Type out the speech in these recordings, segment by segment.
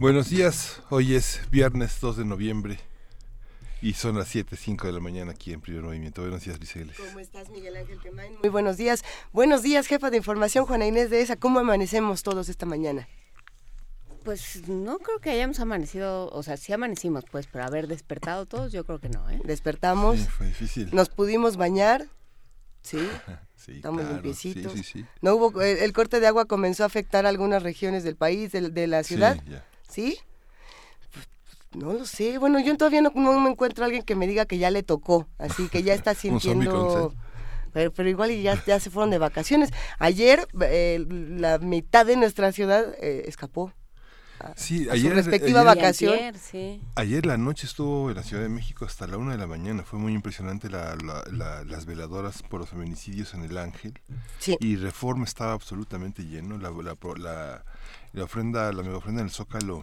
Buenos días, hoy es viernes 2 de noviembre y son las 7.05 de la mañana aquí en Primer Movimiento. Buenos días, Luis ¿Cómo estás, Miguel Ángel Quemain? Muy buenos días. Buenos días, jefa de información, Juana Inés de ESA. ¿Cómo amanecemos todos esta mañana? Pues no creo que hayamos amanecido, o sea, sí amanecimos, pues, pero haber despertado todos, yo creo que no, ¿eh? Despertamos. Sí, fue difícil. Nos pudimos bañar. Sí. Sí, Estamos claro, limpiecitos. Sí, sí, sí. No hubo, el, el corte de agua comenzó a afectar algunas regiones del país, de, de la ciudad. Sí, ya. ¿Sí? Pues, no lo sé. Bueno, yo todavía no, no me encuentro a alguien que me diga que ya le tocó, así que ya está sintiendo... Pero, pero igual y ya, ya se fueron de vacaciones. Ayer eh, la mitad de nuestra ciudad eh, escapó. Sí, a su ayer, respectiva ayer- Y vacación. sí. Ayer la noche estuvo en la Ciudad de México hasta la una de la mañana. Fue muy impresionante la- la- la- las veladoras por los feminicidios en el Ángel. Sí. Y Reforma estaba absolutamente lleno. La, la, la- la ofrenda, la mega ofrenda en el Zócalo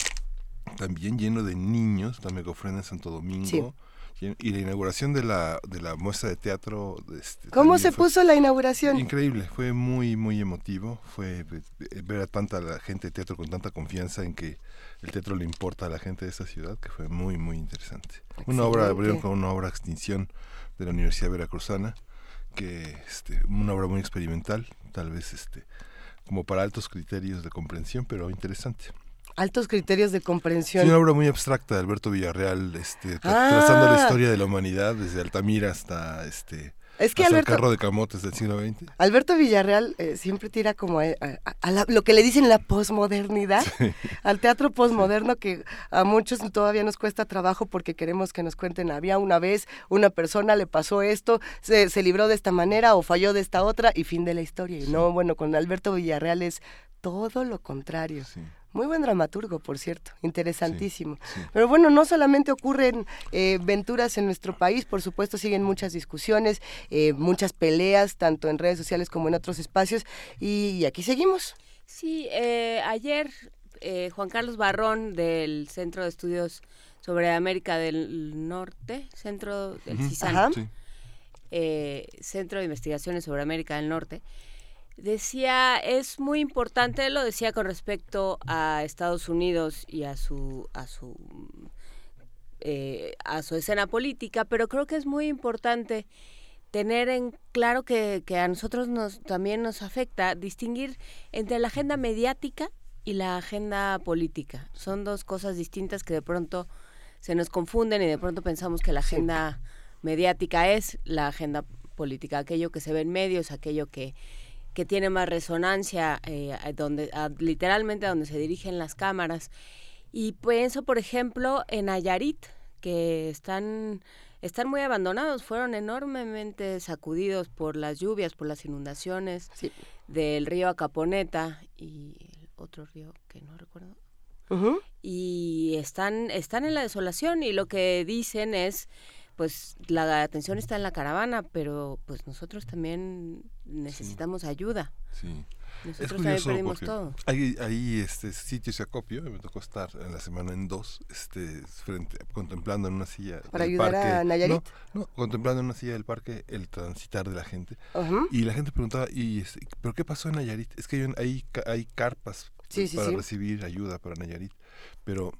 también lleno de niños. La mega ofrenda en Santo Domingo. Y y la inauguración de la, de la muestra de teatro. este, ¿Cómo se puso la inauguración? Increíble, fue muy, muy emotivo. Fue eh, ver a tanta la gente de teatro con tanta confianza en que el teatro le importa a la gente de esta ciudad, que fue muy, muy interesante. Una obra, abrieron con una obra Extinción de la Universidad Veracruzana, que este, una obra muy experimental, tal vez este como para altos criterios de comprensión, pero interesante. Altos criterios de Sí, comprensión. una obra muy abstracta de Alberto Villarreal, este, tra- Ah. trazando la historia de la humanidad desde Altamira hasta este es que hasta Alberto, el carro de camotes del siglo XX. Alberto Villarreal eh, siempre tira como a, a- a la- lo que le dicen la posmodernidad, al teatro posmoderno que a muchos todavía nos cuesta trabajo porque queremos que nos cuenten, había una vez una persona, le pasó esto, se, se libró de esta manera o falló de esta otra y fin de la historia. Y no, bueno, con Alberto Villarreal es todo lo contrario. Muy buen dramaturgo, por cierto, interesantísimo. sí. Pero bueno, no solamente ocurren eh, venturas en nuestro país, por supuesto siguen muchas discusiones, eh, muchas peleas, tanto en redes sociales como en otros espacios, y, y aquí seguimos. Sí, eh, ayer eh, Juan Carlos Barrón del Centro de Estudios sobre América del Norte, Centro del. CISAN. Sí. eh, Centro de Investigaciones sobre América del Norte, decía, es muy importante, lo decía con respecto a Estados Unidos y a su, a su, eh, a su escena política, pero creo que es muy importante tener en claro que, que a nosotros nos, también nos afecta distinguir entre la agenda mediática y la agenda política. Son dos cosas distintas que de pronto se nos confunden y de pronto pensamos que la agenda mediática es la agenda política, aquello que se ve en medios, aquello que, que tiene más resonancia, eh, donde, a- literalmente a donde se dirigen las cámaras. Y pienso, por ejemplo, en Nayarit, que están, están muy abandonados, fueron enormemente sacudidos por las lluvias, por las inundaciones Sí. del río Acaponeta y el otro río que no recuerdo y están están en la desolación y lo que dicen es pues la atención está en la caravana pero pues nosotros también necesitamos ayuda Sí. nosotros también perdimos todo hay, hay este sitios de acopio, me tocó estar en la semana en dos, este, frente, contemplando en una silla Para del ayudar parque. a Nayarit. No, no, contemplando en una silla del parque el transitar de la gente. Y la gente preguntaba, ¿y este, ¿pero qué pasó en Nayarit? Es que hay, hay, hay carpas sí, para sí. recibir ayuda para Nayarit. Pero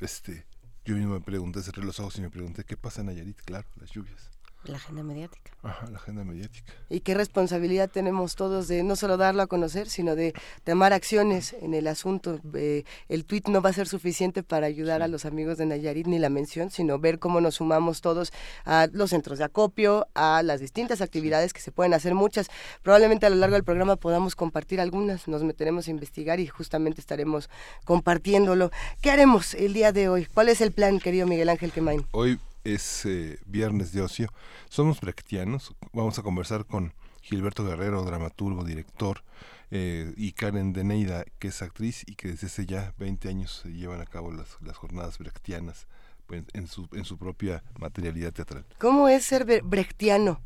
este yo mismo me pregunté, cerré los ojos y me pregunté, ¿qué pasa en Nayarit? Claro, las lluvias. La agenda mediática Ajá, la agenda mediática. Y qué responsabilidad tenemos todos de no solo darlo a conocer, sino de tomar acciones en el asunto. Eh, el tuit no va a ser suficiente para ayudar a los amigos de Nayarit ni la mención, sino ver cómo nos sumamos todos a los centros de acopio, a las distintas actividades que se pueden hacer muchas. Probablemente a lo largo del programa podamos compartir algunas, nos meteremos a investigar y justamente estaremos compartiéndolo. ¿Qué haremos el día de hoy? ¿Cuál es el plan, querido Miguel Ángel Quemain? Hoy es eh, viernes de ocio. Somos brechtianos. Vamos a conversar con Gilberto Guerrero, dramaturgo, director, eh, y Karen Deneida, que es actriz y que desde hace ya 20 años se llevan a cabo las, las jornadas brechtianas pues, en, su, en su propia materialidad teatral. ¿Cómo es ser brechtiano?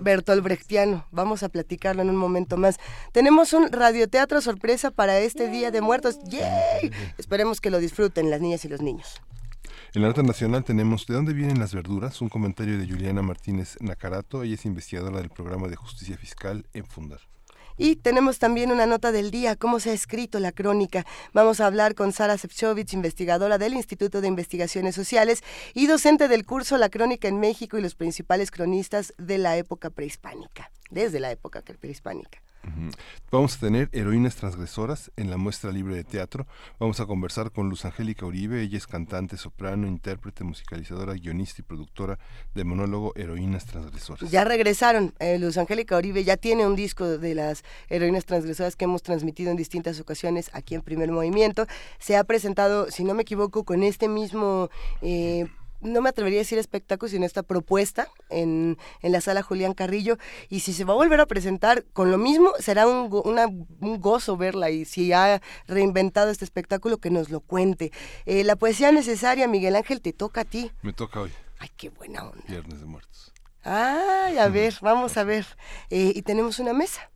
Bertolt Brechtiano. Vamos a platicarlo en un momento más. Tenemos un radioteatro sorpresa para este Día de Muertos. ¡Yay! Esperemos que lo disfruten las niñas y los niños. En la nota nacional tenemos ¿De dónde vienen las verduras? Un comentario de Juliana Martínez Nacarato. Ella es investigadora del programa de justicia fiscal en Fundar. Y tenemos también una nota del día, cómo se ha escrito la crónica. Vamos a hablar con Sara Sefcovic, investigadora del Instituto de Investigaciones Sociales y docente del curso La Crónica en México y los principales cronistas de la época prehispánica, desde la época prehispánica. Vamos a tener heroínas transgresoras en la muestra libre de teatro. Vamos a conversar con Luz Angélica Uribe. Ella es cantante, soprano, intérprete, musicalizadora, guionista y productora de monólogo Heroínas Transgresoras. Ya regresaron. Eh, Luz Angélica Uribe ya tiene un disco de las heroínas transgresoras que hemos transmitido en distintas ocasiones aquí en Primer Movimiento. Se ha presentado, si no me equivoco, con este mismo... Eh, no me atrevería a decir espectáculo, sino esta propuesta en, en, la sala Julián Carrillo. Y si se va a volver a presentar con lo mismo, será un, un gozo verla. Y si ha reinventado este espectáculo, que nos lo cuente. Eh, la poesía necesaria, Miguel Ángel, te toca a ti. Me toca hoy. Ay, qué buena onda. Viernes de Muertos. Ay, a ver, vamos a ver. Eh, y tenemos una mesa.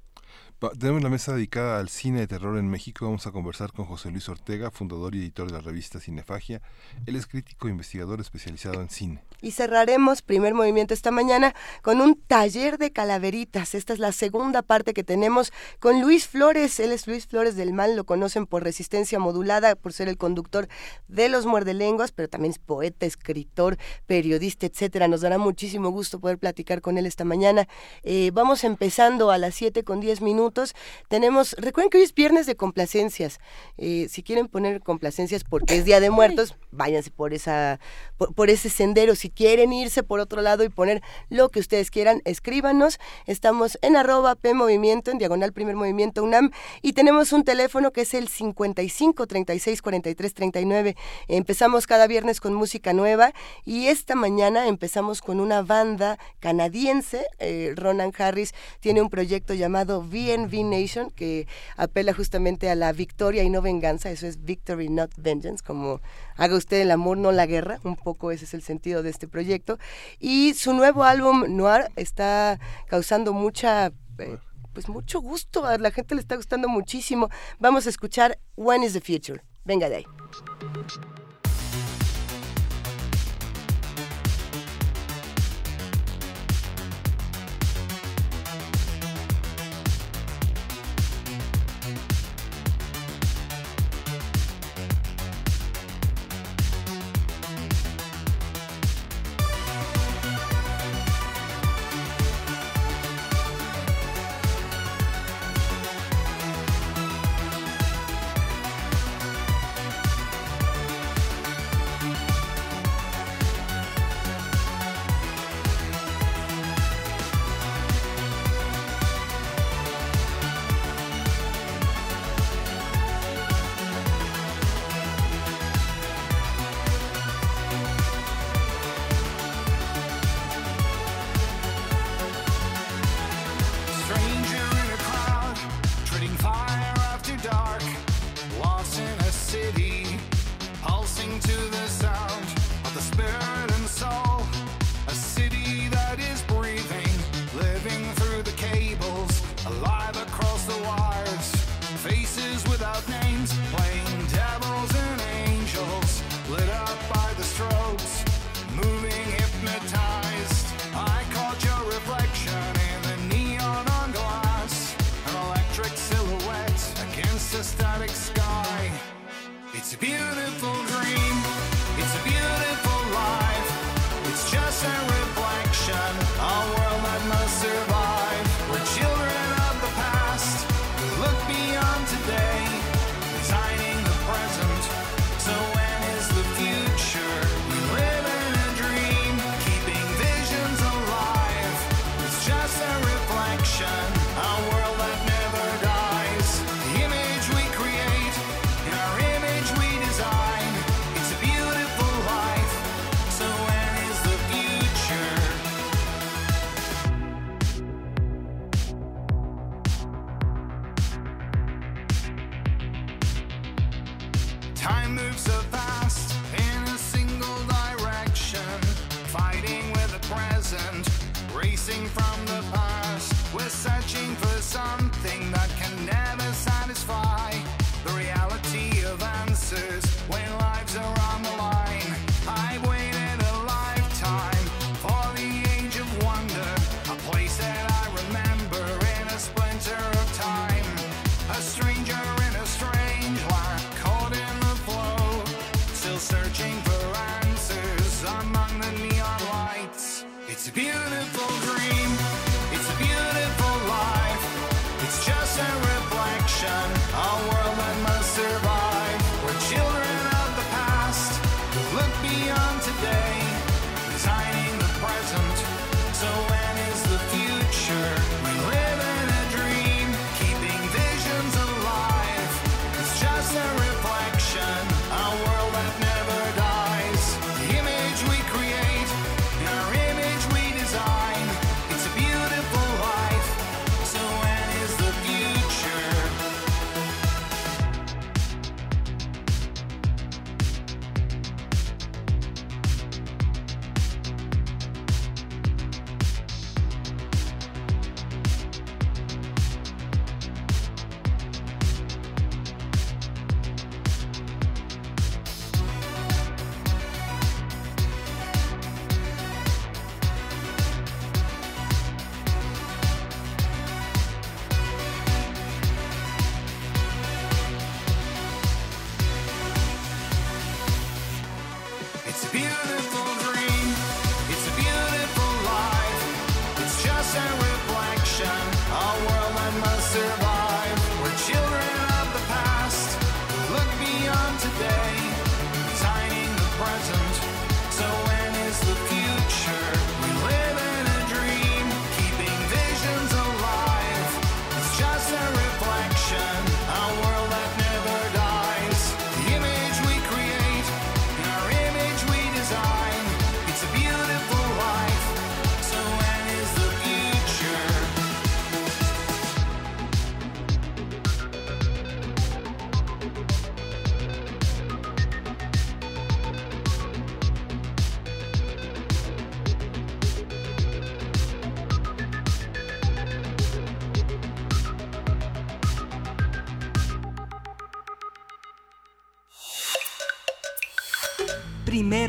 Tenemos la mesa dedicada al cine de terror en México. Vamos a conversar con José Luis Ortega, fundador y editor de la revista Cinefagia. Él es crítico e investigador especializado en cine. Y cerraremos primer movimiento esta mañana con un taller de calaveritas. Esta es la segunda parte que tenemos con Luis Flores. Él es Luis Flores del Mal, lo conocen por resistencia modulada, por ser el conductor de Los Muerdelenguas, pero también es poeta, escritor, periodista, etcétera. Nos dará muchísimo gusto poder platicar con él esta mañana. Eh, vamos empezando a las 7 con 10 minutos tenemos, recuerden que hoy es viernes de complacencias. Eh, si quieren poner complacencias porque es Día de Muertos, váyanse por esa, por, ese sendero. Si quieren irse por otro lado y poner lo que ustedes quieran, escríbanos. Estamos en arroba P Movimiento, en diagonal primer movimiento UNAM, y tenemos un teléfono que es el 55 36 43 39. Empezamos cada viernes con música nueva y esta mañana empezamos con una banda canadiense. Eh, Ronan Harris tiene un proyecto llamado Bien V Nation, que apela justamente a la victoria y no venganza, eso es Victory Not Vengeance, como haga usted el amor, no la guerra, un poco ese es el sentido de este proyecto. Y su nuevo álbum Noir está causando mucha... Eh, pues mucho gusto, a la gente le está gustando muchísimo. Vamos a escuchar When is the Future. Venga de ahí.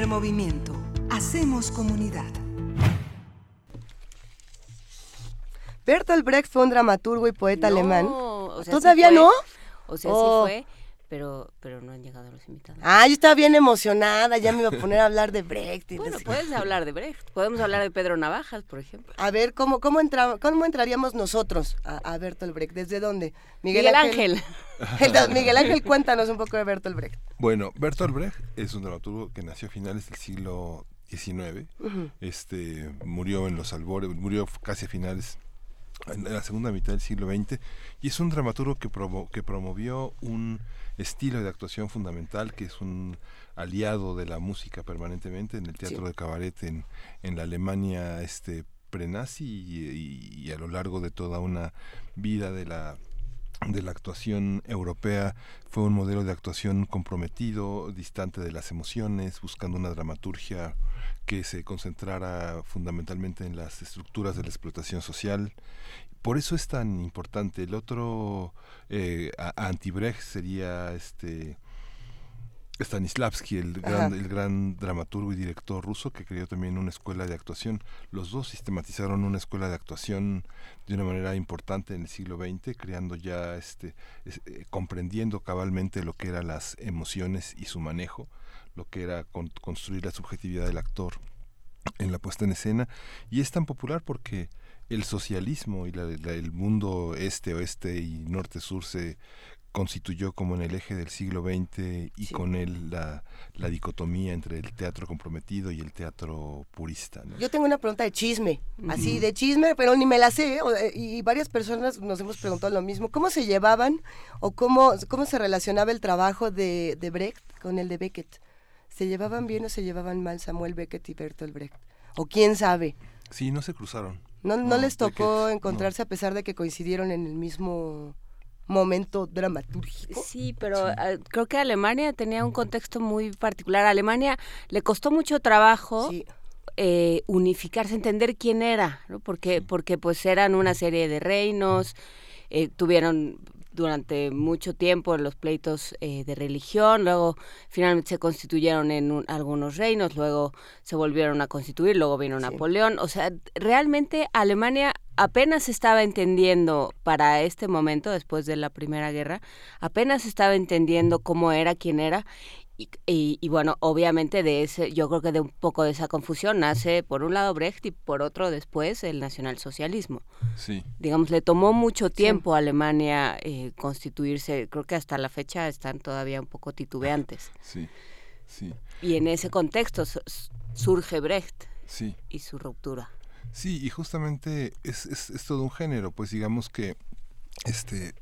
Movimiento. Hacemos comunidad. Bertolt Brecht fue un dramaturgo y poeta No, alemán. o sea, sí ¿Todavía fue. no? O sea, Oh. sí fue, pero, pero no han llegado los invitados. Ah, yo estaba bien emocionada, ya me iba a poner a hablar de Brecht. y bueno, de- puedes hablar de Brecht. Podemos hablar de Pedro Navajas, por ejemplo. A ver, ¿cómo, cómo, entra- cómo entraríamos nosotros a, a Bertolt Brecht? ¿Desde dónde? Miguel Ángel. Entonces, Miguel Ángel, cuéntanos un poco de Bertolt Brecht. Bueno, Bertolt Brecht es un dramaturgo que nació a finales del siglo XIX. Este murió en los albores, murió casi a finales en la segunda mitad del siglo XX y es un dramaturgo que, promo- que promovió un estilo de actuación fundamental que es un aliado de la música permanentemente en el teatro Sí. de cabaret en, en la Alemania este prenazi y, y- y a lo largo de toda una vida de la de la actuación europea fue un modelo de actuación comprometido, distante de las emociones, buscando una dramaturgia que se concentrara fundamentalmente en las estructuras de la explotación social. Por eso es tan importante. El otro eh, anti-Brecht sería este Stanislavski, el gran, el gran dramaturgo y director ruso que creó también una escuela de actuación. Los dos sistematizaron una escuela de actuación de una manera importante en el siglo XX, creando ya, este, es- eh, comprendiendo cabalmente lo que eran las emociones y su manejo, lo que era con- construir la subjetividad del actor en la puesta en escena. Y es tan popular porque el socialismo y la- la- el mundo este-oeste y norte-sur se constituyó como en el eje del siglo XX y Sí. con él la, la dicotomía entre el teatro comprometido y el teatro purista. ¿no? Yo tengo una pregunta de chisme, así de chisme, pero ni me la sé, y varias personas nos hemos preguntado lo mismo. ¿Cómo se llevaban o cómo, cómo se relacionaba el trabajo de, de Brecht con el de Beckett? ¿Se llevaban bien o se llevaban mal Samuel Beckett y Bertolt Brecht? ¿O quién sabe? Sí, no se cruzaron. ¿No, no, No, les tocó encontrarse a pesar de que coincidieron en el mismo momento dramatúrgico. Sí, pero ah, creo que Alemania tenía un contexto muy particular. A Alemania le costó mucho trabajo eh, unificarse, entender quién era, ¿no? porque, porque pues eran una serie de reinos, eh, tuvieron durante mucho tiempo en los pleitos eh, de religión, luego finalmente se constituyeron en algunos reinos, luego se volvieron a constituir, luego vino Napoleón, o sea, realmente Alemania apenas estaba entendiendo para este momento, después de la Primera Guerra, apenas estaba entendiendo cómo era, quién era, y, bueno, obviamente de ese, yo creo que de un poco de esa confusión nace por un lado Brecht y por otro después el nacionalsocialismo. Sí. Digamos, le tomó mucho tiempo a Alemania eh, constituirse, creo que hasta la fecha están todavía un poco titubeantes. Sí, sí. Y en ese contexto surge Brecht sí. y su ruptura. Sí, y justamente es, es, es todo un género, pues digamos que este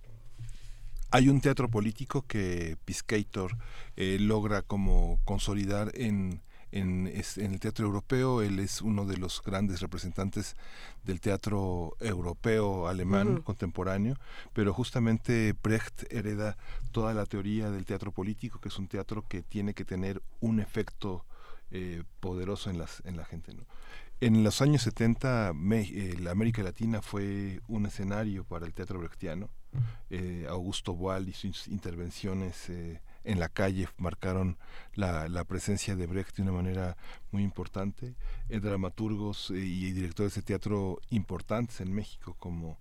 hay un teatro político que Piscator eh, logra como consolidar en, en, el teatro europeo. Él es uno de los grandes representantes del teatro europeo alemán contemporáneo, pero justamente Brecht hereda toda la teoría del teatro político, que es un teatro que tiene que tener un efecto eh, poderoso en, las, en la gente. En los años 70, eh, la América Latina fue un escenario para el teatro brechtiano eh, Augusto Boal y sus intervenciones eh, en la calle marcaron la, presencia de Brecht de una manera muy importante. Eh, dramaturgos y directores de teatro importantes en México como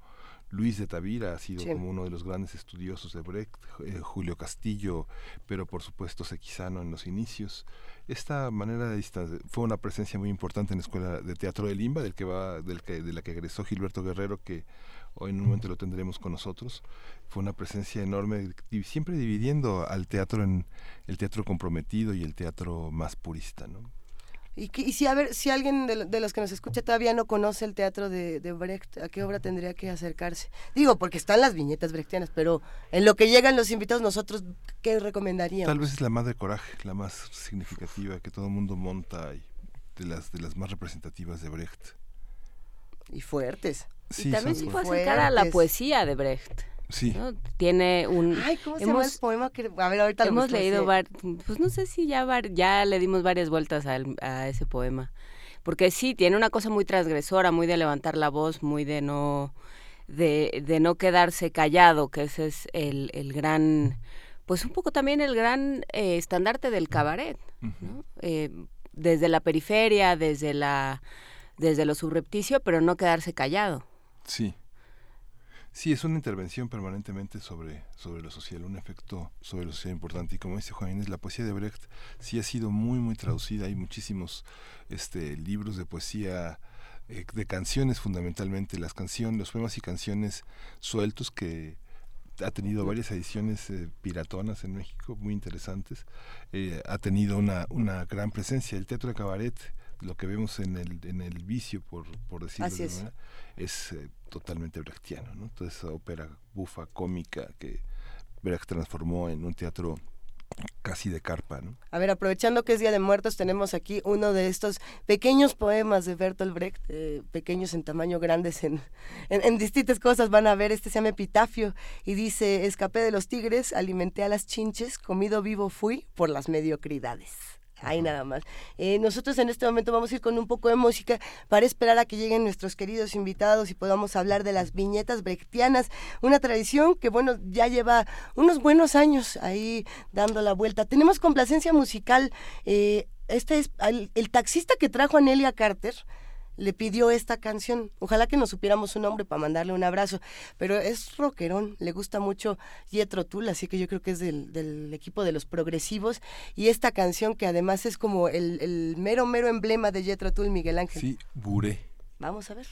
Luis de Tavira ha sido como uno de los grandes estudiosos de Brecht, Julio Castillo, pero por supuesto Sequizano en los inicios. Esta manera de fue una presencia muy importante en la Escuela de Teatro de Limba, del que va, del que, de la que egresó Gilberto Guerrero, que hoy en un momento lo tendremos con nosotros. Fue una presencia enorme, siempre dividiendo al teatro en el teatro comprometido y el teatro más purista, ¿no? Y, si a ver si alguien de, los que nos escucha todavía no conoce el teatro de, Brecht, ¿a qué obra tendría que acercarse? Digo, porque están las viñetas brechtianas, pero en lo que llegan los invitados, nosotros, ¿qué recomendaríamos? Tal vez es la Madre Coraje, la más significativa que todo el mundo monta y de las, de las más representativas de Brecht. Y fuertes y también se puede acercar a la poesía de Brecht. Sí. Tiene un... Ay, ¿cómo se llama el poema? Que, a ver, ahorita Hemos leído, pues no sé si ya, ya le dimos varias vueltas a, a, ese poema. Porque sí, tiene una cosa muy transgresora, muy de levantar la voz, muy de no, de, de no quedarse callado, que ese es el, el gran, pues un poco también el gran eh, estandarte del cabaret. ¿no? eh, desde la periferia, desde la desde lo subrepticio, pero no quedarse callado. Sí. Sí, es una intervención permanentemente sobre, sobre lo social, un efecto sobre lo social importante. Y como dice Juan Inés, la poesía de Brecht sí ha sido muy, muy traducida. Hay muchísimos este, libros de poesía, eh, de canciones fundamentalmente, las canciones, los poemas y canciones sueltos que ha tenido varias ediciones eh, piratonas en México, muy interesantes. Eh, ha tenido una, una gran presencia. El teatro de cabaret lo que vemos en el, en el vicio, por, por decirlo de es, es eh, totalmente brechtiano. ¿no? Toda esa ópera bufa, cómica, que Brecht transformó en un teatro casi de carpa. ¿no? A ver, aprovechando que es Día de Muertos, tenemos aquí uno de estos pequeños poemas de Bertolt Brecht, eh, pequeños en tamaño, grandes en, en, en, distintas cosas. Van a ver, este se llama Epitafio y dice, escapé de los tigres, alimenté a las chinches, comido vivo fui por las mediocridades. Ahí nada más. Eh, nosotros en este momento vamos a ir con un poco de música para esperar a que lleguen nuestros queridos invitados y podamos hablar de las viñetas brechtianas, una tradición que, bueno, ya lleva unos buenos años ahí dando la vuelta. Tenemos complacencia musical. Eh, este es el, taxista que trajo a Nelia Carter le pidió esta canción. Ojalá que nos supiéramos su nombre para mandarle un abrazo. Pero es rockerón, le gusta mucho Yetro Tull, así que yo creo que es del, equipo de los progresivos. Y esta canción que además es como el, mero, mero emblema de Yetro Tull, Miguel Ángel. Sí, Buré. Vamos a ver.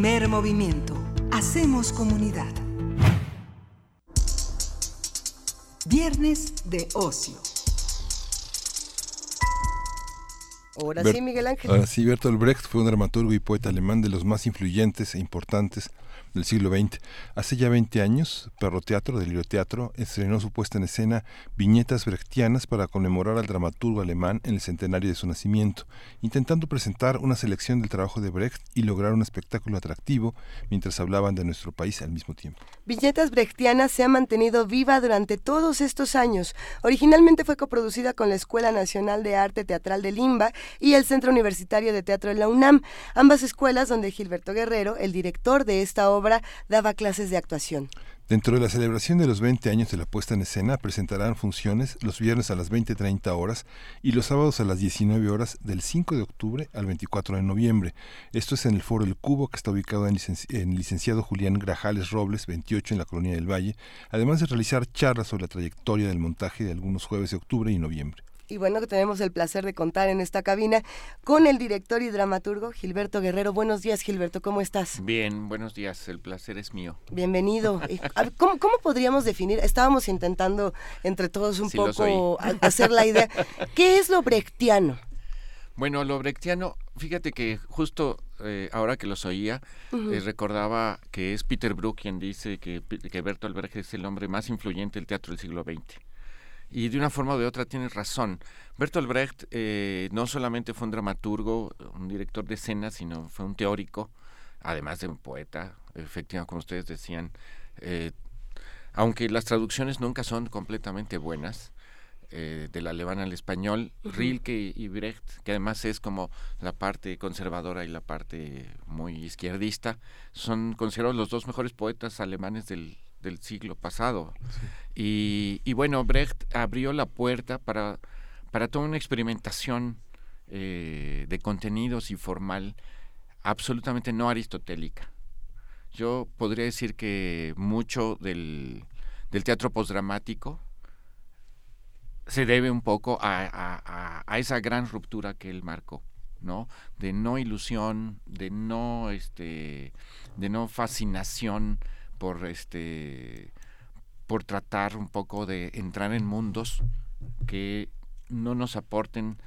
Primer movimiento. Hacemos comunidad. Viernes de ocio. Ahora sí, Miguel Ángel. Ahora sí, Bertolt Brecht fue un dramaturgo y poeta alemán de los más influyentes e importantes del siglo XX. Hace ya 20 años, Perro Teatro, Delirio Teatro, estrenó su puesta en escena Viñetas Brechtianas para conmemorar al dramaturgo alemán en el centenario de su nacimiento, intentando presentar una selección del trabajo de Brecht y lograr un espectáculo atractivo mientras hablaban de nuestro país al mismo tiempo. Viñetas Brechtianas se ha mantenido viva durante todos estos años. Originalmente fue coproducida con la Escuela Nacional de Arte Teatral de Limba y el Centro Universitario de Teatro de la UNAM, ambas escuelas donde Gilberto Guerrero, el director de esta obra, daba clases de actuación. Dentro de la celebración de los 20 años de la puesta en escena presentarán funciones los viernes a las 20.30 horas y los sábados a las 19 horas del 5 de octubre al 24 de noviembre. Esto es en el Foro El Cubo que está ubicado en, en licenciado Julián Grajales Robles 28 en la Colonia del Valle, además de realizar charlas sobre la trayectoria del montaje de algunos jueves de octubre y noviembre y bueno, que tenemos el placer de contar en esta cabina con el director y dramaturgo Gilberto Guerrero. Buenos días, Gilberto, ¿cómo estás? Bien, buenos días, el placer es mío. Bienvenido. ¿Cómo, cómo podríamos definir? Estábamos intentando entre todos un poco hacer la idea. ¿Qué es lo brechtiano? Bueno, lo brechtiano, fíjate que justo eh, ahora que los oía, eh, recordaba que es Peter Brook quien dice que, que Bertolt Brecht es el hombre más influyente del teatro del siglo XX. Y de una forma o de otra tienes razón. Bertolt Brecht eh, no solamente fue un dramaturgo, un director de escena, sino fue un teórico, además de un poeta, efectivamente, como ustedes decían. Eh, aunque las traducciones nunca son completamente buenas, eh, del alemán al español, Rilke y Brecht, que además es como la parte conservadora y la parte muy izquierdista, son considerados los dos mejores poetas alemanes del, del siglo pasado. Y, y, bueno, Brecht abrió la puerta para, para toda una experimentación eh, de contenidos y formal absolutamente no aristotélica. Yo podría decir que mucho del, del teatro postdramático se debe un poco a, a, a, esa gran ruptura que él marcó, ¿no? De no ilusión, de no, este, de no fascinación por este por tratar un poco de entrar en mundos que no nos aporten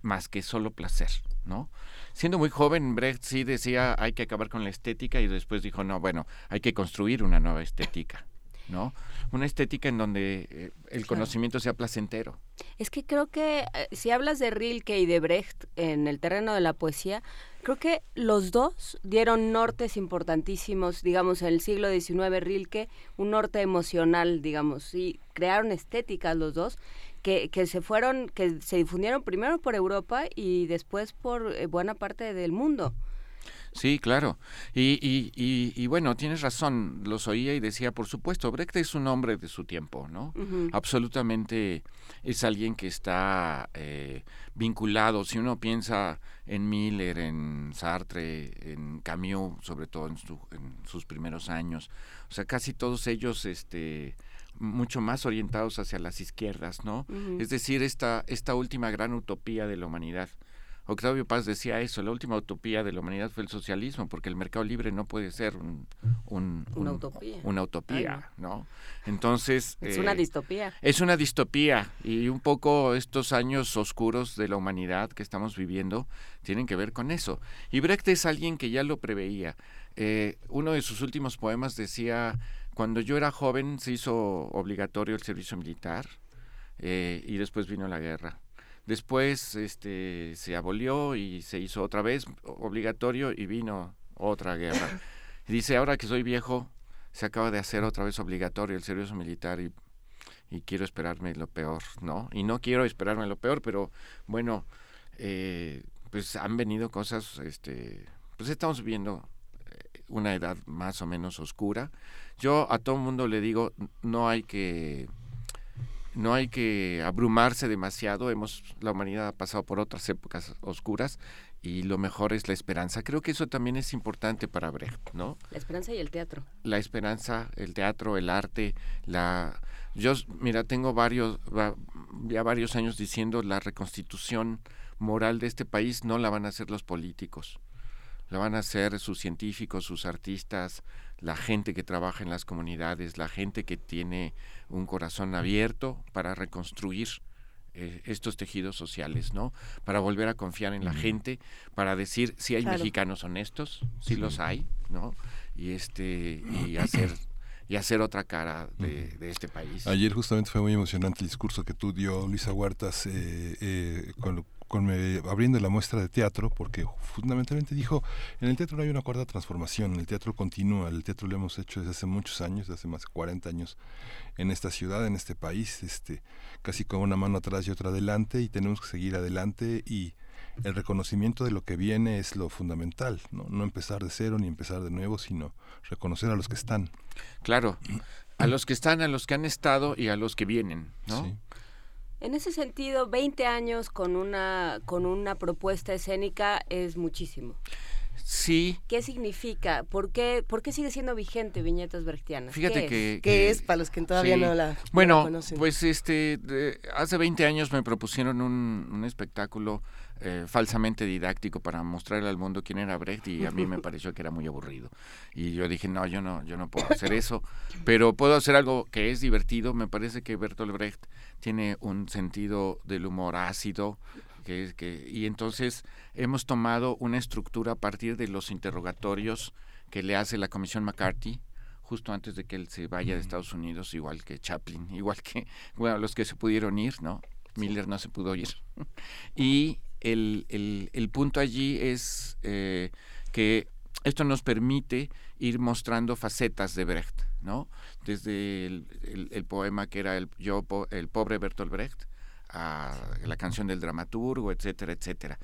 más que solo placer, ¿no? Siendo muy joven, Brecht sí decía hay que acabar con la estética y después dijo, no, bueno, hay que construir una nueva estética. ¿no? Una estética en donde eh, el conocimiento sea placentero. Es que creo que eh, si hablas de Rilke y de Brecht en el terreno de la poesía, creo que los dos dieron nortes importantísimos, digamos, en el siglo XIX Rilke, un norte emocional, digamos, y crearon estéticas los dos. Que, que se fueron, que se difundieron primero por Europa y después por eh, buena parte del mundo. Sí, claro. Y, y, y, bueno, tienes razón, los oía y decía, por supuesto, Brecht es un hombre de su tiempo, ¿no? Absolutamente es alguien que está eh, vinculado, si uno piensa en Miller, en Sartre, en Camus, sobre todo en, sus primeros años, o sea, casi todos ellos, este mucho más orientados hacia las izquierdas, ¿no? Es decir, esta, esta última gran utopía de la humanidad Octavio Paz decía eso, la última utopía de la humanidad fue el socialismo, porque el mercado libre no puede ser un, una utopía, una utopía no. Entonces... Es una eh, distopía. Es una distopía y un poco estos años oscuros de la humanidad que estamos viviendo tienen que ver con eso. Y Brecht es alguien que ya lo preveía. Eh, uno de sus últimos poemas decía, cuando yo era joven se hizo obligatorio el servicio militar eh, y después vino la guerra Después este, se abolió y se hizo otra vez obligatorio y vino otra guerra. dice, ahora que soy viejo, se acaba de hacer otra vez obligatorio el servicio militar y, y quiero esperarme lo peor, ¿no? Y no quiero esperarme lo peor, pero bueno, eh, pues han venido cosas, este, pues estamos viviendo eh, una edad más o menos oscura. Yo a todo mundo le digo, no hay que no hay que abrumarse demasiado. Hemos, la humanidad ha pasado por otras épocas oscuras y lo mejor es la esperanza. Creo que eso también es importante para Brecht, ¿no? La esperanza y el teatro. La esperanza, el teatro, el arte, la yo mira, tengo varios ya varios años diciendo la reconstitución moral de este país no la van a hacer los políticos. la van a hacer sus científicos, sus artistas, la gente que trabaja en las comunidades, la gente que tiene un corazón abierto para reconstruir eh, estos tejidos sociales, ¿no? Para volver a confiar en la gente, para decir si hay mexicanos honestos, si los hay, ¿no? Y este y hacer y hacer otra cara de, este país. Ayer justamente fue muy emocionante el discurso que tú dio Luisa Huertas eh, eh, con, abriendo la muestra de teatro, porque fundamentalmente dijo, en el teatro no hay una cuarta transformación, el teatro continúa, el teatro lo hemos hecho desde hace muchos años, desde hace más de 40 años en esta ciudad, en este país, este, casi con una mano atrás y otra adelante, y tenemos que seguir adelante y el reconocimiento de lo que viene es lo fundamental, ¿no? no empezar de cero ni empezar de nuevo, sino reconocer a los que están. Claro, a los que están, a los que han estado y a los que vienen, ¿no? Sí. En ese sentido, 20 años con una, con una propuesta escénica es muchísimo. Sí. ¿Qué significa? ¿Por qué, ¿Por qué sigue siendo vigente Viñetas Brechtianas? Fíjate que, ¿Qué es para los que todavía no la Bueno, pues este, hace 20 años me propusieron un, un espectáculo eh, falsamente didáctico para mostrarle al mundo quién era Brecht y a mí me pareció que era muy aburrido. Y yo dije, no, yo no, yo no puedo hacer eso, pero puedo hacer algo que es divertido. Me parece que Bertolt Brecht tiene un sentido del humor ácido, que, que, y entonces hemos tomado una estructura a partir de los interrogatorios que le hace la Comisión McCarthy, justo antes de que él se vaya de Estados Unidos, igual que Chaplin, igual que bueno, los que se pudieron ir, ¿no? Miller no se pudo ir. y el, el, punto allí es eh, que esto nos permite ir mostrando facetas de Brecht, ¿no? Desde el, poema que era el, yo, el pobre Bertolt Brecht, a la canción del dramaturgo, etcétera, etcétera.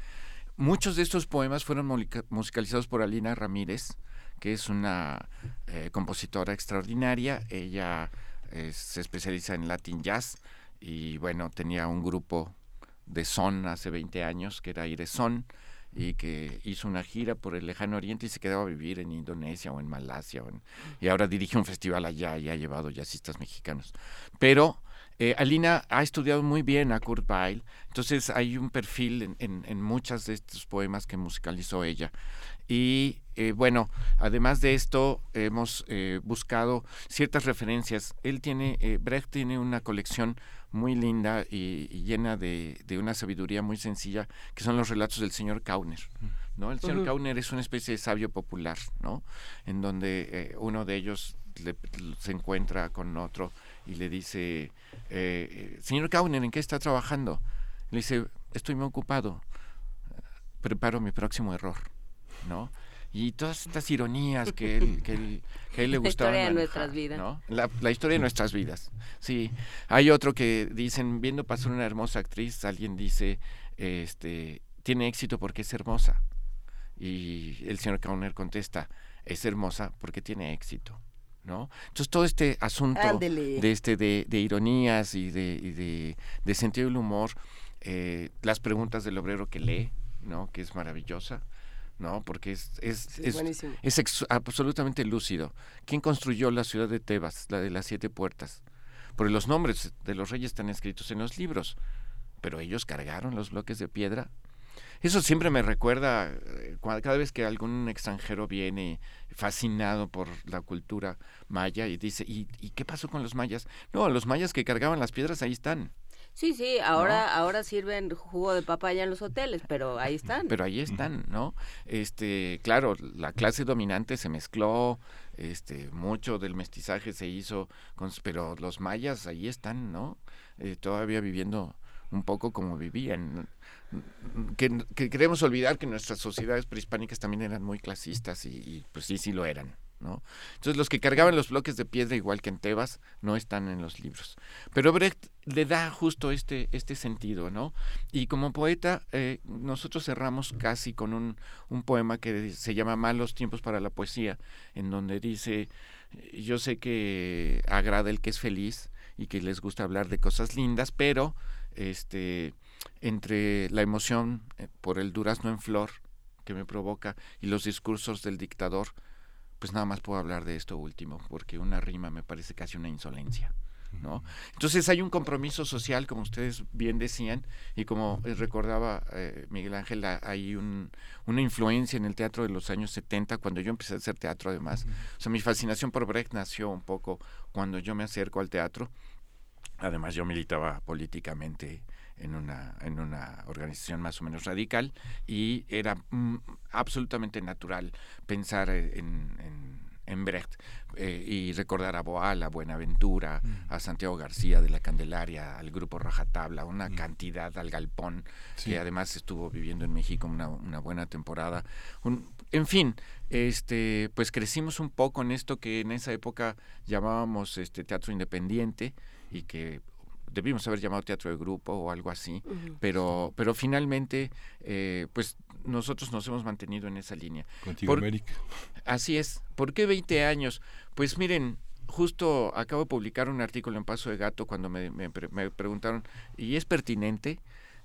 Muchos de estos poemas fueron musicalizados por Alina Ramírez, que es una eh, compositora extraordinaria. Ella eh, se especializa en Latin Jazz y bueno, tenía un grupo de Son hace 20 años, que era Son, y que hizo una gira por el lejano oriente y se quedaba a vivir en Indonesia o en Malasia. y ahora dirige un festival allá y ha llevado jazzistas mexicanos. Pero eh, Alina ha estudiado muy bien a Kurt Weill, entonces hay un perfil en, en, muchas de estos poemas que musicalizó ella. Y eh, bueno, además de esto, hemos eh, buscado ciertas referencias. Él tiene, Brecht tiene una colección muy linda y, llena de, una sabiduría muy sencilla, que son los relatos del señor Kauner. ¿no? El señor Kauner es una especie de sabio popular, ¿no? en donde eh, uno de ellos se encuentra con otro y le dice, eh, señor Kauner, ¿en qué está trabajando? Le dice, estoy muy ocupado, preparo mi próximo error. ¿no? Y todas estas ironías que él, que él, que él le gustaban. La historia de nuestras vidas. ¿no? La, historia de nuestras vidas. Sí. Hay otro que dicen, viendo pasar una hermosa actriz, alguien dice, este, tiene éxito porque es hermosa. Y el señor Kauner contesta, es hermosa porque tiene éxito. ¿no? Entonces todo este asunto de este de, de, ironías y de, y de, de sentido del humor, eh, las preguntas del obrero que lee, ¿no? que es maravillosa, ¿no? Porque es, es, es, absolutamente lúcido. ¿Quién construyó la ciudad de Tebas, la de las siete puertas? Porque los nombres de los reyes están escritos en los libros, pero ellos cargaron los bloques de piedra. Eso siempre me recuerda eh, cada vez que algún extranjero viene fascinado por la cultura maya y dice, ¿y, ¿y qué pasó con los mayas? No, los mayas que cargaban las piedras ahí están. Sí, sí, ahora, ahora sirven jugo de papaya en los hoteles, pero ahí están. Pero ahí están, ¿no? Este, claro, la clase dominante se mezcló, este, mucho del mestizaje se hizo, con, pero los mayas ahí están, ¿no? Eh, todavía viviendo un poco como vivían. Que, queremos olvidar que nuestras sociedades prehispánicas también eran muy clasistas y pues sí, sí lo eran. Entonces los que cargaban los bloques de piedra igual que en Tebas no están en los libros. Pero Brecht le da justo este, este sentido, ¿no? Y como poeta eh, nosotros cerramos casi con un, un poema que se llama Malos tiempos para la poesía, en donde dice, yo sé que agrada el que es feliz y que les gusta hablar de cosas lindas, pero este entre la emoción eh, por el durazno en flor que me provoca y los discursos del dictador, pues nada más puedo hablar de esto último, porque una rima me parece casi una insolencia. ¿no? Entonces hay un compromiso social, como ustedes bien decían, y como recordaba eh, Miguel Ángel, hay un, una influencia en el teatro de los años 70, cuando yo empecé a hacer teatro además. O sea, mi fascinación por Brecht nació un poco cuando yo me acerco al teatro. Además, yo militaba políticamente en una, en una organización más o menos radical y era mm, absolutamente natural pensar en, en, Brecht eh, y recordar a Boal, a Buenaventura, mm. a Santiago García de la Candelaria, al grupo Rajatabla, una mm. cantidad al Galpón, que además estuvo viviendo en México una, una buena temporada. en fin, este, pues crecimos un poco en esto que en esa época llamábamos este teatro independiente y que debimos haber llamado teatro de grupo o algo así, pero, pero finalmente, eh, pues nosotros nos hemos mantenido en esa línea. Contigo América. Así es. ¿Por qué 20 años? Pues miren, justo acabo de publicar un artículo en Paso de Gato cuando me, me, preguntaron, ¿y es pertinente?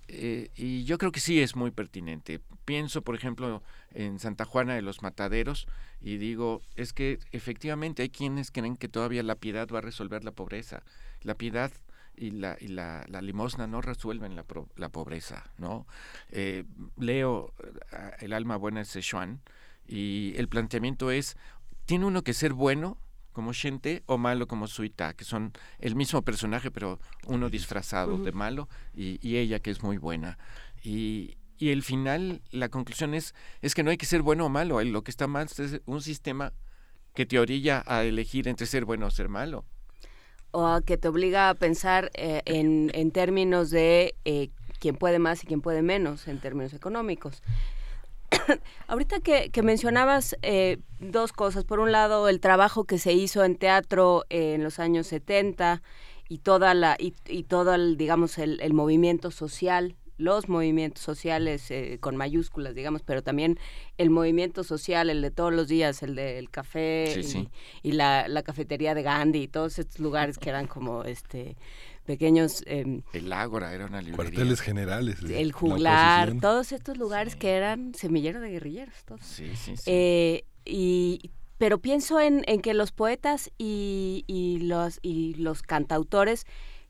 Eh, y yo creo que sí es muy pertinente. Pienso, por ejemplo, en Santa Juana de los Mataderos y digo, es que efectivamente hay quienes creen que todavía la piedad va a resolver la pobreza. La piedad y la, y la, la limosna no resuelven la, la pobreza, ¿no? Eh, leo eh, El alma buena de Sichuan y el planteamiento es, ¿tiene uno que ser bueno como Shente o malo como Suita, que son el mismo personaje pero uno disfrazado de malo y, y, ella que es muy buena? Y, y el final, la conclusión es, es que no hay que ser bueno o malo, lo que está mal es un sistema que te orilla a elegir entre ser bueno o ser malo o que te obliga a pensar eh, en, en, términos de eh, quién puede más y quién puede menos en términos económicos. Ahorita que, mencionabas eh, dos cosas, por un lado el trabajo que se hizo en teatro en los años 70 y toda la y, y todo el digamos el, el movimiento social los movimientos sociales eh, con mayúsculas, digamos, pero también el movimiento social, el de todos los días, el del café y, la, cafetería de Gandhi y todos estos lugares que eran como este pequeños... Em, el Ágora era una librería. Cuarteles generales. el juglar, todos estos lugares que eran semilleros de guerrilleros. Todos. Sí, sí, sí. Eh, y pero pienso en, en que los poetas y, y, los, y los cantautores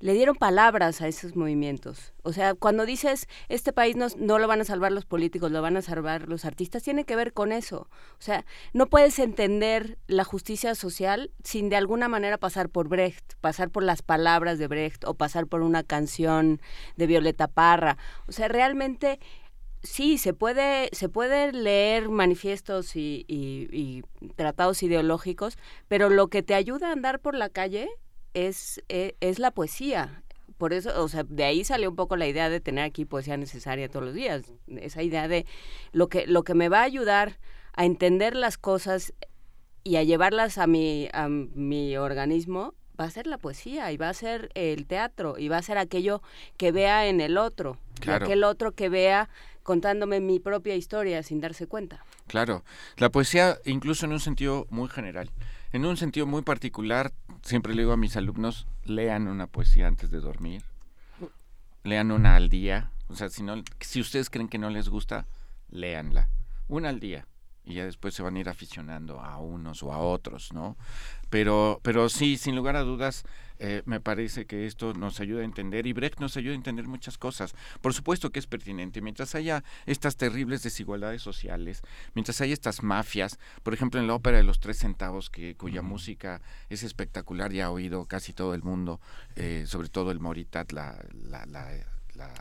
le dieron palabras a esos movimientos. O sea, cuando dices, este país no, no, lo van a salvar los políticos, lo van a salvar los artistas, tiene que ver con eso. O sea, no puedes entender la justicia social sin de alguna manera pasar por Brecht, pasar por las palabras de Brecht o pasar por una canción de Violeta Parra. O sea, realmente sí, se puede, se puede leer manifiestos y, y, tratados ideológicos, pero lo que te ayuda a andar por la calle es, e, es, la poesía. Por eso, o sea, de ahí salió un poco la idea de tener aquí poesía necesaria todos los días. Esa idea de lo que, lo que me va a ayudar a entender las cosas y a llevarlas a mi, a mi organismo va a ser la poesía y va a ser el teatro y va a ser aquello que vea en el otro, aquel otro que vea contándome mi propia historia sin darse cuenta. Claro, la poesía incluso en un sentido muy general en un sentido muy particular, siempre le digo a mis alumnos, lean una poesía antes de dormir, lean una al día, o sea, si, no, si ustedes creen que no les gusta, léanla, una al día. Y ya después se van a ir aficionando a unos o a otros, ¿no? Pero, pero sí, sin lugar a dudas, eh, me parece que esto nos ayuda a entender y Brecht nos ayuda a entender muchas cosas. Por supuesto que es pertinente. Mientras haya estas terribles desigualdades sociales, mientras haya estas mafias, por ejemplo en la ópera de los tres centavos, que, cuya música es espectacular y ha oído casi todo el mundo, eh, sobre todo el Moritat, la, la, la, la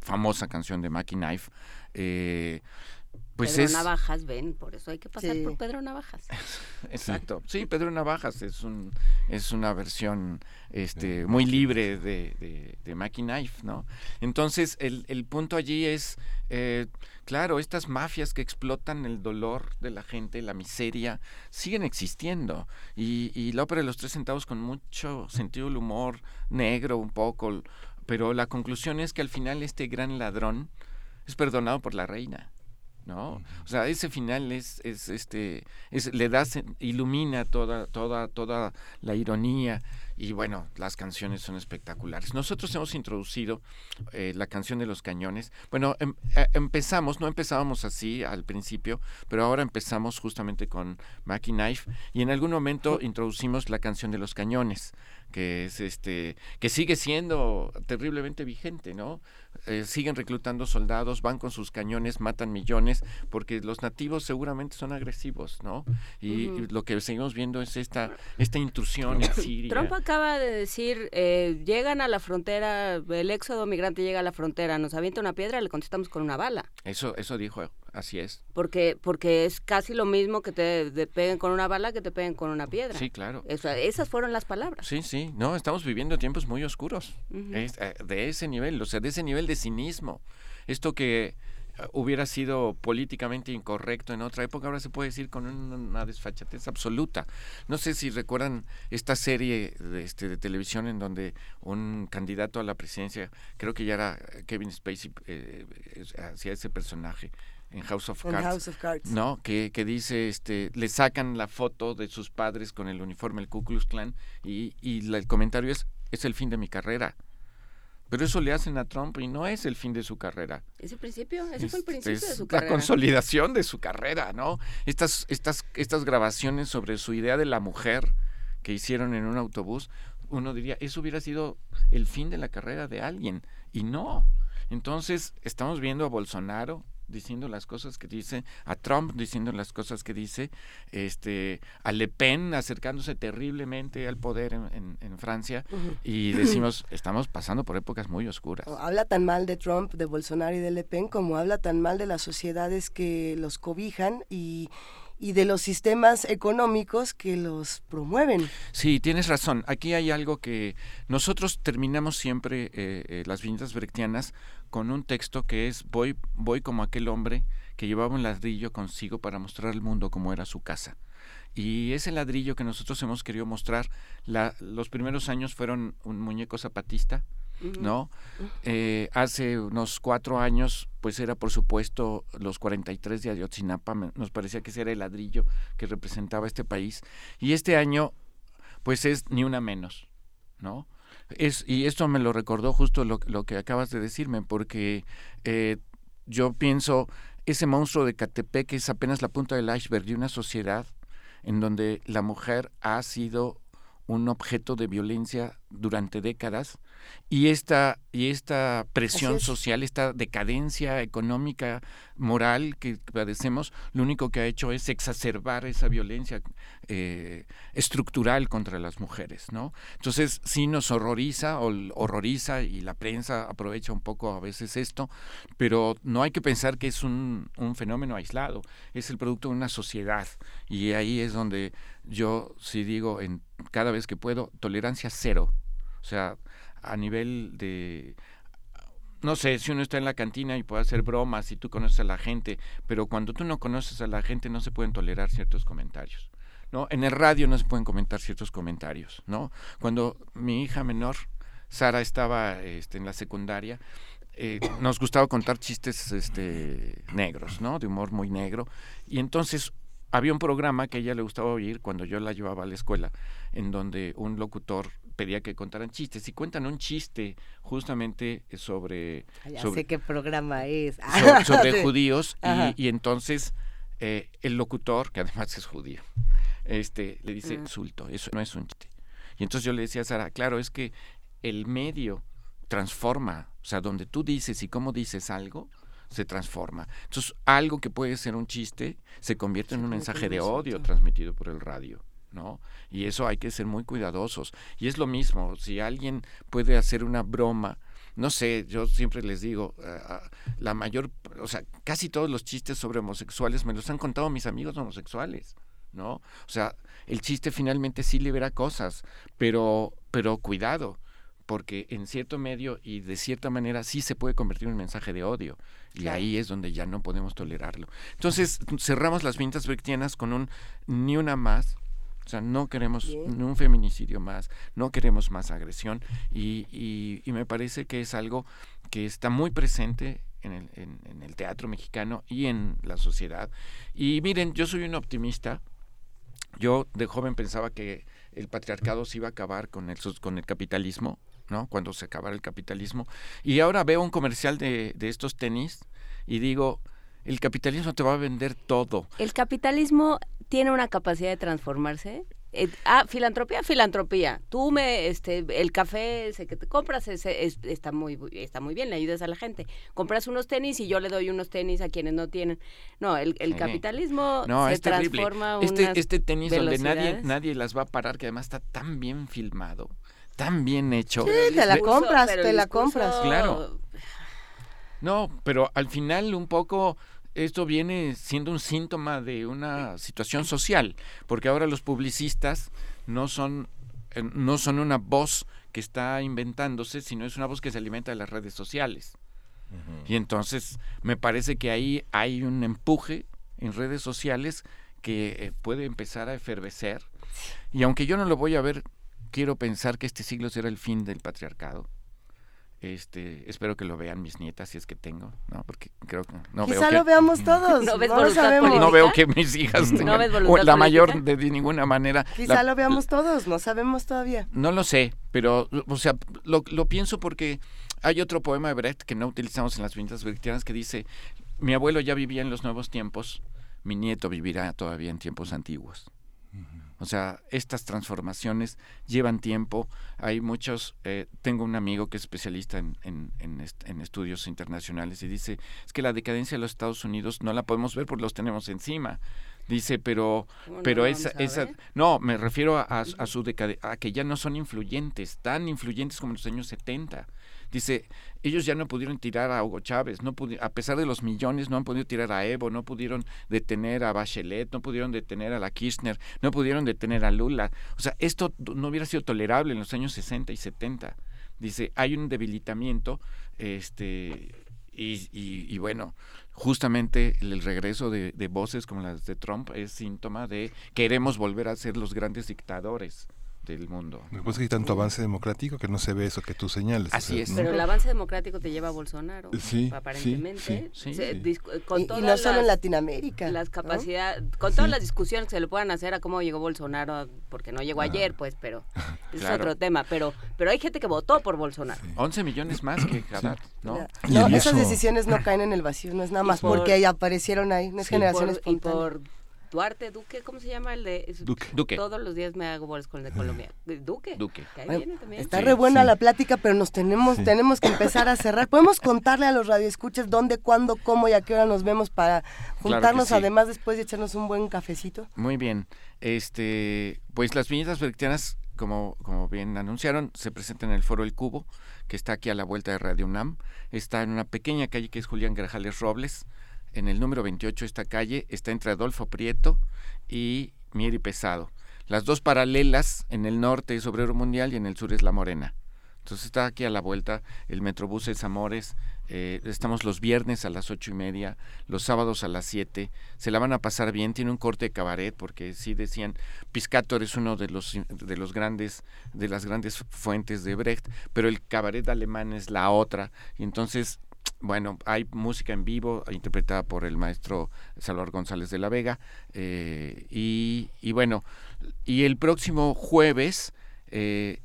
famosa canción de Mackie Knife. Eh, pues Pedro Navajas, ven, por eso hay que pasar por Pedro Navajas. Exacto. Sí, Pedro Navajas es un es una versión este muy libre de, de, de Mackie Knife, ¿no? Entonces, el, el punto allí es, eh, claro, estas mafias que explotan el dolor de la gente, la miseria, siguen existiendo. Y, y la ópera de los tres centavos con mucho sentido del humor negro un poco, pero la conclusión es que al final este gran ladrón es perdonado por la reina. ¿No? O sea, ese final es, es este, es, le da, ilumina toda, toda, toda la ironía y bueno, las canciones son espectaculares. Nosotros hemos introducido eh, la canción de los cañones. Bueno, em, eh, empezamos, no empezábamos así al principio, pero ahora empezamos justamente con Mackie Knife y en algún momento introducimos la canción de los cañones que es este que sigue siendo terriblemente vigente, ¿no? Eh, siguen reclutando soldados, van con sus cañones, matan millones, porque los nativos seguramente son agresivos, ¿no? Y, lo que seguimos viendo es esta esta intrusión en Siria. Trump acaba de decir, eh, llegan a la frontera, el éxodo migrante llega a la frontera, nos avienta una piedra, le contestamos con una bala. Eso eso dijo, así es. Porque porque es casi lo mismo que te, peguen con una bala que te peguen con una piedra. Sí, claro. esas fueron las palabras. Sí, sí, no, estamos viviendo tiempos muy oscuros, eh, de ese nivel, o sea, de ese nivel de cinismo. Esto que eh, hubiera sido políticamente incorrecto en otra época, ahora se puede decir con una desfachatez absoluta. No sé si recuerdan esta serie de, este, de televisión en donde un candidato a la presidencia, creo que ya era Kevin Spacey, eh, hacía ese personaje en House of, Cards, no que, que, dice este le sacan la foto de sus padres con el uniforme del Ku Klux Klan y, y el comentario es es el fin de mi carrera pero eso le hacen a Trump y no es el fin de su carrera. Es el principio, ese fue el principio de su carrera. La consolidación de su carrera, ¿no? Estas, estas, estas grabaciones sobre su idea de la mujer que hicieron en un autobús, uno diría, eso hubiera sido el fin de la carrera de alguien. Y no. Entonces, estamos viendo a Bolsonaro diciendo las cosas que dice, a Trump diciendo las cosas que dice, este, a Le Pen acercándose terriblemente al poder en, Francia y decimos, estamos pasando por épocas muy oscuras. Habla tan mal de Trump, de Bolsonaro y de Le Pen como habla tan mal de las sociedades que los cobijan y y de los sistemas económicos que los promueven. Sí, tienes razón. Aquí hay algo que nosotros terminamos siempre eh, eh, las viñetas brechtianas con un texto que es voy, voy como aquel hombre que llevaba un ladrillo consigo para mostrar al mundo cómo era su casa. Y ese ladrillo que nosotros hemos querido mostrar, la, los primeros años fueron un muñeco zapatista, ¿no? Eh, hace unos cuatro años, pues era por supuesto los 43 de Ayotzinapa, nos parecía que ese era el ladrillo que representaba este país. Y este año, pues es ni una menos, ¿no? Es, y esto me lo recordó justo lo, lo que acabas de decirme, porque eh, yo pienso, ese monstruo de Catepec es apenas la punta del iceberg de una sociedad en donde la mujer ha sido un objeto de violencia durante décadas y esta, y esta presión social, esta decadencia económica, moral que padecemos, lo único que ha hecho es exacerbar esa violencia eh, estructural contra las mujeres, ¿no? Entonces sí nos horroriza, o horroriza, y la prensa aprovecha un poco a veces esto, pero no hay que pensar que es un, un fenómeno aislado, es el producto de una sociedad, y ahí es donde yo sí digo en cada vez que puedo, tolerancia cero. O sea, a nivel de no sé, si uno está en la cantina y puede hacer bromas y tú conoces a la gente, pero cuando tú no conoces a la gente no se pueden tolerar ciertos comentarios. ¿no? En el radio no se pueden comentar ciertos comentarios, ¿no? Cuando mi hija menor, Sara, estaba este, en la secundaria, eh, nos gustaba contar chistes este, negros, ¿no? De humor muy negro. Y entonces había un programa que a ella le gustaba oír cuando yo la llevaba a la escuela, en donde un locutor pedía que contaran chistes. Y cuentan un chiste justamente sobre ah, ya sé qué programa es. sobre, judíos. Y, entonces eh, el locutor que además es judío este le dice insulto eso no es un chiste y entonces yo le decía a Sara claro es que el medio transforma o sea donde tú dices y cómo dices algo se transforma. Entonces, algo que puede ser un chiste se convierte en un mensaje de odio transmitido por el radio. ¿No? Y eso hay que ser muy cuidadosos. Y es lo mismo, si alguien puede hacer una broma, no sé, yo siempre les digo, eh, ah, la mayor, o sea, casi todos los chistes sobre homosexuales me los han contado mis amigos homosexuales, ¿no? O sea, el chiste finalmente sí libera cosas, pero, pero cuidado, porque en cierto medio y de cierta manera sí se puede convertir en un mensaje de odio. Y ahí es donde ya no podemos tolerarlo. Entonces, cerramos las vintas brechtianas con un ni una más, o sea, no queremos un feminicidio más, no queremos más agresión y, y, me parece que es algo que está muy presente en el, en, el teatro mexicano y en la sociedad. Y miren, yo soy un optimista. Yo de joven pensaba que el patriarcado se iba a acabar con el, con el capitalismo, ¿no? Cuando se acabara el capitalismo. Y ahora veo un comercial de, de estos tenis y digo, el capitalismo te va a vender todo. El capitalismo tiene una capacidad de transformarse eh, ah, filantropía, filantropía. Tú me, este, el café ese que te compras ese, está muy, está muy bien, le ayudas a la gente. Compras unos tenis y yo le doy unos tenis a quienes no tienen. No, el, capitalismo se transforma. Este, este tenis donde nadie, nadie las va a parar, que además está tan bien filmado, tan bien hecho. Sí, te la compras, te la compras. Claro. No, pero al final un poco esto viene siendo un síntoma de una situación social, porque ahora los publicistas no son, eh, no son una voz que está inventándose, sino es una voz que se alimenta de las redes sociales. Y entonces me parece que ahí hay un empuje en redes sociales que eh, puede empezar a efervecer. Y aunque yo no lo voy a ver, quiero pensar que este siglo será el fin del patriarcado este, espero que lo vean mis nietas si es que tengo, ¿no? Porque creo que no Quizá veo lo veamos todos. No, ves no veo que mis hijas tengan, la mayor de, ninguna manera. Quizá lo veamos todos, no sabemos todavía. No lo sé, pero o sea, lo, lo pienso porque hay otro poema de Brecht que no utilizamos en las viñetas brechtianas que dice, mi abuelo ya vivía en los nuevos tiempos, mi nieto vivirá todavía en tiempos antiguos. O sea, estas transformaciones llevan tiempo. Hay muchos, eh, tengo un amigo que es especialista en, en, en, estudios internacionales y dice, es que la decadencia de los Estados Unidos no la podemos ver porque los tenemos encima. Dice, pero, pero esa, esa, no, me refiero a, a, a su decadencia, a que ya no son influyentes, tan influyentes como en los años 70. Dice, ellos ya no pudieron tirar a Hugo Chávez, no a pesar de los millones, no han podido tirar a Evo, no pudieron detener a Bachelet, no pudieron detener a la Kirchner, no pudieron detener a Lula. O sea, esto no hubiera sido tolerable en los años 60 y 70. Dice, hay un debilitamiento, este, y, y, bueno, justamente el regreso de, de, voces como las de Trump es síntoma de queremos volver a ser los grandes dictadores del mundo. Lo que hay tanto avance democrático que no se ve eso que tú señales. Así es. Pero el avance democrático te lleva a Bolsonaro, sí, aparentemente. Sí, con y, no solo en Latinoamérica. Las capacidades, con todas las discusiones que se le puedan hacer a cómo llegó Bolsonaro, porque no llegó ayer, pues, pero es otro tema. Pero pero hay gente que votó por Bolsonaro. 11 millones más que Haddad, ¿no? No, esas decisiones no caen en el vacío, no es nada más porque aparecieron ahí, no es generaciones por, Duarte, Duque, ¿cómo se llama el de Duque? Todos los días me hago bolas con el de Colombia. Duque. Duque. está re buena la plática, pero nos tenemos tenemos que empezar a cerrar. Podemos contarle a los radioescuchas dónde, cuándo, cómo y a qué hora nos vemos para juntarnos además después de echarnos un buen cafecito. Muy bien. Este, pues las viñetas vertianas como, como bien anunciaron, se presentan en el Foro El Cubo, que está aquí a la vuelta de Radio UNAM. Está en una pequeña calle que es Julián Grajales Robles, en el número 28 esta calle está entre Adolfo Prieto y Mieri Pesado. Las dos paralelas, en el norte es Obrero Mundial y en el sur es La Morena. Entonces está aquí a la vuelta el Metrobús es Amores. Eh, estamos los viernes a las ocho y media, los sábados a las siete. Se la van a pasar bien. Tiene un corte de cabaret porque sí decían Piscator es uno de los de los grandes de las grandes fuentes de Brecht, pero el cabaret alemán es la otra. Y entonces bueno, hay música en vivo interpretada por el maestro Salvador González de la Vega. Eh, y, y, bueno, y el próximo jueves, eh,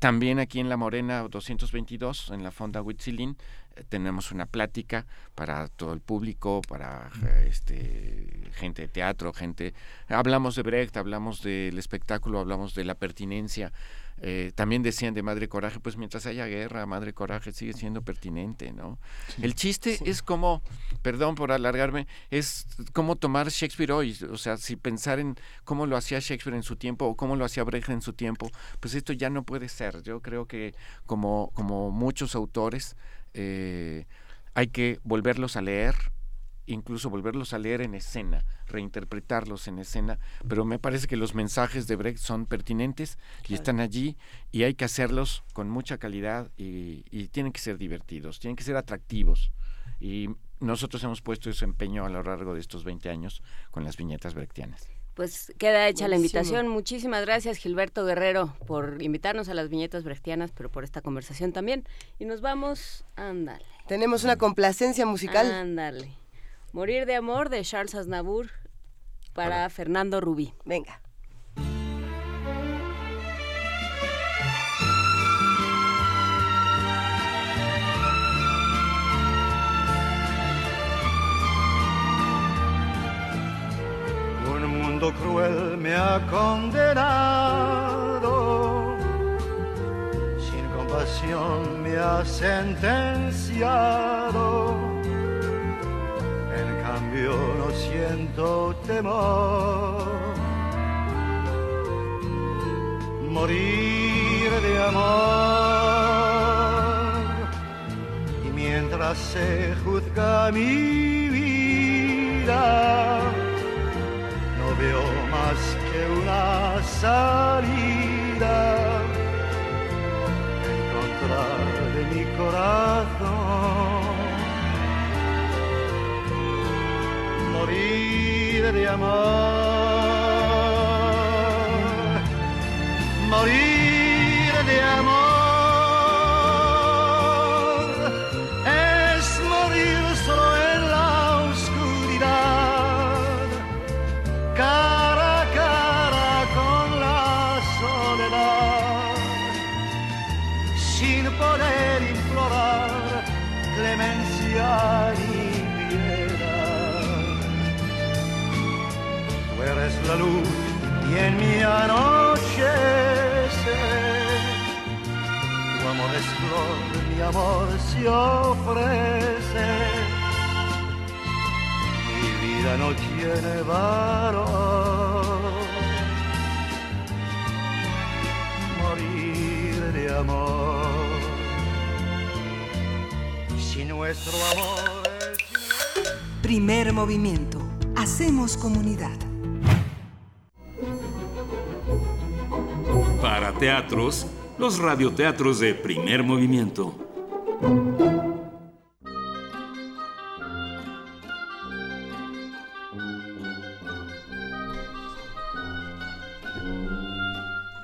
también aquí en La Morena 222, en la Fonda Huitzilín, tenemos una plática para todo el público, para este, gente de teatro, gente... Hablamos de Brecht, hablamos del espectáculo, hablamos de la pertinencia eh, también decían de Madre Coraje, pues mientras haya guerra, Madre Coraje sigue siendo pertinente, ¿no? el chiste es como, perdón por alargarme, es como tomar Shakespeare hoy, o sea, si pensar en cómo lo hacía Shakespeare en su tiempo o cómo lo hacía Brecht en su tiempo, pues esto ya no puede ser. Yo creo que como, como muchos autores, eh, hay que volverlos a leer, incluso volverlos a leer en escena, reinterpretarlos en escena, pero me parece que los mensajes de Brecht son pertinentes y están allí y hay que hacerlos con mucha calidad y, tienen que ser divertidos, tienen que ser atractivos. Y nosotros hemos puesto ese empeño a lo largo de estos 20 años con las viñetas brechtianas. Pues queda hecha la invitación. Muchísimas gracias, Gilberto Guerrero, por invitarnos a las viñetas brechtianas, pero por esta conversación también. Y nos vamos, ándale. Tenemos una complacencia musical. Ándale. Morir de amor de Charles Aznavour para Fernando Rubí. Venga. Mundo cruel me ha condenado, sin compasión me ha sentenciado. En cambio no siento temor. Morir de amor. Y mientras se juzga mi vida, veo más que una salida en contra de mi corazón. Morir de amor, morir luz y en mi anochece. Tu amor es flor, mi amor se ofrece mi vida no tiene valor. Morir de amor. Si nuestro amor es... Primer movimiento. Hacemos comunidad. Teatros, los radioteatros de primer movimiento.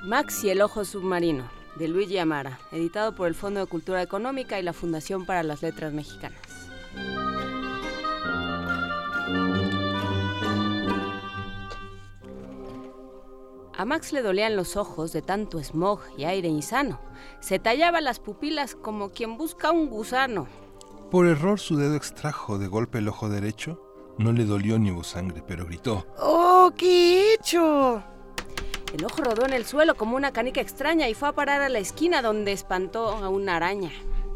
Max y el ojo submarino, de Luigi Amara, editado por el Fondo de Cultura Económica y la Fundación para las Letras Mexicanas. A Max le dolían los ojos de tanto smog y aire insano. Se tallaba las pupilas como quien busca un gusano. Por error su dedo extrajo de golpe el ojo derecho. No le dolió ni hubo sangre, pero gritó. ¡Oh, qué he hecho! El ojo rodó en el suelo como una canica extraña y fue a parar a la esquina donde espantó a una araña.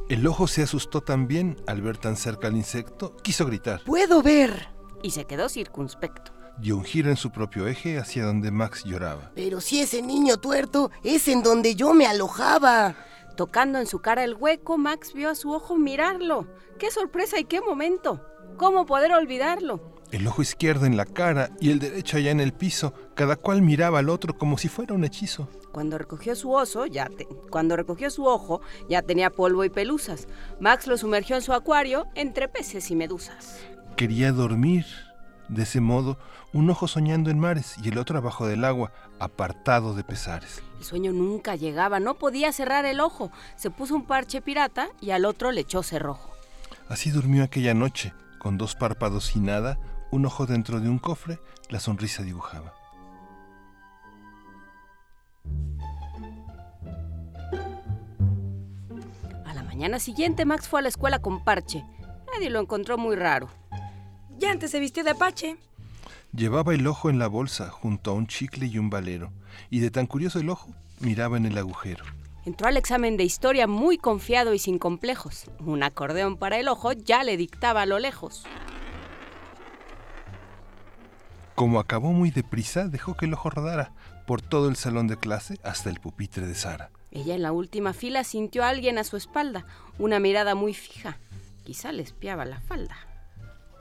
El ojo se asustó también al ver tan cerca al insecto. Quiso gritar. ¡Puedo ver! Y se quedó circunspecto. Dio un giro en su propio eje hacia donde Max lloraba. Pero si ese niño tuerto es en donde yo me alojaba. Tocando en su cara el hueco, Max vio a su ojo mirarlo. ¡Qué sorpresa y qué momento! ¿Cómo poder olvidarlo? El ojo izquierdo en la cara y el derecho allá en el piso, cada cual miraba al otro como si fuera un hechizo. Cuando recogió su oso, ya te- cuando recogió su ojo, ya tenía polvo y pelusas. Max lo sumergió en su acuario entre peces y medusas. Quería dormir. De ese modo, un ojo soñando en mares y el otro abajo del agua, apartado de pesares. El sueño nunca llegaba, no podía cerrar el ojo. Se puso un parche pirata y al otro le echó cerrojo. Así durmió aquella noche, con dos párpados y nada, un ojo dentro de un cofre, la sonrisa dibujaba. A la mañana siguiente, Max fue a la escuela con parche. Nadie lo encontró muy raro. Ya antes se vistió de apache. Llevaba el ojo en la bolsa junto a un chicle y un valero, y de tan curioso el ojo, miraba en el agujero. Entró al examen de historia muy confiado y sin complejos. Un acordeón para el ojo ya le dictaba a lo lejos. Como acabó muy deprisa, dejó que el ojo rodara por todo el salón de clase hasta el pupitre de Sara. Ella en la última fila sintió a alguien a su espalda, una mirada muy fija. Quizá le espiaba la falda.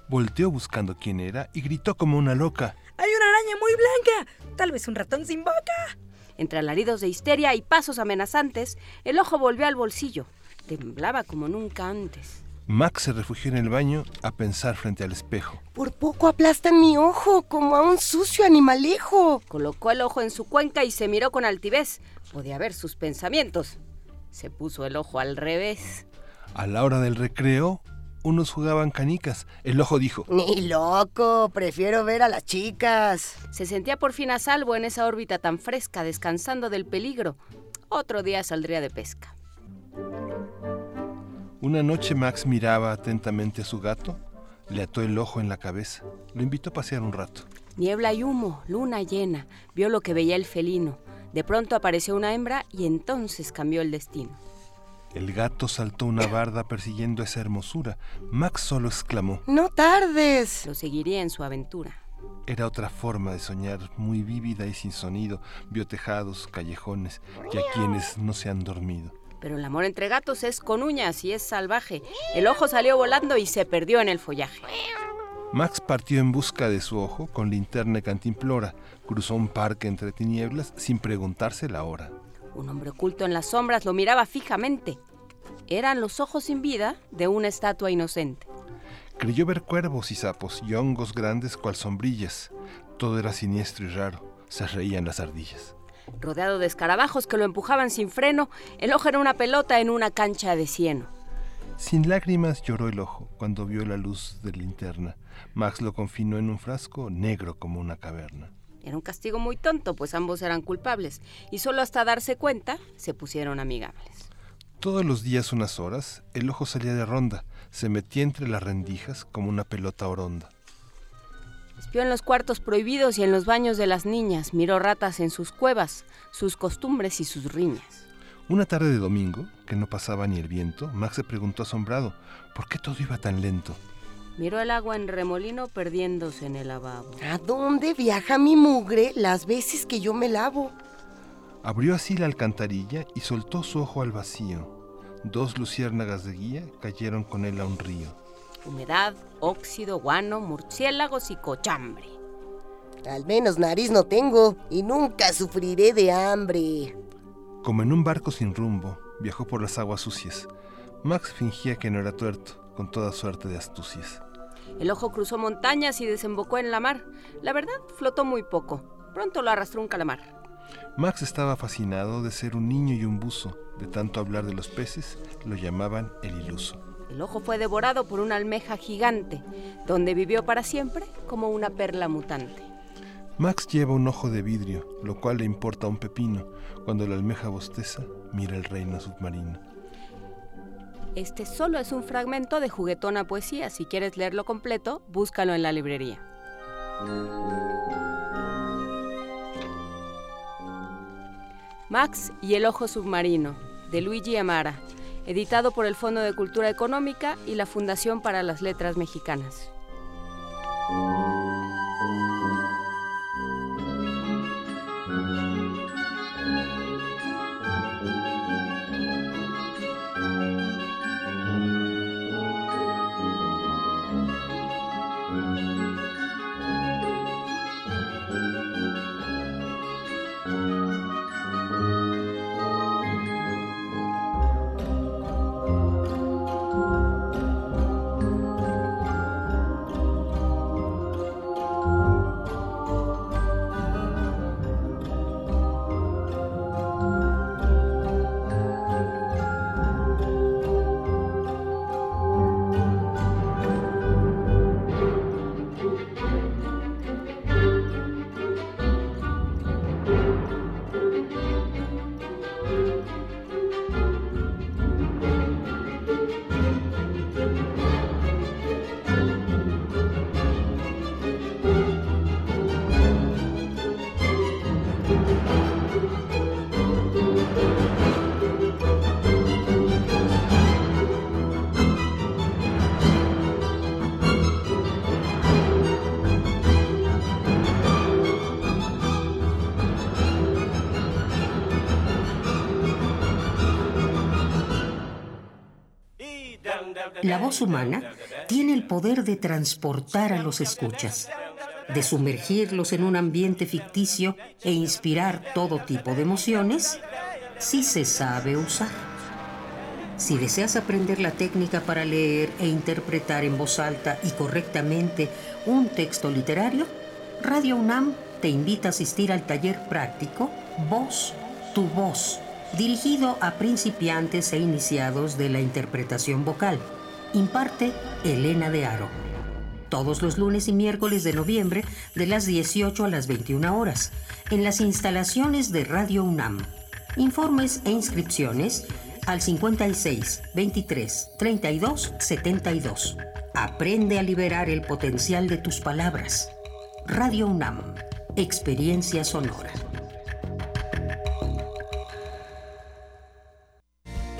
Volteó buscando quién era y gritó como una loca. Hay una araña muy blanca. Tal vez un ratón sin boca. Entre alaridos de histeria y pasos amenazantes, el ojo volvió al bolsillo. Temblaba como nunca antes. Max se refugió en el baño a pensar frente al espejo. Por poco aplastan mi ojo, como a un sucio animalejo. Colocó el ojo en su cuenca y se miró con altivez. Podía ver sus pensamientos. Se puso el ojo al revés. A la hora del recreo, unos jugaban canicas. El ojo dijo, Ni loco, prefiero ver a las chicas. Se sentía por fin a salvo en esa órbita tan fresca, descansando del peligro. Otro día saldría de pesca. Una noche Max miraba atentamente a su gato, le ató el ojo en la cabeza, lo invitó a pasear un rato. Niebla y humo, luna llena, vio lo que veía el felino. De pronto apareció una hembra y entonces cambió el destino. El gato saltó una barda persiguiendo esa hermosura. Max solo exclamó. No tardes. Lo seguiría en su aventura. Era otra forma de soñar, muy vívida y sin sonido. Vio tejados, callejones y a quienes no se han dormido. Pero el amor entre gatos es con uñas y es salvaje. El ojo salió volando y se perdió en el follaje. Max partió en busca de su ojo con linterna y cantimplora. Cruzó un parque entre tinieblas sin preguntarse la hora. Un hombre oculto en las sombras lo miraba fijamente. Eran los ojos sin vida de una estatua inocente. Creyó ver cuervos y sapos y hongos grandes cual sombrillas. Todo era siniestro y raro. Se reían las ardillas. Rodeado de escarabajos que lo empujaban sin freno, el ojo era una pelota en una cancha de cieno. Sin lágrimas lloró el ojo cuando vio la luz de linterna. Max lo confinó en un frasco negro como una caverna. Era un castigo muy tonto, pues ambos eran culpables, y solo hasta darse cuenta se pusieron amigables. Todos los días unas horas, el ojo salía de ronda, se metía entre las rendijas como una pelota oronda. Espió en los cuartos prohibidos y en los baños de las niñas, miró ratas en sus cuevas, sus costumbres y sus riñas. Una tarde de domingo, que no pasaba ni el viento, Max se preguntó asombrado, ¿por qué todo iba tan lento? Miró el agua en remolino perdiéndose en el lavabo. ¿A dónde viaja mi mugre las veces que yo me lavo? Abrió así la alcantarilla y soltó su ojo al vacío. Dos luciérnagas de guía cayeron con él a un río. Humedad, óxido, guano, murciélagos y cochambre. Al menos nariz no tengo y nunca sufriré de hambre. Como en un barco sin rumbo, viajó por las aguas sucias. Max fingía que no era tuerto, con toda suerte de astucias. El ojo cruzó montañas y desembocó en la mar. La verdad, flotó muy poco. Pronto lo arrastró un calamar. Max estaba fascinado de ser un niño y un buzo. De tanto hablar de los peces, lo llamaban el iluso. El ojo fue devorado por una almeja gigante, donde vivió para siempre como una perla mutante. Max lleva un ojo de vidrio, lo cual le importa a un pepino. Cuando la almeja bosteza, mira el reino submarino. Este solo es un fragmento de juguetona poesía. Si quieres leerlo completo, búscalo en la librería. Max y el ojo submarino, de Luigi Amara, editado por el Fondo de Cultura Económica y la Fundación para las Letras Mexicanas. Voz humana tiene el poder de transportar a los escuchas, de sumergirlos en un ambiente ficticio e inspirar todo tipo de emociones si se sabe usar. Si deseas aprender la técnica para leer e interpretar en voz alta y correctamente un texto literario, Radio UNAM te invita a asistir al taller práctico Voz, tu voz, dirigido a principiantes e iniciados de la interpretación vocal. Imparte Elena de Aro. Todos los lunes y miércoles de noviembre de las 18 a las 21 horas en las instalaciones de Radio UNAM. Informes e inscripciones al 56 23 32 72. Aprende a liberar el potencial de tus palabras. Radio UNAM, Experiencia Sonora.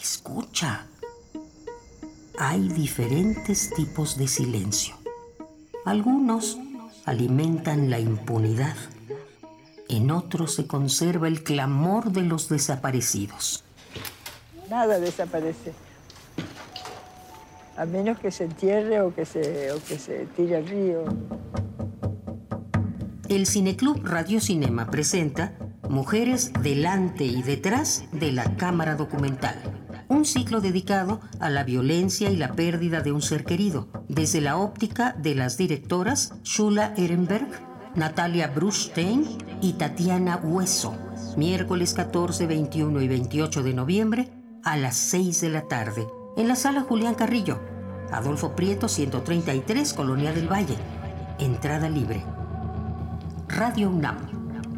Escucha. Hay diferentes tipos de silencio. Algunos alimentan la impunidad. En otros se conserva el clamor de los desaparecidos. Nada desaparece. A menos que se entierre o que se, o que se tire al río. El Cineclub Radio Cinema presenta Mujeres delante y detrás de la cámara documental. Un ciclo dedicado a la violencia y la pérdida de un ser querido, desde la óptica de las directoras Shula Ehrenberg, Natalia Brustein y Tatiana Hueso. Miércoles 14, 21 y 28 de noviembre a las 6 de la tarde, en la sala Julián Carrillo, Adolfo Prieto 133, Colonia del Valle. Entrada libre. Radio UNAM,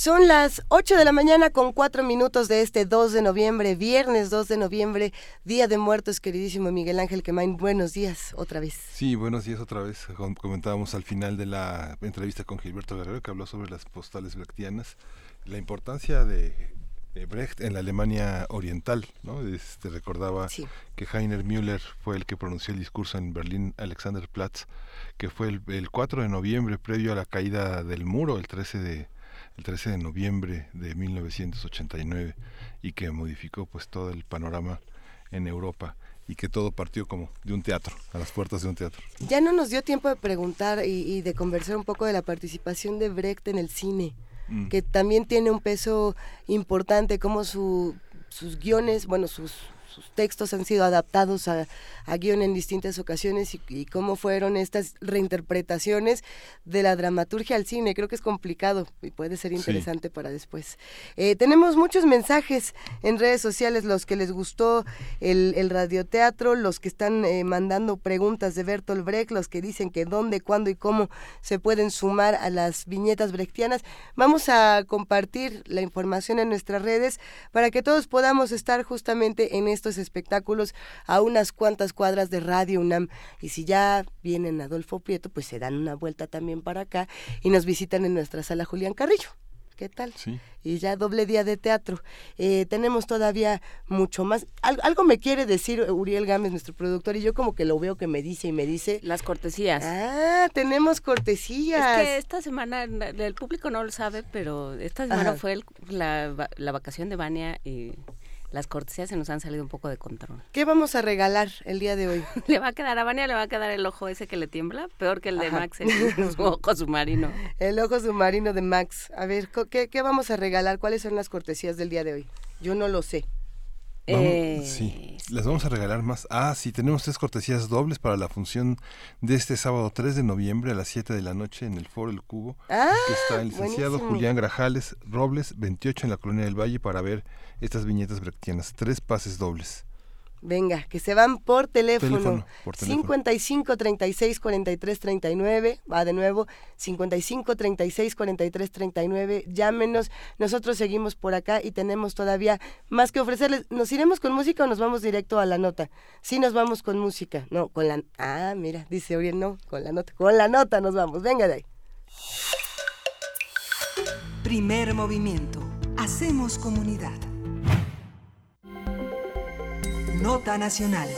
Son las 8 de la mañana con 4 minutos de este 2 de noviembre, viernes 2 de noviembre, Día de Muertos, queridísimo Miguel Ángel Quemain. Buenos días otra vez. Sí, buenos días otra vez. Com- Comentábamos al final de la entrevista con Gilberto Guerrero que habló sobre las postales brechtianas, la importancia de de Brecht en la Alemania oriental, ¿no? Este, recordaba que Heiner Müller fue el que pronunció el discurso en Berlín Alexanderplatz, que fue el, el 4 de noviembre previo a la caída del muro, el 13 de el 13 de noviembre de 1989 y que modificó pues todo el panorama en Europa y que todo partió como de un teatro, a las puertas de un teatro. Ya no nos dio tiempo de preguntar y, y de conversar un poco de la participación de Brecht en el cine, Mm. que también tiene un peso importante, como su, sus guiones, bueno, sus, sus textos han sido adaptados a, a guion en distintas ocasiones y, y cómo fueron estas reinterpretaciones de la dramaturgia al cine. Creo que es complicado y puede ser Sí. interesante para después. Eh, tenemos muchos mensajes en redes sociales, los que les gustó el, el radioteatro, los que están eh, mandando preguntas de Bertolt Brecht, los que dicen que dónde, cuándo y cómo se pueden sumar a las viñetas brechtianas. Vamos a compartir la información en nuestras redes para que todos podamos estar justamente en estos espectáculos a unas cuantas cuadras de Radio UNAM. Y si ya vienen Adolfo Prieto, pues se dan una vuelta también para acá y nos visitan en nuestra sala Julián Carrillo. ¿Qué tal? Sí. Y ya doble día de teatro. Eh, tenemos todavía mucho más. Al- algo me quiere decir Uriel Gámez, nuestro productor, y yo como que lo veo que me dice y me dice... Las cortesías. Ah, tenemos cortesías. Es que esta semana, na- el público no lo sabe, pero esta semana Ajá. fue el- la, va- la vacación de Vania y las cortesías se nos han salido un poco de control. ¿Qué vamos a regalar el día de hoy? Le va a quedar a Vania, le va a quedar el ojo ese que le tiembla, peor que el de Ajá. Max, el, su ojo submarino. El ojo submarino de Max. A ver, ¿qué, qué vamos a regalar? ¿Cuáles son las cortesías del día de hoy? Yo no lo sé. Vamos- Eh, sí, les vamos a regalar más. Ah, sí, tenemos tres cortesías dobles para la función de este sábado 3 de noviembre a las 7 de la noche en el Foro El Cubo. Ah, que está el licenciado buenísimo. Julián Grajales Robles, 28 en la Colonia del Valle, para ver estas viñetas brechtianas. Tres pases dobles. Venga, que se van por teléfono. 55 36 43 39. Va de nuevo. 55 36 43 39. Llámenos. Nosotros seguimos por acá y tenemos todavía más que ofrecerles. ¿Nos iremos con música o nos vamos directo a la nota? Sí, nos vamos con música. No, con la. Ah, mira, dice Oriel, no, con la nota. Con la nota nos vamos. Venga de ahí. Primer movimiento. Hacemos comunidad. Nota Nacional.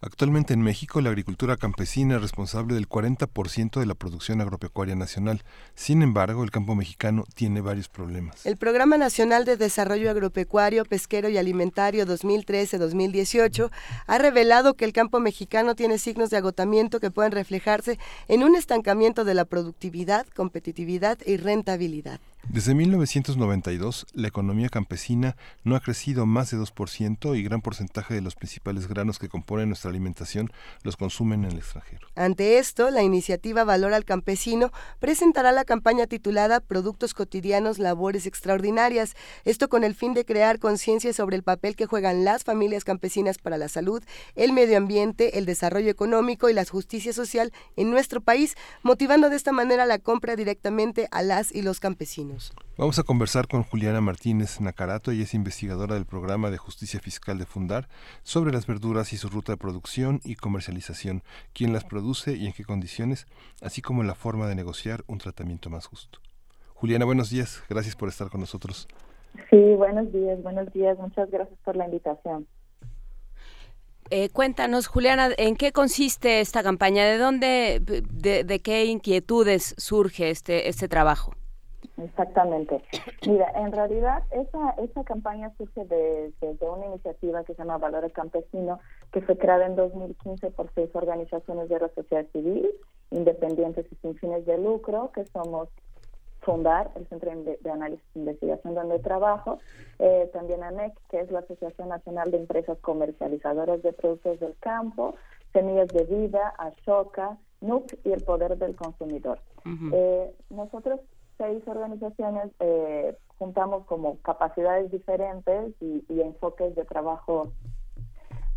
Actualmente en México la agricultura campesina es responsable del 40% de la producción agropecuaria nacional. Sin embargo, el campo mexicano tiene varios problemas. El Programa Nacional de Desarrollo Agropecuario, Pesquero y Alimentario 2013-2018 ha revelado que el campo mexicano tiene signos de agotamiento que pueden reflejarse en un estancamiento de la productividad, competitividad y rentabilidad. Desde 1992, la economía campesina no ha crecido más de 2% y gran porcentaje de los principales granos que componen nuestra alimentación los consumen en el extranjero. Ante esto, la iniciativa Valor al Campesino presentará la campaña titulada Productos cotidianos, labores extraordinarias. Esto con el fin de crear conciencia sobre el papel que juegan las familias campesinas para la salud, el medio ambiente, el desarrollo económico y la justicia social en nuestro país, motivando de esta manera la compra directamente a las y los campesinos. Vamos a conversar con Juliana Martínez Nacarato, ella es investigadora del programa de justicia fiscal de Fundar, sobre las verduras y su ruta de producción y comercialización, quién las produce y en qué condiciones, así como la forma de negociar un tratamiento más justo. Juliana, buenos días, gracias por estar con nosotros. Sí, buenos días, buenos días, muchas gracias por la invitación. Eh, cuéntanos, Juliana, ¿en qué consiste esta campaña? ¿De dónde, de, de qué inquietudes surge este, este trabajo? Exactamente. Mira, en realidad esa, esa campaña surge de, una iniciativa que se llama Valores Campesino, que fue creada en 2015 por seis organizaciones de la sociedad civil, independientes y sin fines de lucro, que somos Fundar, el Centro de Análisis e Investigación donde trabajo, eh, también ANEC, que es la Asociación Nacional de Empresas Comercializadoras de Productos del Campo, Semillas de Vida, Ashoka, NUC y el Poder del Consumidor. eh, nosotros seis organizaciones eh, juntamos como capacidades diferentes y, y, enfoques de trabajo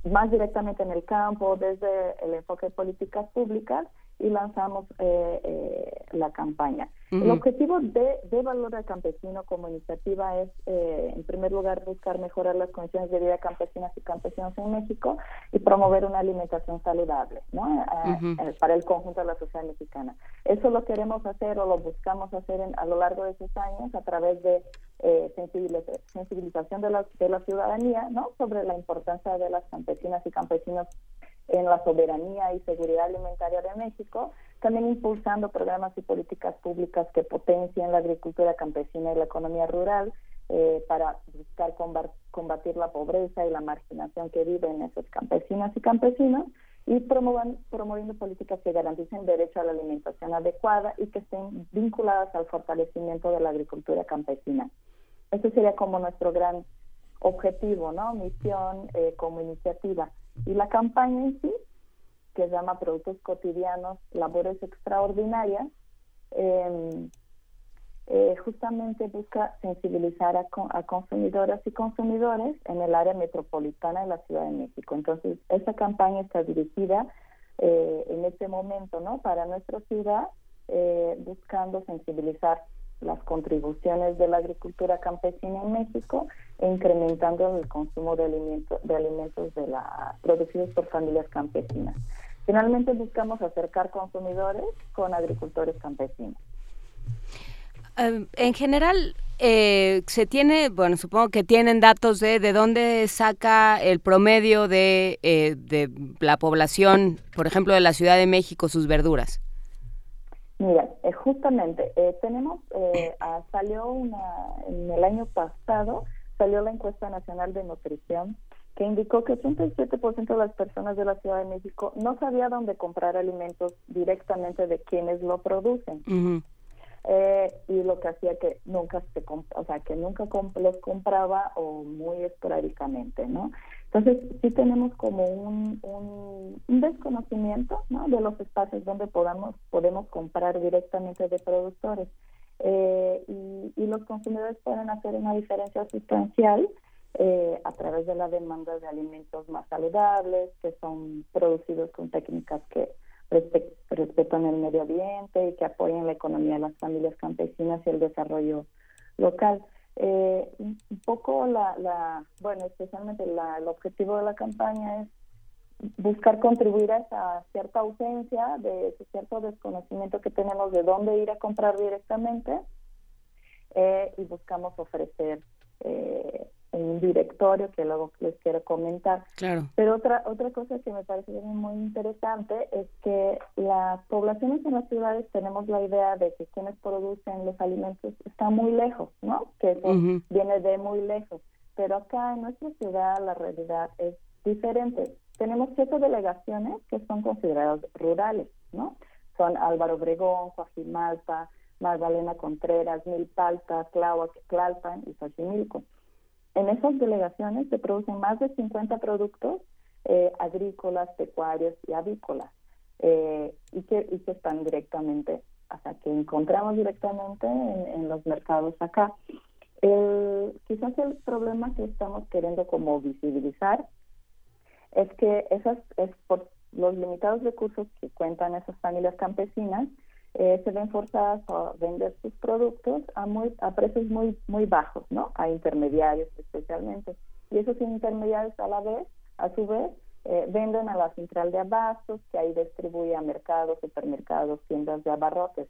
más directamente en el campo, desde el enfoque de políticas públicas y lanzamos eh, eh, la campaña. El objetivo de, de Valor al Campesino como iniciativa es, eh, en primer lugar, buscar mejorar las condiciones de vida campesinas y campesinos en México y promover una alimentación saludable ¿no? para el conjunto de la sociedad mexicana. Eso lo queremos hacer o lo buscamos hacer a lo largo de esos años a través de sensibilización de la, de la ciudadanía ¿no? sobre la importancia de las campesinas y campesinos en la soberanía y seguridad alimentaria de México, también impulsando programas y políticas públicas que potencien la agricultura campesina y la economía rural eh, para buscar combatir la pobreza y la marginación que viven esos campesinas y campesinos y promoviendo políticas que garanticen derecho a la alimentación adecuada y que estén vinculadas al fortalecimiento de la agricultura campesina. Ese sería como nuestro gran objetivo, ¿no? Misión eh, como iniciativa. Y la campaña en sí, que se llama Productos Cotidianos, Labores Extraordinarias, em, eh, justamente busca sensibilizar a, a, consumidoras y consumidores en el área metropolitana de la Ciudad de México. Entonces, esa campaña está dirigida eh, en este momento ¿no? para nuestra ciudad, eh, buscando sensibilizar las contribuciones de la agricultura campesina en México incrementando el consumo de alimentos de alimentos de la, producidos por familias campesinas. Finalmente buscamos acercar consumidores con agricultores campesinos. Em, en general, eh, se tiene, bueno, supongo que tienen datos de de dónde saca el promedio de, eh, de la población, por ejemplo, de la Ciudad de México, sus verduras. Mira, eh, justamente eh, tenemos, eh, ah, salió una, en el año pasado, salió la encuesta nacional de nutrición que indicó que 87% de las personas de la Ciudad de México no sabía dónde comprar alimentos directamente de quienes lo producen. y lo que hacía que nunca se o sea que nunca los compraba o muy esporádicamente no entonces, sí tenemos como un, un, desconocimiento ¿no? de los espacios donde podamos, podemos comprar directamente de productores. Eh, y, y, los consumidores pueden hacer una diferencia sustancial eh, a través de la demanda de alimentos más saludables, que son producidos con técnicas que respetan el medio ambiente y que apoyan la economía de las familias campesinas y el desarrollo local. Eh, un poco la, la bueno, especialmente la, el objetivo de la campaña es buscar contribuir a esa cierta ausencia, de ese cierto desconocimiento que tenemos de dónde ir a comprar directamente eh, y buscamos ofrecer eh, un directorio que luego les quiero comentar. Claro. Pero otra otra cosa que me parece muy interesante es que las poblaciones en las ciudades tenemos la idea de que quienes producen los alimentos están muy lejos, ¿no? Que eso viene de muy lejos. Pero acá en nuestra ciudad la realidad es diferente. Tenemos siete delegaciones que son consideradas rurales, ¿no? Son Álvaro Obregón, Coajimalpa, Magdalena Contreras, Milpalta, Tláhuac, Tlalpan y Xochimilco. En esas delegaciones se producen más de 50 productos eh, agrícolas, pecuarios y avícolas eh, y, que, y que están directamente, hasta que encontramos directamente en, los mercados acá. quizás el problema que estamos queriendo como visibilizar es que esas es por los limitados recursos que cuentan esas familias campesinas eh, se ven forzadas a vender sus productos a, muy, a precios muy, muy bajos, ¿no? A intermediarios especialmente. Y esos intermediarios a la vez, a su vez, eh, venden a la central de abastos, que ahí distribuye a mercados, supermercados, tiendas de abarrotes.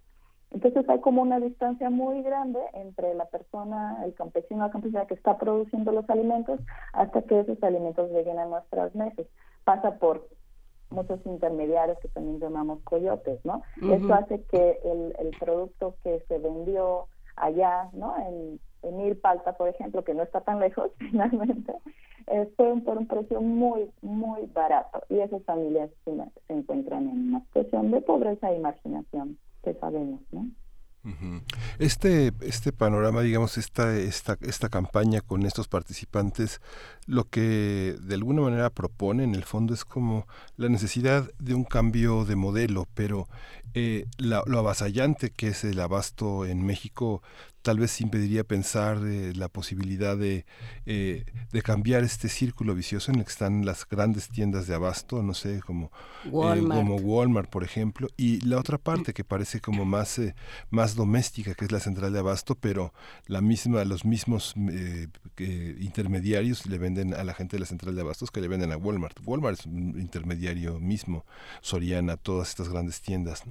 Entonces hay como una distancia muy grande entre la persona, el campesino, la campesina que está produciendo los alimentos hasta que esos alimentos lleguen a nuestras mesas. Pasa por muchos intermediarios que también llamamos coyotes, ¿no? Eso hace que el, el producto que se vendió allá, ¿no? En, en Irpalta, por ejemplo, que no está tan lejos finalmente, eh, fue por un precio muy, muy barato. Y esas familias se encuentran en una situación de pobreza e imaginación, que sabemos, ¿no? Este, este panorama, digamos, esta, esta, esta campaña con estos participantes, lo que de alguna manera propone en el fondo es como la necesidad de un cambio de modelo, pero eh, lo avasallante que es el abasto en México tal vez impediría pensar eh, la posibilidad de, eh, de cambiar este círculo vicioso en el que están las grandes tiendas de abasto, no sé, como eh, Walmart, como Walmart por ejemplo, y la otra parte que parece como más, más doméstica, que es la central de abasto, pero la misma, los mismos intermediarios le venden a la gente de la central de abastos que le venden a Walmart. Walmart es un intermediario mismo, Soriana, todas estas grandes tiendas.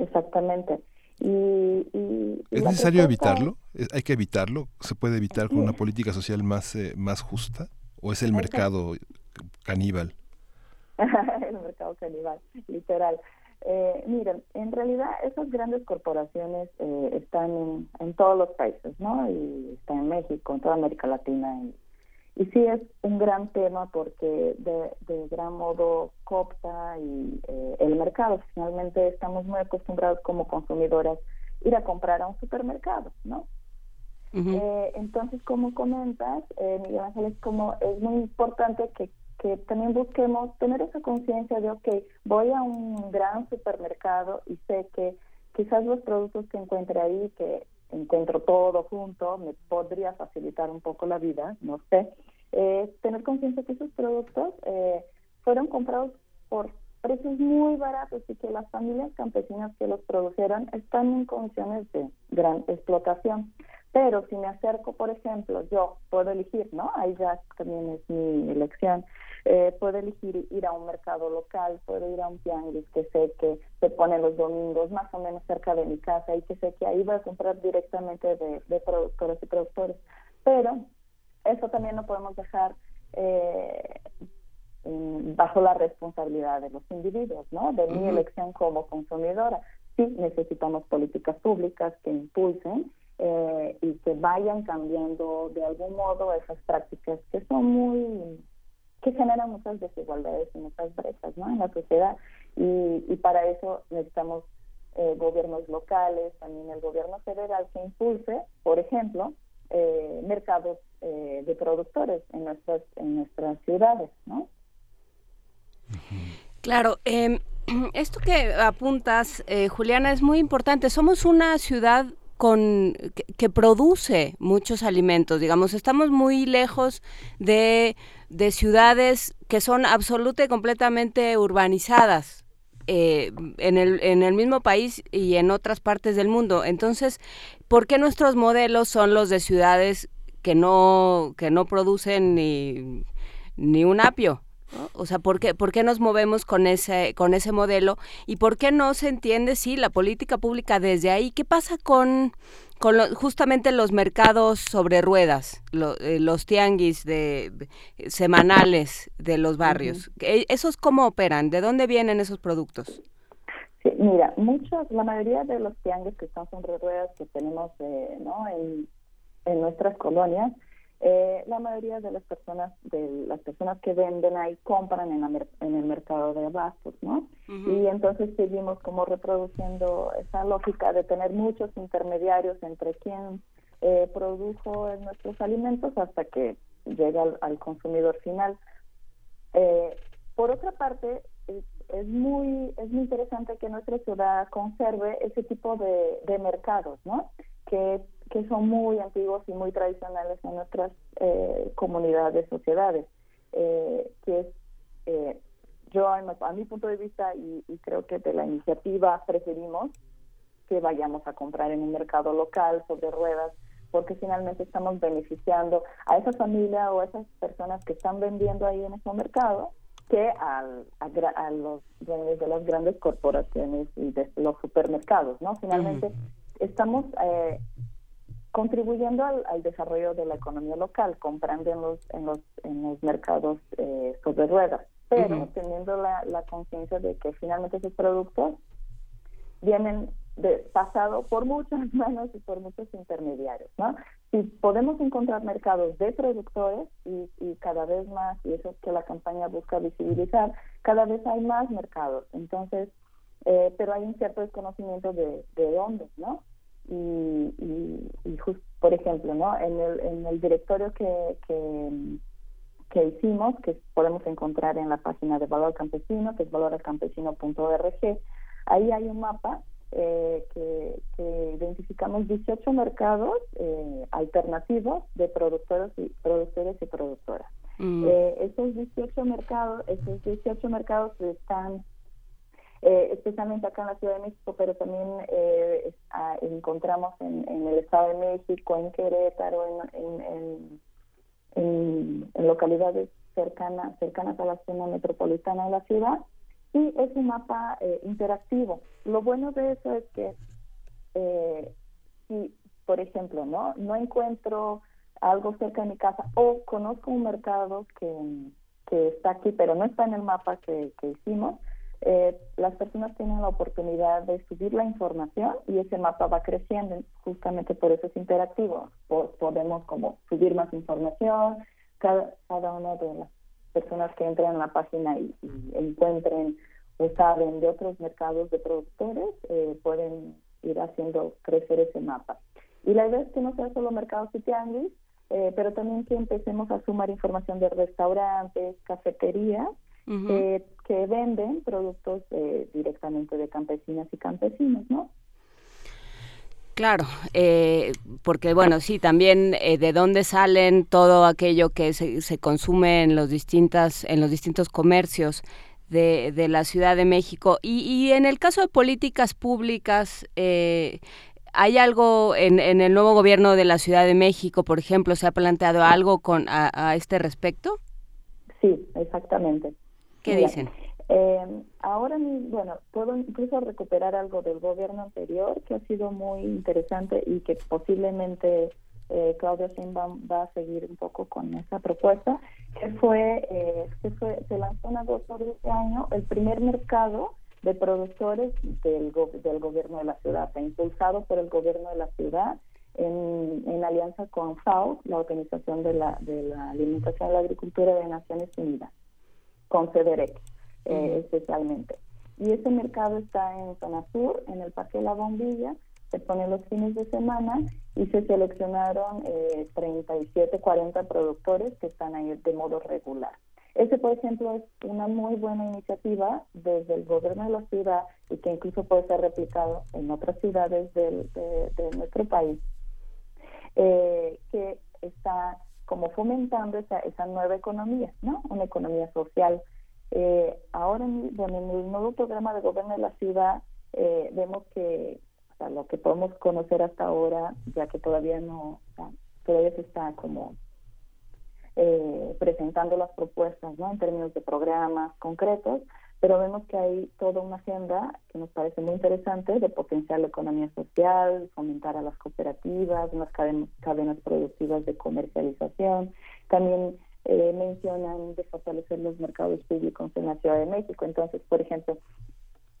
Exactamente. Y, ¿Es necesario evitarlo? ¿Hay que evitarlo? ¿Se puede evitar con una política social más, eh, más justa? ¿O es el mercado caníbal? el mercado caníbal, literal. Eh, miren, en realidad esas grandes corporaciones eh, están en, en, todos los países, ¿no? Y están en México, en toda América Latina y y sí es un gran tema porque de, de gran modo coopta y eh, el mercado. Finalmente estamos muy acostumbrados como consumidoras ir a comprar a un supermercado, ¿no? eh, entonces, como comentas, eh, Miguel Ángel, como es muy importante que, que también busquemos tener esa conciencia de, ok, voy a un gran supermercado y sé que quizás los productos que encuentre ahí, que encuentro todo junto, me podría facilitar un poco la vida, no sé. Eh, tener conciencia que esos productos eh, fueron comprados por precios muy baratos y que las familias campesinas que los produjeron están en condiciones de gran explotación. Pero si me acerco, por ejemplo, yo puedo elegir, ¿no? Ahí ya también es mi elección. Eh, puedo elegir ir a un mercado local, puedo ir a un tianguis que sé que se pone los domingos más o menos cerca de mi casa y que sé que ahí voy a comprar directamente de, de productores y productores. Pero eso también no podemos dejar eh, bajo la responsabilidad de los individuos, ¿no? De mi elección como consumidora. Sí, necesitamos políticas públicas que impulsen eh, y que vayan cambiando de algún modo esas prácticas que son muy que generan muchas desigualdades y muchas brechas ¿no? en la sociedad y, y para eso necesitamos eh, gobiernos locales, también el gobierno federal que impulse, por ejemplo, eh, mercados eh, de productores en nuestras en nuestras ciudades, ¿no? Claro, eh, esto que apuntas, eh, Juliana, es muy importante. Somos una ciudad con que, produce muchos alimentos. Digamos, estamos muy lejos de, de ciudades que son absoluta y completamente urbanizadas. Eh, en, el, en el mismo país y en otras partes del mundo. Entonces, ¿por qué nuestros modelos son los de ciudades que no, que no producen ni, ni un apio? O sea, ¿por qué, ¿por qué nos movemos con ese, con ese modelo? ¿Y por qué no se entiende, sí, la política pública desde ahí? ¿Qué pasa con, con justamente los mercados sobre ruedas, eh, los tianguis de, semanales de los barrios? Eh, ¿Esos cómo operan? ¿De dónde vienen esos productos? Sí, mira, muchos, la mayoría de los tianguis que están sobre ruedas que tenemos eh, ¿no? en, en nuestras colonias, eh, la mayoría de las personas de las personas que venden ahí compran en, en el mercado de abastos, ¿no? Y entonces seguimos como reproduciendo esa lógica de tener muchos intermediarios entre quien eh, produjo nuestros alimentos hasta que llega al, consumidor final. Eh, por otra parte, es, muy es muy interesante que nuestra ciudad conserve ese tipo de, de mercados, ¿no? Que que son muy antiguos y muy tradicionales en nuestras eh, comunidades, sociedades, eh, que es, eh, yo a mi punto de vista y, creo que de la iniciativa preferimos que vayamos a comprar en un mercado local sobre ruedas, porque finalmente estamos beneficiando a esa familia o a esas personas que están vendiendo ahí en ese mercado que al, a, los dueños de las grandes corporaciones y de los supermercados, ¿no? Finalmente estamos eh, contribuyendo al, desarrollo de la economía local, comprando en los, en los, en los mercados eh, sobre ruedas, pero teniendo la, la conciencia de que finalmente esos productos vienen de, pasado por muchas manos y por muchos intermediarios, ¿no? Si podemos encontrar mercados de productores y, y cada vez más, y eso es que la campaña busca visibilizar, cada vez hay más mercados, entonces, eh, pero hay un cierto desconocimiento de, de dónde, ¿no? Y, y, por ejemplo, ¿no? En el, en el directorio que, que, hicimos, que podemos encontrar en la página de Valor Campesino, que es valoralcampesino.org, ahí hay un mapa eh, que, identificamos 18 mercados eh, alternativos de productores y productores y productoras. Mm. Eh, esos 18 mercados, esos 18 mercados están eh, especialmente acá en la Ciudad de México, pero también eh, encontramos en, el Estado de México, en Querétaro, en, en, localidades cercanas, cercanas a la zona metropolitana de la ciudad, y es un mapa eh, interactivo. Lo bueno de eso es que si, por ejemplo, no no encuentro algo cerca de mi casa o conozco un mercado que, está aquí, pero no está en el mapa que hicimos, eh, las personas tienen la oportunidad de subir la información y ese mapa va creciendo, justamente por eso es interactivo. podemos como subir más información, cada, cada una de las personas que entren en la página y, encuentren o saben de otros mercados de productores, eh, pueden ir haciendo crecer ese mapa. Y la idea es que no sea solo mercados y tianguis, eh, pero también que empecemos a sumar información de restaurantes, cafeterías, que venden productos eh, directamente de campesinas y campesinos, ¿no? Claro, eh, porque bueno, sí, también eh, de dónde salen todo aquello que se, se, consume en los distintas, en los distintos comercios de, de la Ciudad de México. Y, y, en el caso de políticas públicas, ¿hay algo en, en, el nuevo gobierno de la Ciudad de México, por ejemplo, se ha planteado algo con a, a este respecto? Sí, exactamente. ¿Qué dicen? Eh, ahora, bueno, puedo incluso recuperar algo del gobierno anterior que ha sido muy interesante y que posiblemente eh, Claudia Sheinbaum va a seguir un poco con esa propuesta, que fue, eh, que fue se lanzó en agosto de este año el primer mercado de productores del, del gobierno de la ciudad, impulsado por el gobierno de la ciudad en, en alianza con FAO, la Organización de la, de la Alimentación y la Agricultura de Naciones Unidas con CDREC eh, especialmente. Y ese mercado está en zona sur, en el Parque La Bombilla, se pone los fines de semana y se seleccionaron eh, 37, 40 productores que están ahí de modo regular. Ese, por ejemplo, es una muy buena iniciativa desde el gobierno de la ciudad y que incluso puede ser replicado en otras ciudades de, nuestro país, eh, que está como fomentando esa, esa nueva economía, ¿no? Una economía social. Eh, ahora, en, el nuevo programa de gobierno de la ciudad, eh, vemos que lo que podemos conocer hasta ahora, ya que todavía no, todavía se está como eh, presentando las propuestas ¿no? en términos de programas concretos, pero vemos que hay toda una agenda que nos parece muy interesante de potenciar la economía social, fomentar a las cooperativas, unas cadenas, productivas de comercialización. También eh, mencionan de fortalecer los mercados públicos en la Ciudad de México. Entonces, por ejemplo,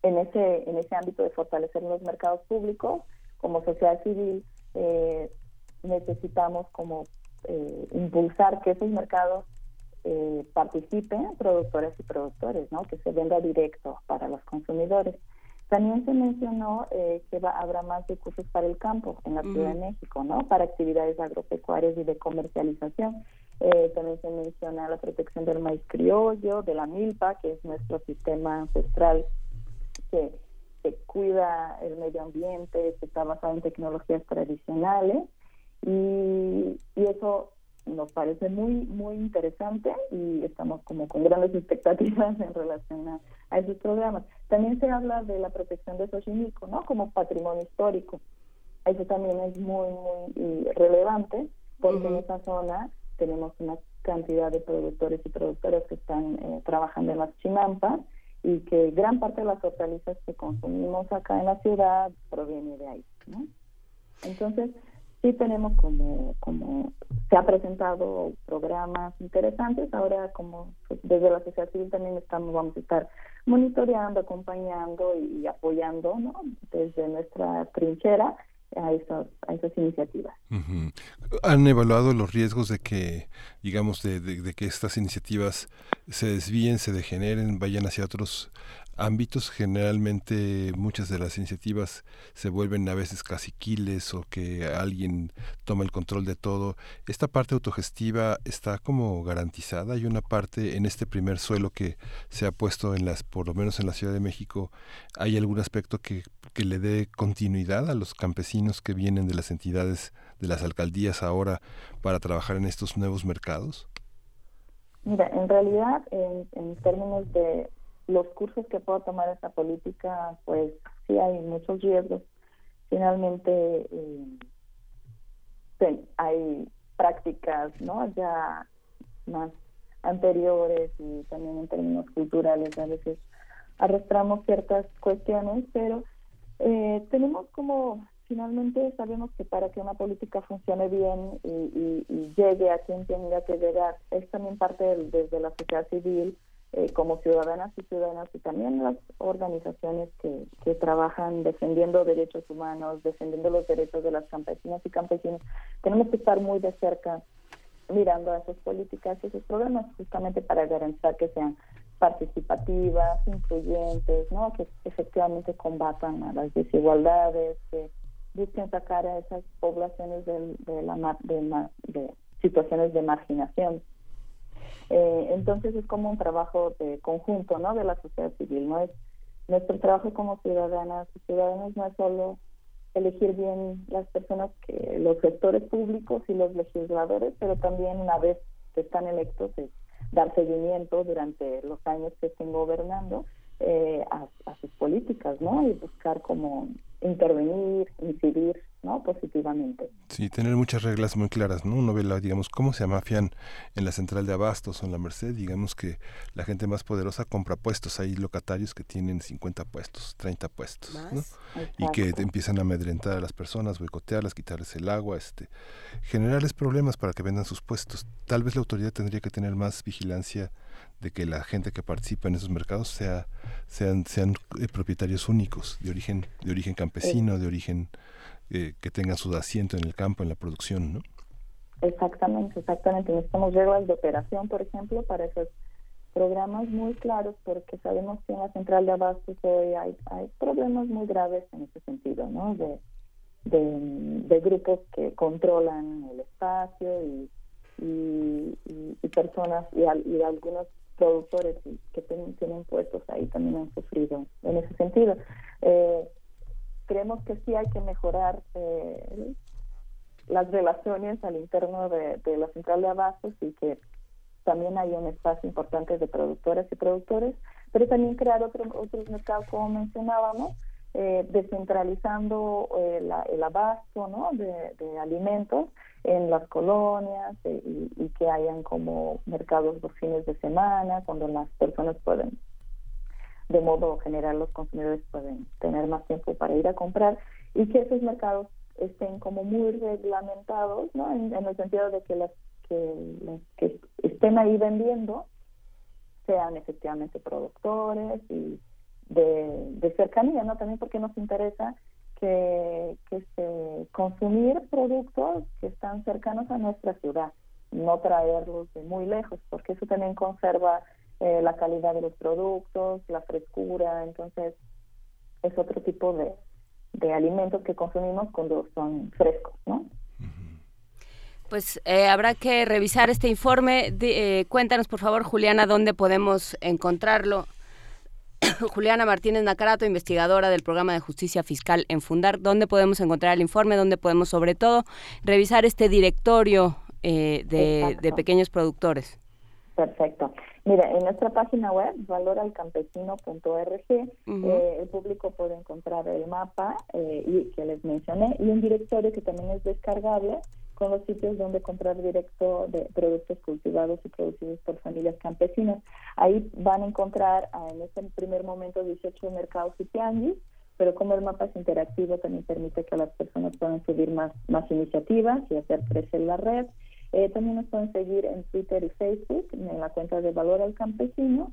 en ese, en ese ámbito de fortalecer los mercados públicos, como sociedad civil, eh, necesitamos como eh, impulsar que esos mercados eh, participen productores y productores, ¿no? que se venda directo para los consumidores. También se mencionó eh, que va, habrá más recursos para el campo en la Ciudad de México, ¿no? Para actividades agropecuarias y de comercialización. Eh, también se menciona la protección del maíz criollo, de la milpa, que es nuestro sistema ancestral que, que cuida el medio ambiente, que está basado en tecnologías tradicionales y, eso nos parece muy muy interesante y estamos como con grandes expectativas en relación a, esos programas. También se habla de la protección de Xochimilco, ¿no? Como patrimonio histórico. Eso también es muy muy relevante porque en esa zona tenemos una cantidad de productores y productoras que están eh, trabajando en las chimampas y que gran parte de las hortalizas que consumimos acá en la ciudad proviene de ahí, ¿no? Entonces, sí tenemos como, como se ha presentado programas interesantes. Ahora, como pues, desde la sociedad civil también estamos, vamos a estar monitoreando, acompañando y, apoyando, ¿no? Desde nuestra trinchera a esas, a esas iniciativas. ¿Han evaluado los riesgos de que, digamos, de, de, que estas iniciativas se desvíen, se degeneren, vayan hacia otros ámbitos generalmente muchas de las iniciativas se vuelven a veces caciquiles o que alguien toma el control de todo. Esta parte autogestiva está como garantizada. Hay una parte en este primer suelo que se ha puesto en las, por lo menos en la Ciudad de México, hay algún aspecto que, que le dé continuidad a los campesinos que vienen de las entidades de las alcaldías ahora para trabajar en estos nuevos mercados. Mira, en realidad, en, en términos de los cursos que puedo tomar esta política, pues sí hay muchos riesgos. Finalmente, eh, hay prácticas, ¿no? Ya más anteriores y también en términos culturales a veces arrastramos ciertas cuestiones, pero eh, tenemos como finalmente sabemos que para que una política funcione bien y, llegue a quien tenga que llegar es también parte desde la sociedad civil eh, como ciudadanas y ciudadanos y también las organizaciones que, que trabajan defendiendo derechos humanos, defendiendo los derechos de las campesinas y campesinos, tenemos que estar muy de cerca mirando a esas políticas y esos programas justamente para garantizar que sean participativas, influyentes, ¿no? que efectivamente combatan a las desigualdades, que busquen sacar a esas poblaciones de, de, la, de, de situaciones de marginación. Eh, entonces es como un trabajo de conjunto, ¿no? De la sociedad civil, no es nuestro trabajo como ciudadanas y ciudadanos no es solo elegir bien las personas que los sectores públicos y los legisladores, pero también una vez que están electos es dar seguimiento durante los años que estén gobernando eh, a, a, sus políticas, ¿no? Y buscar cómo intervenir, incidir ¿no? positivamente. Sí, tener muchas reglas muy claras, ¿no? Uno ve, la, digamos, cómo se amafian en la central de abastos o en la Merced, digamos que la gente más poderosa compra puestos, hay locatarios que tienen 50 puestos, 30 puestos, ¿no? Y que empiezan a amedrentar a las personas, boicotearlas, quitarles el agua, este, generarles problemas para que vendan sus puestos. Tal vez la autoridad tendría que tener más vigilancia de que la gente que participa en esos mercados sea sean sean eh, propietarios únicos de origen de origen campesino de origen eh, que tengan su asiento en el campo en la producción no exactamente exactamente. Necesitamos reglas de operación por ejemplo para esos programas muy claros porque sabemos que en la central de abastos hoy hay, hay problemas muy graves en ese sentido no de, de, grupos que controlan el espacio y y, y, personas y, y algunos productores que tienen, puestos ahí también han sufrido en ese sentido. Eh, creemos que sí hay que mejorar eh, las relaciones al interno de, la central de abastos y que también hay un espacio importante de productoras y productores, pero también crear otro, otros mercados como mencionábamos, eh, descentralizando eh, el abasto ¿no? de, alimentos en las colonias eh, y, que hayan como mercados los fines de semana, cuando las personas pueden, de modo general, los consumidores pueden tener más tiempo para ir a comprar y que esos mercados estén como muy reglamentados, ¿no? En, el sentido de que las que, estén ahí vendiendo sean efectivamente productores y de, cercanía, ¿no? También porque nos interesa que, que se consumir productos que están cercanos a nuestra ciudad, no traerlos de muy lejos, porque eso también conserva eh, la calidad de los productos, la frescura, entonces es otro tipo de, de alimentos que consumimos cuando son frescos, ¿no? Pues eh, habrá que revisar este informe. Eh, cuéntanos, por favor, Juliana, dónde podemos encontrarlo. Juliana Martínez Nacarato, investigadora del programa de justicia fiscal en Fundar. ¿Dónde podemos encontrar el informe? ¿Dónde podemos, sobre todo, revisar este directorio eh, de, pequeños productores? Perfecto. Mira, en nuestra página web, valoralcampesino.org, eh, el público puede encontrar el mapa eh, y, que les mencioné y un directorio que también es descargable con los sitios donde comprar directo de productos cultivados y producidos por familias campesinas. Ahí van a encontrar ah, en este primer momento 18 mercados y tianguis, pero como el mapa es interactivo también permite que las personas puedan subir más, más iniciativas y hacer crecer la red. Eh, también nos pueden seguir en Twitter y Facebook, en la cuenta de Valor al Campesino.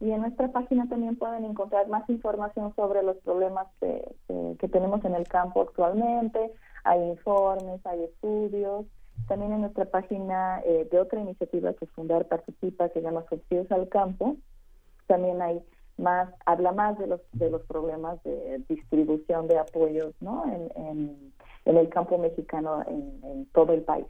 Y en nuestra página también pueden encontrar más información sobre los problemas que, tenemos en el campo actualmente, hay informes, hay estudios. También en nuestra página eh, de otra iniciativa que Fundar Participa, que se llama Subsidios al Campo, también hay más, habla más de los, de los problemas de distribución de apoyos ¿no? en, en, el campo mexicano en, todo el país.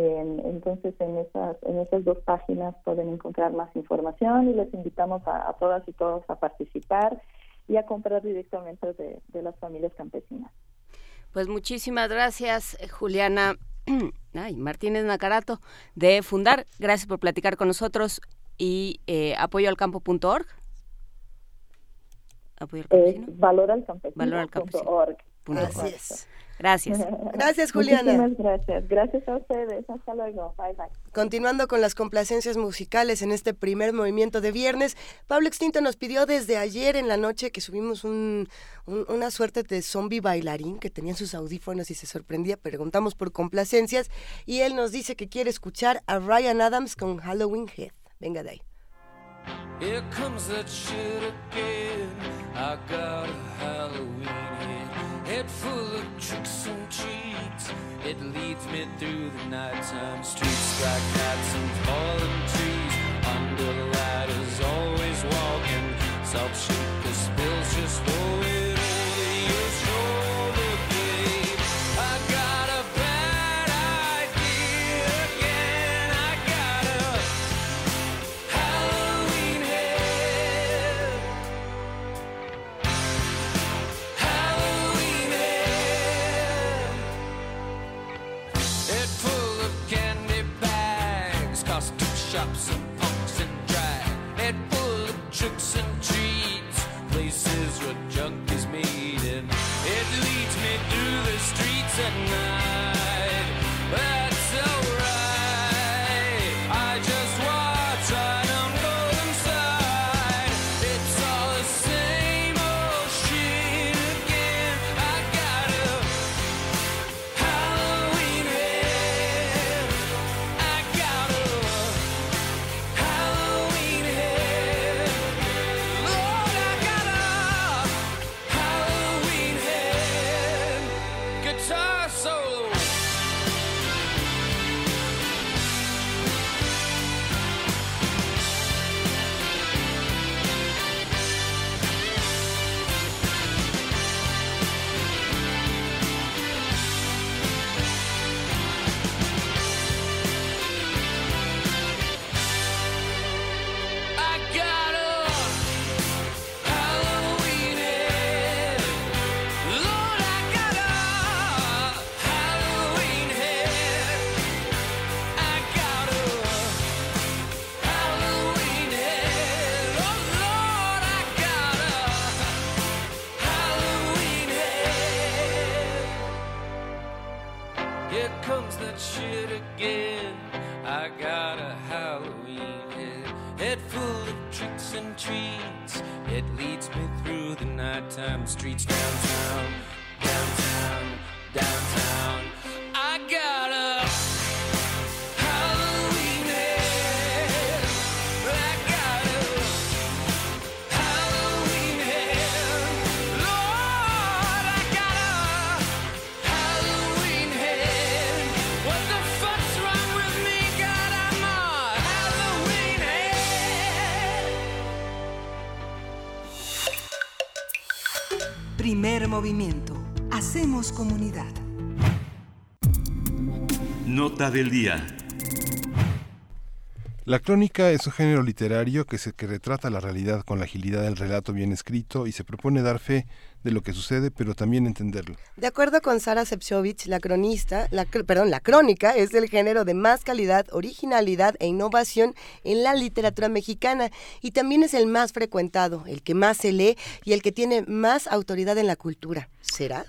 Entonces, en esas, en esas dos páginas pueden encontrar más información y les invitamos a, todas y todos a participar y a comprar directamente de las familias campesinas. Pues muchísimas gracias, eh, Juliana. Ay, Martínez Nacarato de Fundar. Gracias por platicar con nosotros y eh, apoyoalcampo.org. Apoyo al campesino. Eh, valor al Gracias. Gracias. Gracias, Juliana. Muchísimas gracias. Gracias a ustedes. Hasta luego. Bye, bye. Continuando con las complacencias musicales en este primer movimiento de viernes, Pablo Extinto nos pidió desde ayer en la noche que subimos un, una suerte de zombie bailarín que tenía sus audífonos y se sorprendía. Preguntamos por complacencias y él nos dice que quiere escuchar a Ryan Adams con Halloween Head. Venga de ahí. Here comes that shit again. I got a Halloween head full of tricks and treats. It leads me through the nighttime streets, like cats and fallen trees. Under the ladders, always walking. Salt shaker spills just throw it. sitting Primer movimiento. Hacemos comunidad. Nota del día. La crónica es un género literario que, se, que retrata la realidad con la agilidad del relato bien escrito y se propone dar fe de lo que sucede, pero también entenderlo. De acuerdo con Sara Sepchovich, la cronista, la, perdón, la crónica es el género de más calidad, originalidad e innovación en la literatura mexicana y también es el más frecuentado, el que más se lee y el que tiene más autoridad en la cultura. ¿Será?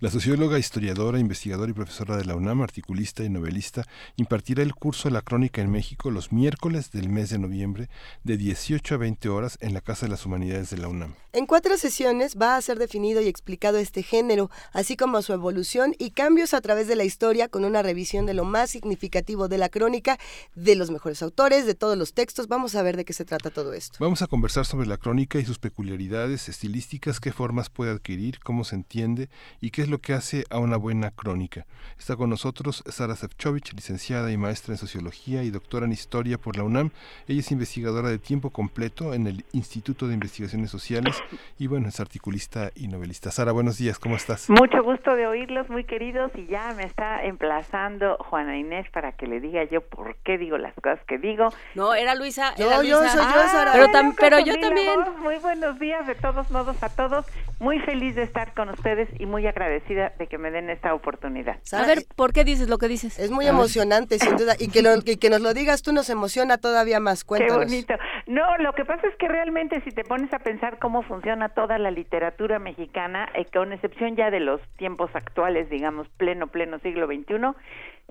La socióloga, historiadora, investigadora y profesora de la UNAM, articulista y novelista, impartirá el curso La Crónica en México los miércoles del mes de noviembre de 18 a 20 horas en la Casa de las Humanidades de la UNAM. En cuatro sesiones va a ser definido y explicado este género, así como su evolución y cambios a través de la historia con una revisión de lo más significativo de la crónica, de los mejores autores, de todos los textos. Vamos a ver de qué se trata todo esto. Vamos a conversar sobre la crónica y sus peculiaridades estilísticas, qué formas puede adquirir, cómo se entiende y qué es lo que hace a una buena crónica. Está con nosotros Sara Sefcovic, licenciada y maestra en Sociología y doctora en Historia por la UNAM. Ella es investigadora de tiempo completo en el Instituto de Investigaciones Sociales y bueno, es articulista y novelista. Sara, buenos días, ¿cómo estás? Mucho gusto de oírlos, muy queridos, y ya me está emplazando Juana Inés para que le diga yo por qué digo las cosas que digo. No, era Luisa. Yo, era yo, Luisa. soy yo, Ah, Sara. Pero, tam- pero yo también. voz. Muy buenos días de todos modos a todos. Muy feliz de estar con ustedes y muy agradecida de que me den esta oportunidad. Sara, a ver, ¿por qué dices lo que dices? Es muy emocionante, sin duda. Y que, lo- y que nos lo digas tú nos emociona todavía más. Qué Cuéntanos. bonito. No, lo que pasa es que realmente si te pones a pensar cómo funciona toda la literatura mexicana, eh, con excepción ya de los tiempos actuales, digamos, pleno, pleno siglo XXI,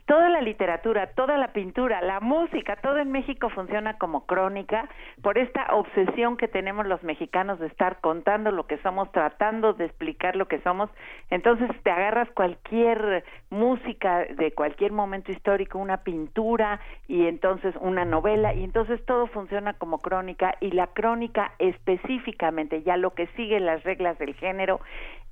toda la literatura, toda la pintura, la música, todo en México funciona como crónica por esta obsesión que tenemos los mexicanos de estar contando lo que somos, tratando de explicar lo que somos. Entonces te agarras cualquier música de cualquier momento histórico, una pintura y entonces una novela y entonces todo funciona como crónica y la crónica específicamente, ya lo que sigue las reglas del género,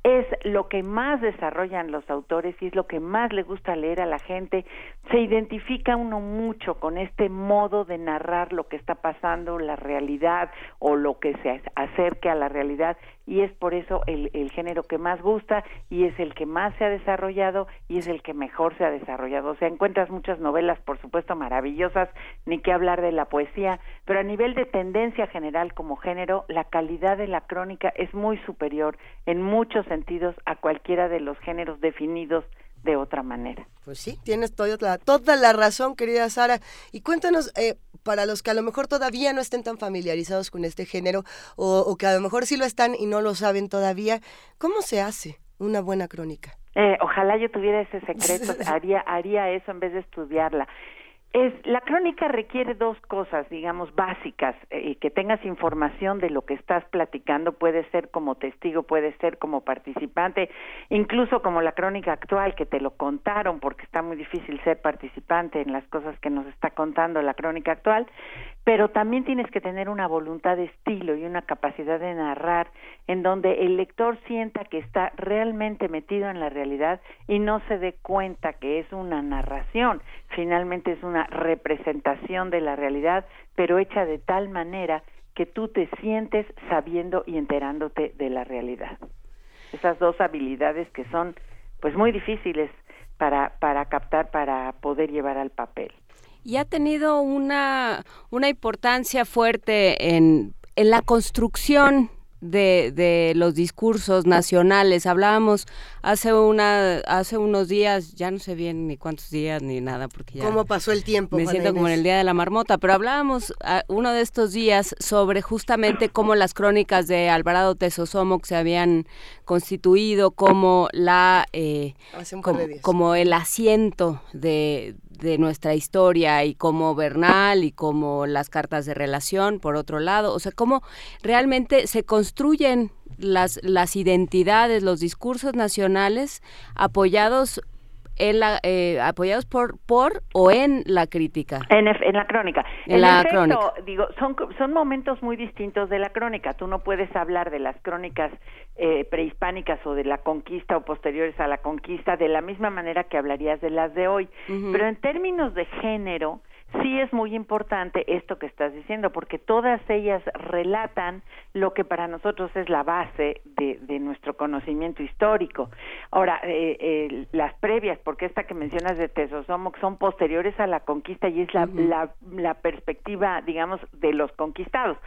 es lo que más desarrollan los autores y es lo que más le gusta leer a la gente. Se identifica uno mucho con este modo de narrar lo que está pasando, la realidad o lo que se acerque a la realidad y es por eso el, género que más gusta y es el que más se ha desarrollado y es el que mejor se ha desarrollado. O sea, encuentras muchas novelas, por supuesto, maravillosas, ni que hablar de la poesía, pero a nivel de tendencia general como género, la calidad de la crónica es muy superior en muchos sentidos a cualquiera de los géneros definidos de otra manera. Pues sí, tienes toda la, toda la razón, querida Sara. Y cuéntanos, eh, para los que a lo mejor todavía no estén tan familiarizados con este género, o, o que a lo mejor sí lo están y no lo saben todavía, ¿cómo se hace una buena crónica? Eh, ojalá yo tuviera ese secreto, haría, haría eso en vez de estudiarla. Es, la crónica requiere dos cosas, digamos, básicas, eh, que tengas información de lo que estás platicando, puede ser como testigo, puede ser como participante, incluso como la crónica actual, que te lo contaron, porque está muy difícil ser participante en las cosas que nos está contando la crónica actual, pero también tienes que tener una voluntad de estilo y una capacidad de narrar en donde el lector sienta que está realmente metido en la realidad y no se dé cuenta que es una narración, finalmente es una representación de la realidad, pero hecha de tal manera que tú te sientes sabiendo y enterándote de la realidad. Esas dos habilidades que son pues muy difíciles para para captar para poder llevar al papel y ha tenido una, una importancia fuerte en, en la construcción de, de, los discursos nacionales. Hablábamos hace una hace unos días, ya no sé bien ni cuántos días ni nada porque ya ¿Cómo pasó el tiempo? Me siento como en el día de la marmota, pero hablábamos a, uno de estos días sobre justamente cómo las crónicas de Alvarado Tesosomoc se habían constituido como la eh, como, como el asiento de de nuestra historia y como Bernal y como las cartas de relación, por otro lado, o sea, cómo realmente se construyen las, las identidades, los discursos nacionales apoyados en la, eh, apoyados por por o en la crítica en, en la crónica. En, la crónica. digo son son momentos muy distintos de la crónica. Tú no puedes hablar de las crónicas eh, prehispánicas o de la conquista o posteriores a la conquista de la misma manera que hablarías de las de hoy. Pero en términos de género sí es muy importante esto que estás diciendo, porque todas ellas relatan lo que para nosotros es la base de, de nuestro conocimiento histórico. Ahora, eh, eh, las previas, porque esta que mencionas de Tesosomoc son posteriores a la conquista y es la, la, la perspectiva, digamos, de los conquistados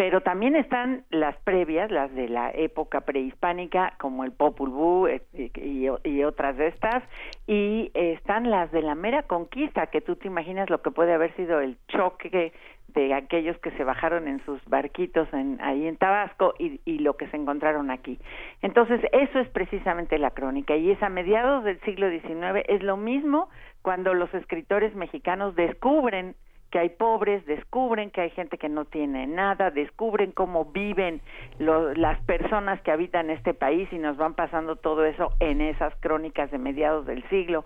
pero también están las previas, las de la época prehispánica, como el Popul Vuh y, y, otras de estas, y están las de la mera conquista, que tú te imaginas lo que puede haber sido el choque de aquellos que se bajaron en sus barquitos en, ahí en Tabasco y, y lo que se encontraron aquí. Entonces, eso es precisamente la crónica, y es a mediados del siglo XIX, es lo mismo cuando los escritores mexicanos descubren que hay pobres, descubren que hay gente que no tiene nada, descubren cómo viven las personas que habitan este país y nos van pasando todo eso en esas crónicas de mediados del siglo.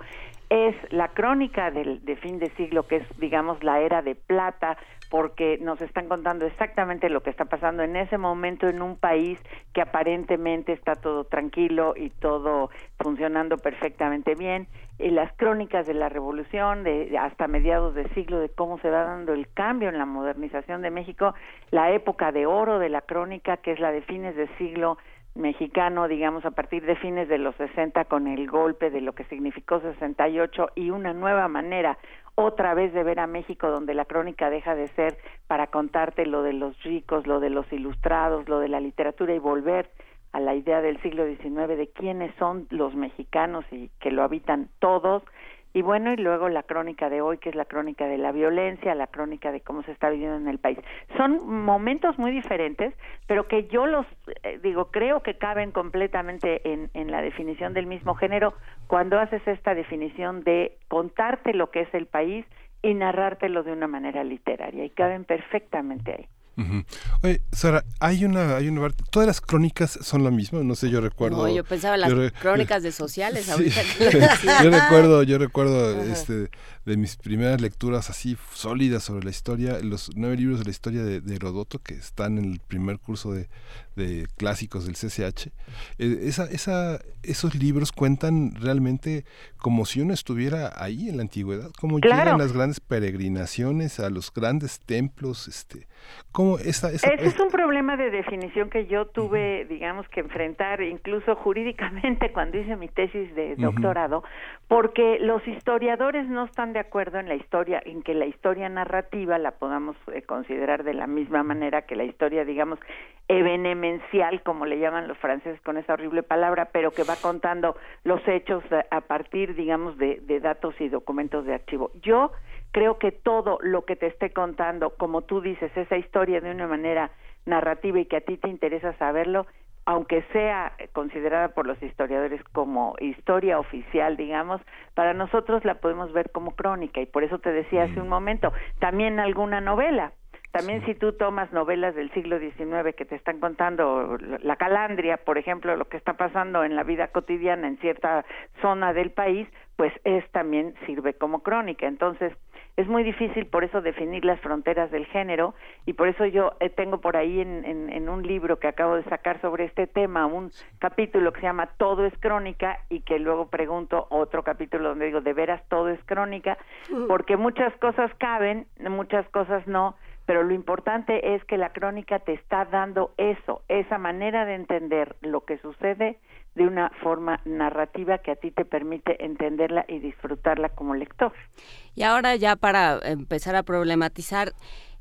Es la crónica del, de fin de siglo, que es, digamos, la era de plata, porque nos están contando exactamente lo que está pasando en ese momento en un país que aparentemente está todo tranquilo y todo funcionando perfectamente bien. Y las crónicas de la revolución de hasta mediados de siglo de cómo se va dando el cambio en la modernización de México, la época de oro de la crónica que es la de fines de siglo mexicano, digamos a partir de fines de los 60 con el golpe de lo que significó 68 y una nueva manera otra vez de ver a México donde la crónica deja de ser para contarte lo de los ricos, lo de los ilustrados, lo de la literatura y volver a la idea del siglo XIX de quiénes son los mexicanos y que lo habitan todos. Y bueno, y luego la crónica de hoy, que es la crónica de la violencia, la crónica de cómo se está viviendo en el país. Son momentos muy diferentes, pero que yo los, eh, digo, creo que caben completamente en, en la definición del mismo género cuando haces esta definición de contarte lo que es el país y narrártelo de una manera literaria, y caben perfectamente ahí. Oye, Sara, hay una, hay una todas las crónicas son lo mismo, no sé, yo recuerdo. No, yo pensaba las crónicas de sociales ahorita. yo recuerdo, yo recuerdo este de mis primeras lecturas así sólidas sobre la historia, los nueve libros de la historia de, de Herodoto que están en el primer curso de, de clásicos del CCH, eh, esa, esa, esos libros cuentan realmente como si uno estuviera ahí en la antigüedad, como llegan las grandes peregrinaciones a los grandes templos, este, como esa, esa Ese es un problema de definición que yo tuve, digamos, que enfrentar incluso jurídicamente cuando hice mi tesis de doctorado, porque los historiadores no están de acuerdo en la historia, en que la historia narrativa la podamos eh, considerar de la misma manera que la historia, digamos, evenemencial, como le llaman los franceses con esa horrible palabra, pero que va contando los hechos a partir, digamos, de, de datos y documentos de archivo. Yo creo que todo lo que te esté contando, como tú dices, esa historia de una manera narrativa y que a ti te interesa saberlo, aunque sea considerada por los historiadores como historia oficial, digamos, para nosotros la podemos ver como crónica y por eso te decía hace un momento, también alguna novela, también si tú tomas novelas del siglo XIX que te están contando la calandria, por ejemplo, lo que está pasando en la vida cotidiana en cierta zona del país, pues es también sirve como crónica. Entonces, es muy difícil por eso definir las fronteras del género y por eso yo eh, tengo por ahí en, en, en, un libro que acabo de sacar sobre este tema un capítulo que se llama Todo es crónica y que luego pregunto otro capítulo donde digo de veras todo es crónica mm. porque muchas cosas caben, muchas cosas no, pero lo importante es que la crónica te está dando eso, esa manera de entender lo que sucede de una forma narrativa que a ti te permite entenderla y disfrutarla como lector. Y ahora ya para empezar a problematizar,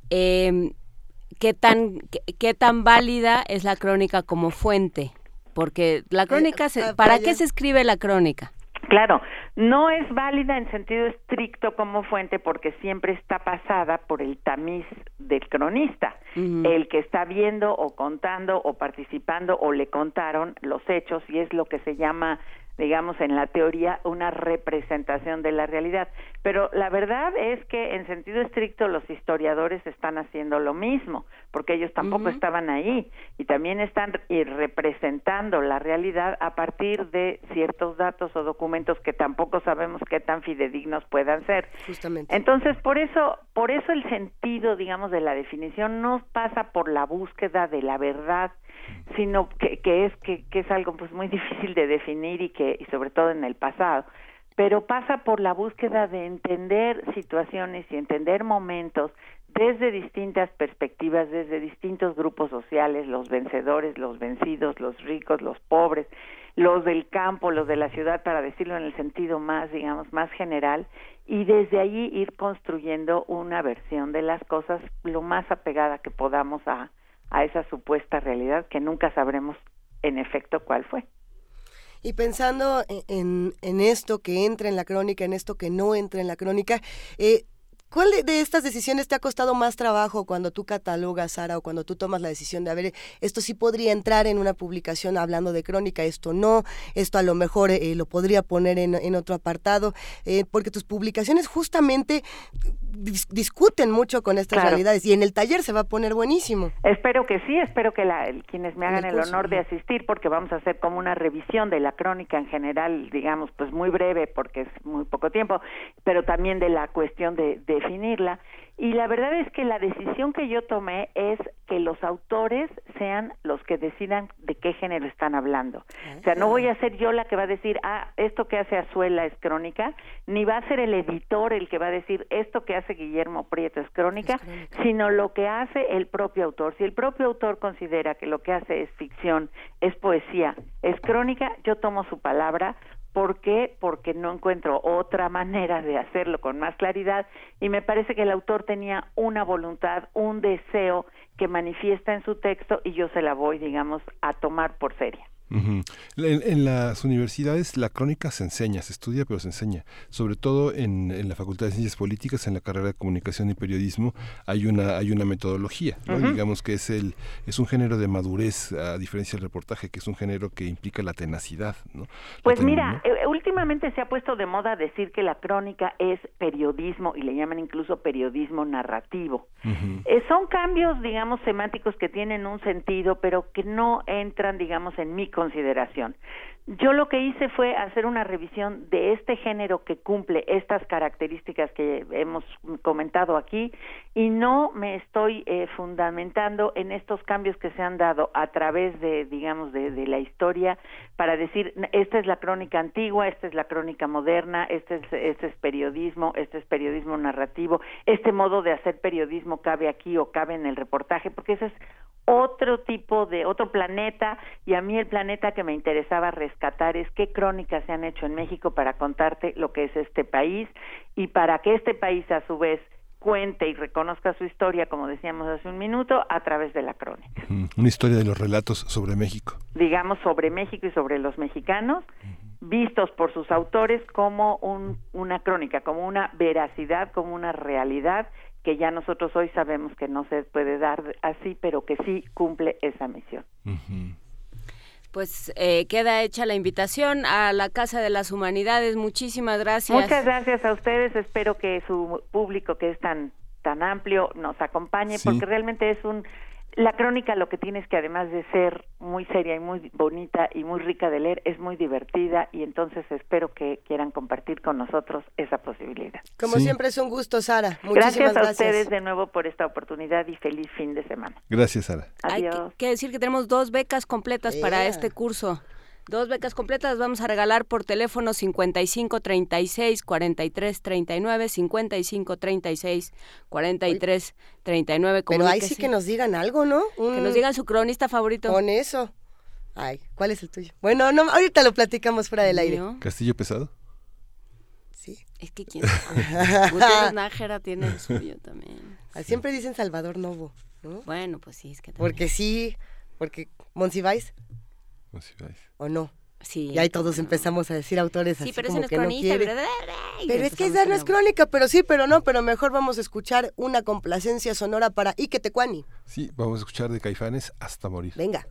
eh, qué tan, qué, tan válida es la crónica como fuente. Porque la crónica, se, ah, ¿para qué se escribe la crónica? Claro, no es válida en sentido estricto como fuente porque siempre está pasada por el tamiz del cronista, el que está viendo o contando o participando o le contaron los hechos y es lo que se llama digamos, en la teoría, una representación de la realidad. Pero la verdad es que, en sentido estricto, los historiadores están haciendo lo mismo, porque ellos tampoco estaban ahí y también están representando la realidad a partir de ciertos datos o documentos que tampoco sabemos qué tan fidedignos puedan ser. Justamente. Entonces, por eso, por eso el sentido, digamos, de la definición no pasa por la búsqueda de la verdad, sino que, que es que, que, es algo pues muy difícil de definir y que y sobre todo en el pasado. Pero pasa por la búsqueda de entender situaciones y entender momentos desde distintas perspectivas, desde distintos grupos sociales, los vencedores, los vencidos, los ricos, los pobres, los del campo, los de la ciudad, para decirlo en el sentido más, digamos, más general, y desde allí ir construyendo una versión de las cosas lo más apegada que podamos a, a esa supuesta realidad que nunca sabremos en efecto cuál fue. Y pensando en, en, esto que entra en la crónica, en esto que no entra en la crónica, eh, ¿Cuál de estas decisiones te ha costado más trabajo cuando tú catalogas, Sara, o cuando tú tomas la decisión de, a ver, esto sí podría entrar en una publicación hablando de crónica, esto no, esto a lo mejor eh, lo podría poner en, en otro apartado, eh, porque tus publicaciones justamente discuten mucho con estas realidades y en el taller se va a poner buenísimo. Espero que sí, espero que la, quienes me hagan el, honor de asistir, porque vamos a hacer como una revisión de la crónica en general, digamos, pues muy breve, porque es muy poco tiempo, pero también de la cuestión de definirla. Y la verdad es que la decisión que yo tomé es que los autores sean los que decidan de qué género están hablando. O sea, no voy a ser yo la que va a decir, ah, esto que hace Azuela es crónica, ni va a ser el editor el que va a decir, esto que hace Guillermo Prieto es crónica, sino lo que hace el propio autor. Si el propio autor considera que lo que hace es ficción, es poesía, es crónica, yo tomo su palabra ¿Por qué? Porque no encuentro otra manera de hacerlo con más claridad y me parece que el autor tenía una voluntad, un deseo que manifiesta en su texto y yo se la voy, digamos, a tomar por seria en, las universidades la crónica se enseña, se estudia, pero se enseña. Sobre todo en, en, la Facultad de Ciencias Políticas, en la carrera de Comunicación y Periodismo, hay una, hay una metodología. Digamos que es, el, es un género de madurez, a diferencia del reportaje, que es un género que implica la tenacidad. ¿no? Pues mira, eh, últimamente se ha puesto de moda decir que la crónica es periodismo y le llaman incluso periodismo narrativo. Eh, son cambios, digamos, semánticos que tienen un sentido, pero que no entran, digamos, en mi consideración. Yo lo que hice fue hacer una revisión de este género que cumple estas características que hemos comentado aquí y no me estoy eh, fundamentando en estos cambios que se han dado a través de, digamos, de, la historia para decir, esta es la crónica antigua, esta es la crónica moderna, este es, este es periodismo, este es periodismo narrativo, este modo de hacer periodismo cabe aquí o cabe en el reportaje, porque ese es otro tipo de otro planeta y a mí el planeta que me interesaba rescatar es qué crónicas se han hecho en México para contarte lo que es este país y para que este país a su vez cuente y reconozca su historia, como decíamos hace un minuto, a través de la crónica. Una historia de los relatos sobre México. Digamos sobre México y sobre los mexicanos, vistos por sus autores como un, una crónica, como una veracidad, como una realidad que ya nosotros hoy sabemos que no se puede dar así, pero que sí cumple esa misión. Pues eh, queda hecha la invitación a la Casa de las Humanidades. Muchísimas gracias. Muchas gracias a ustedes. Espero que su público, que es tan tan amplio, nos acompañe, porque realmente es un la crónica lo que tiene es que además de ser muy seria y muy bonita y muy rica de leer, es muy divertida y entonces espero que quieran compartir con nosotros esa posibilidad. Como siempre es un gusto, Sara. Muchísimas gracias a ustedes de nuevo por esta oportunidad y feliz fin de semana. Gracias, Sara. Adiós. Hay que, decir que tenemos dos becas completas para este curso. Dos becas completas vamos a regalar por teléfono 55 36 43 39 55 36 43 39. Pero ahí sí que nos digan algo, ¿no? Que nos digan su cronista favorito. Con eso. Ay, ¿cuál es el tuyo? Bueno, no, ahorita lo platicamos fuera del aire. ¿Castillo pesado? Sí. Es que quién. Gutiérrez Nájera tiene el suyo también. Ah, Siempre dicen Salvador Novo, ¿no? Bueno, pues sí, es que también. Porque sí, porque Monsiváis O no. Sí. Y ahí todos empezamos a decir autores Sí, así pero como no es que Pero es que esa no es crónica, pero sí, pero no, pero mejor vamos a escuchar una complacencia sonora para Ike Tecuani. Sí, vamos a escuchar de Caifanes hasta morir. Venga.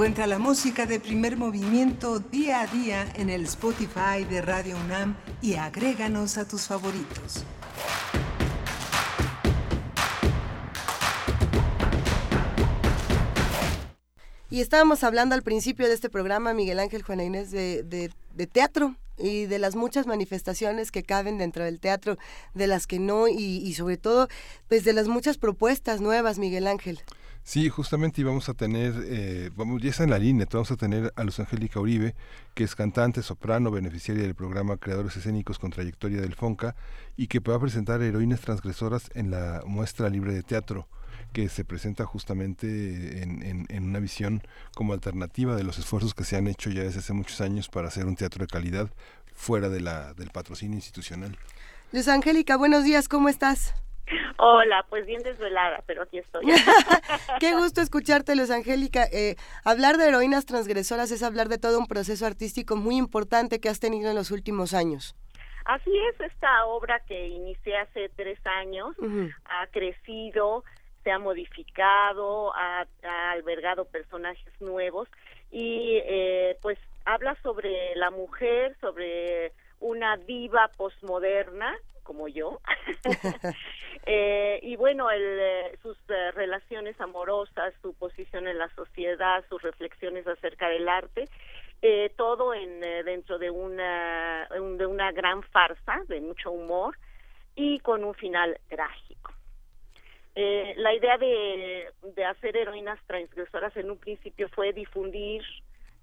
Encuentra la música de primer movimiento día a día en el Spotify de Radio UNAM y agréganos a tus favoritos. Y estábamos hablando al principio de este programa, Miguel Ángel Juana Inés, de, de- de teatro y de las muchas manifestaciones que caben dentro del teatro, de las que no, y, y sobre todo, pues de las muchas propuestas nuevas, Miguel Ángel. Sí, justamente íbamos a tener, eh, vamos, ya está en la línea, vamos a tener a Luz Angélica Uribe, que es cantante, soprano, beneficiaria del programa Creadores Escénicos con Trayectoria del FONCA, y que va a presentar Heroínas Transgresoras en la muestra libre de teatro que se presenta justamente en, en- en una visión como alternativa de los esfuerzos que se han hecho ya desde hace muchos años para hacer un teatro de calidad fuera de la, del patrocinio institucional. Luz Angélica, buenos días, ¿cómo estás? Hola, pues bien desvelada, pero aquí estoy. Qué gusto escucharte, Luz Angélica. Eh, hablar de heroínas transgresoras es hablar de todo un proceso artístico muy importante que has tenido en los últimos años. Así es, esta obra que inicié hace tres años ha crecido, se ha modificado, ha, ha albergado personajes nuevos y eh, pues habla sobre la mujer, sobre una diva posmoderna como yo Eh, y bueno el, eh, sus eh, relaciones amorosas su posición en la sociedad sus reflexiones acerca del arte eh, todo en dentro de una un- de una gran farsa de mucho humor y con un final trágico eh, la idea de, de hacer heroínas transgresoras en un principio fue difundir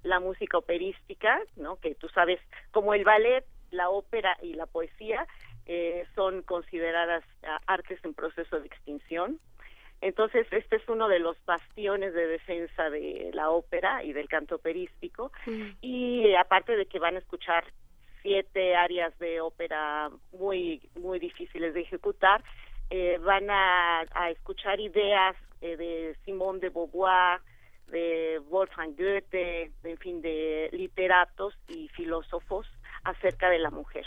la música operística, ¿no? Que tú sabes, como el ballet, la ópera y la poesía eh, son consideradas ah, artes en proceso de extinción. Entonces, este es uno de los bastiones de defensa de la ópera y del canto operístico. Y aparte de que van a escuchar siete áreas de ópera muy muy difíciles de ejecutar, eh, van a, a escuchar ideas eh, de Simone de Beauvoir, de Wolfgang Goethe, de, en fin, de literatos y filósofos acerca de la mujer.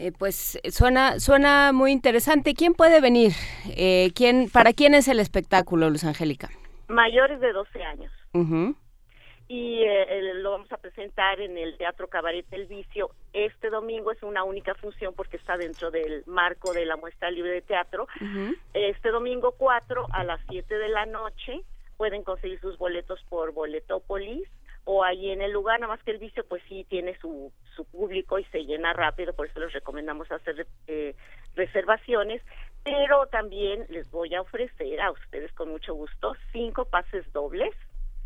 Eh, pues suena, suena muy interesante. ¿Quién puede venir? Eh, ¿quién, ¿Para quién es el espectáculo, Luz Angélica? Mayores de 12 años. Ujú. y eh, lo vamos a presentar en el Teatro Cabaret El Vicio. Este domingo es una única función porque está dentro del marco de la muestra libre de teatro. Este domingo 4 a las 7 de la noche pueden conseguir sus boletos por Boletópolis o ahí en el lugar, nada más que el vicio pues sí tiene su, su público y se llena rápido, por eso les recomendamos hacer eh, reservaciones, pero también les voy a ofrecer a ustedes con mucho gusto cinco pases dobles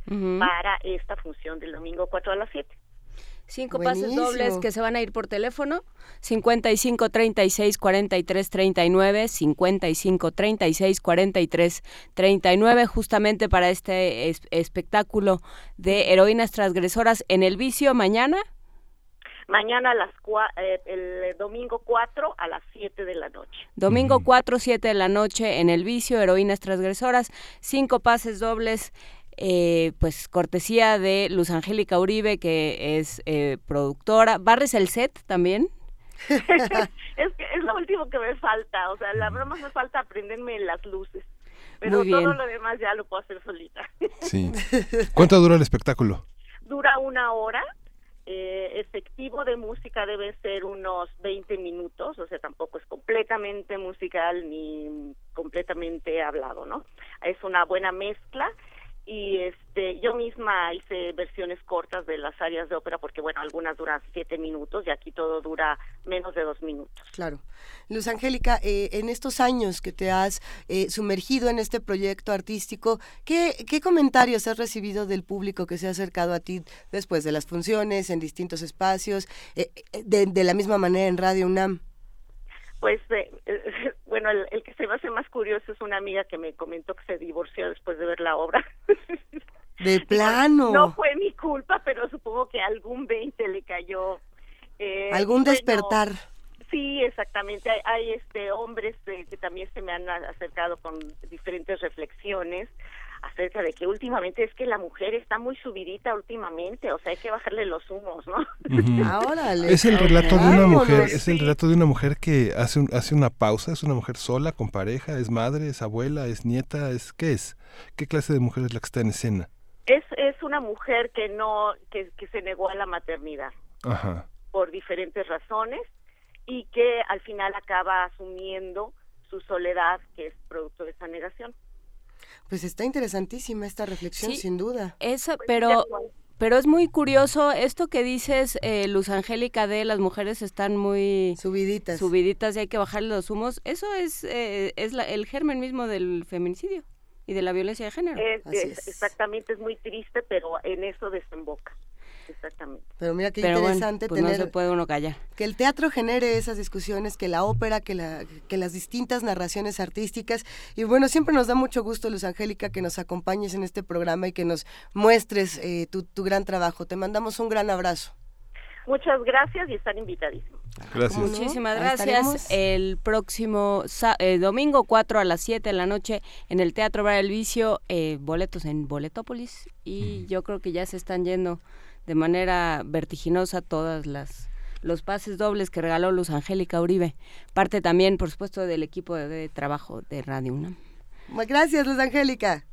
para esta función del domingo 4 a las 7. Cinco Buenísimo. pases dobles que se van a ir por teléfono. 55 36 43 39, 55 36 43 39, justamente para este es- espectáculo de heroínas transgresoras en el vicio mañana. Mañana a las cua- eh, el domingo 4 a las 7 de la noche. Domingo 4, 7 de la noche en el vicio, heroínas transgresoras, cinco pases dobles, eh, pues cortesía de Luz Angélica Uribe, que es eh, productora. ¿Barres el set también? es que es lo último que me falta, o sea, la broma me falta aprenderme las luces. Pero Muy bien. todo lo demás ya lo puedo hacer solita. Sí. ¿Cuánto dura el espectáculo? Dura una hora. eh, efectivo de música debe ser unos 20 minutos, o sea, tampoco es completamente musical ni completamente hablado, ¿no? Es una buena mezcla y este yo misma hice versiones cortas de las áreas de ópera porque bueno algunas duran siete minutos y aquí todo dura menos de dos minutos Claro. Luz Angélica, eh, en estos años que te has eh, sumergido en este proyecto artístico, ¿qué, ¿qué comentarios has recibido del público que se ha acercado a ti después de las funciones, en distintos espacios, eh, eh, de, de la misma manera en Radio UNAM? pues eh, eh, bueno el, el que se me hace más curioso es una amiga que me comentó que se divorció después de ver la obra De plano. no fue mi culpa pero supongo que algún 20 le cayó eh, Algún bueno, despertar. Sí, exactamente. Hay, hay, este hombres eh, que también se me han acercado con diferentes reflexiones acerca de que últimamente es que la mujer está muy subidita últimamente, o sea, hay que bajarle los humos, ¿no? Ujú. Es el relato de una mujer, es el relato de una mujer que hace un- hace una pausa, es una mujer sola, con pareja, es madre, es abuela, es nieta, es ¿qué es? ¿Qué clase de mujer es la que está en escena? Es es una mujer que no que, que se negó a la maternidad Ajá. por diferentes razones y que al final acaba asumiendo su soledad, que es producto de esa negación. Pues está interesantísima esta reflexión, Sí. sin duda. Eso, pero, pero es muy curioso esto que dices, eh, Luz Angélica, de las mujeres están muy subiditas, subiditas y hay que bajarle los humos. Eso es, eh, es la- el germen mismo del feminicidio y de la violencia de género. Es- es- Exactamente, es muy triste, pero en eso desemboca. Exactamente. Pero mira qué Pero bueno, interesante pues no tener se puede uno callar. que el teatro genere esas discusiones, que la ópera, que, la, que las distintas narraciones artísticas. Y bueno, siempre nos da mucho gusto, Luz Angélica, que nos acompañes en este programa y que nos muestres eh, tu, tu gran trabajo. Te mandamos un gran abrazo. Muchas gracias y están invitadísimos. Gracias. Muchísimas gracias. El próximo eh, domingo 4 a las 7 de la noche en el Teatro Bar El Vicio, eh, boletos en Boletópolis y yo creo que ya se están yendo de manera vertiginosa todas las los pases dobles que regaló Luz Angélica Uribe, parte también, por supuesto, del equipo de, de trabajo de Radio UNAM. Gracias, Luz Angélica.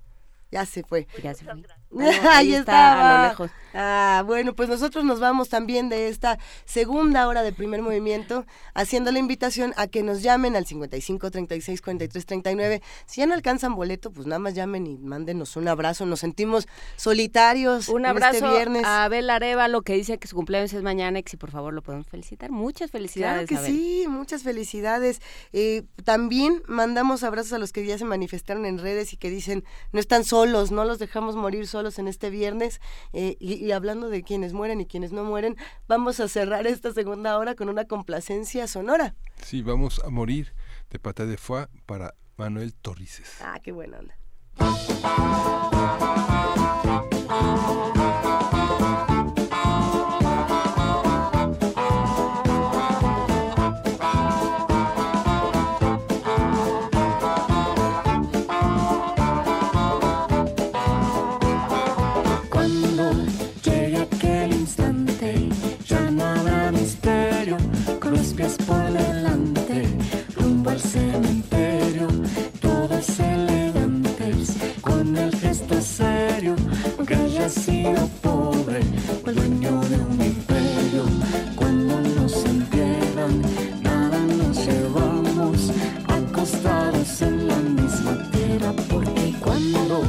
Ya se fue. Ya se fue. Ahí, ahí está, a lo lejos. Ah, bueno, pues nosotros nos vamos también de esta segunda hora de primer movimiento, haciendo la invitación a que nos llamen al 55 36 43 39. Si ya no alcanzan boleto, pues nada más llamen y mándenos un abrazo. Nos sentimos solitarios Un abrazo este viernes. a Abel Arevalo que dice que su cumpleaños es mañana y que si por favor lo podemos felicitar. Muchas Claro felicidades, que Abel. sí, muchas felicidades. Eh, también mandamos abrazos a los que ya se manifestaron en redes y que dicen no están solos, no los dejamos morir solos en este viernes. Eh, y, y hablando de quienes mueren y quienes no mueren, vamos a cerrar esta segunda hora con una complacencia sonora. Sí, vamos a morir de pata de foie para Manuel Torrices. Ah, qué buena onda. Pobre, el dueño de un imperio. Cuando nos entierran, nada nos llevamos, acostados en la misma tierra, porque cuando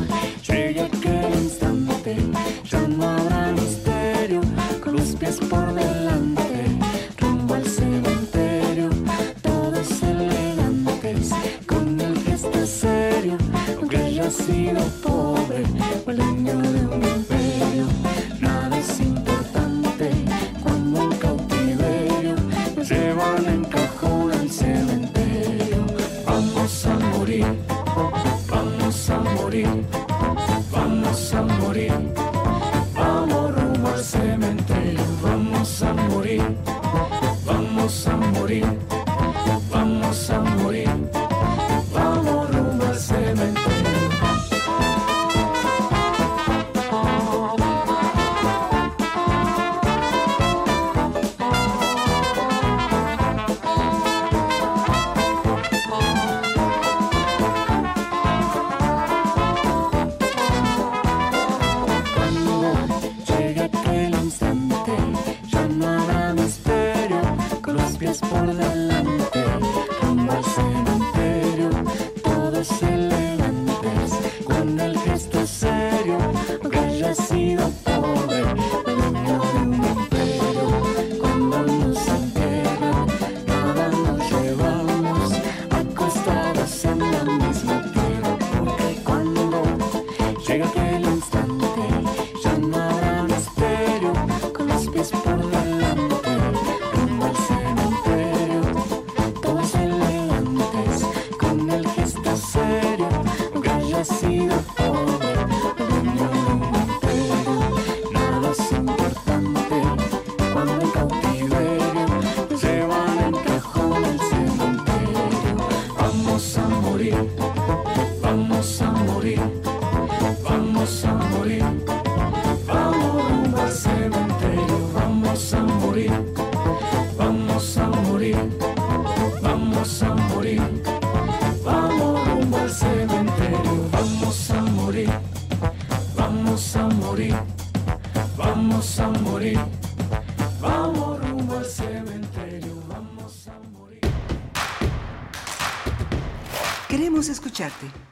llegue aquel instante, ya no habrá misterio, con los pies por delante, rumbo al cementerio, todos elegantes, con el gesto serio, aunque haya sido pobre, dueño de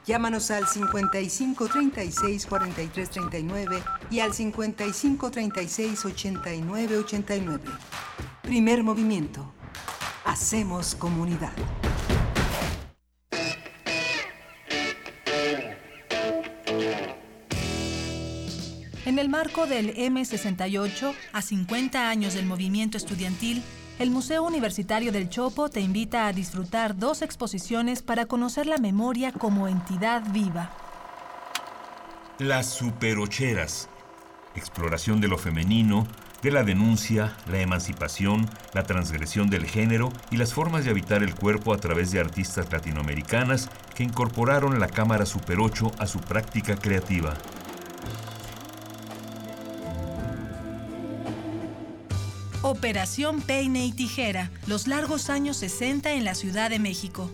Llámanos al 55 36 43 39 y al 55 36 89 89. Primer movimiento. Hacemos comunidad. En el marco del M68, a 50 años del movimiento estudiantil, el Museo Universitario del Chopo te invita a disfrutar dos exposiciones para conocer la memoria como entidad viva. Las superocheras. Exploración de lo femenino, de la denuncia, la emancipación, la transgresión del género y las formas de habitar el cuerpo a través de artistas latinoamericanas que incorporaron la cámara Super 8 a su práctica creativa. Operación Peine y Tijera, los largos años 60 en la Ciudad de México.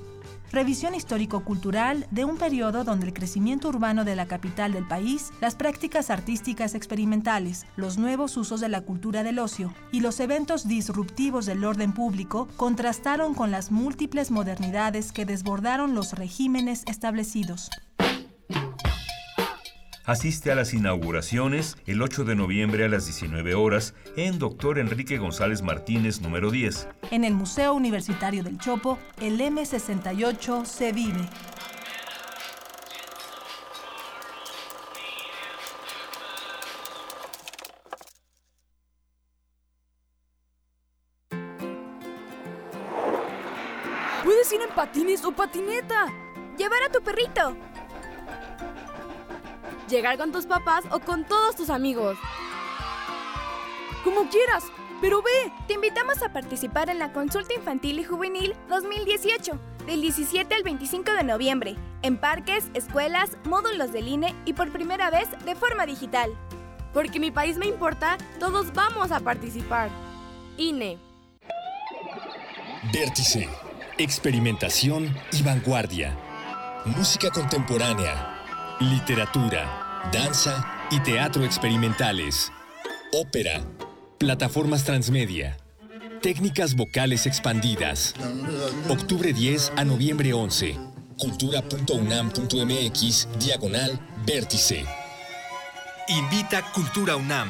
Revisión histórico-cultural de un periodo donde el crecimiento urbano de la capital del país, las prácticas artísticas experimentales, los nuevos usos de la cultura del ocio y los eventos disruptivos del orden público contrastaron con las múltiples modernidades que desbordaron los regímenes establecidos. Asiste a las inauguraciones el 8 de noviembre a las 19 horas en Dr. Enrique González Martínez número 10. En el Museo Universitario del Chopo, el M68 se vive. Puedes ir en patines o patineta. Llevar a tu perrito. Llegar con tus papás o con todos tus amigos. Como quieras, pero ve. Te invitamos a participar en la Consulta Infantil y Juvenil 2018, del 17 al 25 de noviembre, en parques, escuelas, módulos del INE y por primera vez de forma digital. Porque mi país me importa, todos vamos a participar. INE. Vértice, experimentación y vanguardia. Música contemporánea, literatura, danza y teatro experimentales. Ópera, plataformas transmedia, técnicas vocales expandidas. Octubre 10 a noviembre 11. Cultura.unam.mx, diagonal, vértice. Invita Cultura UNAM.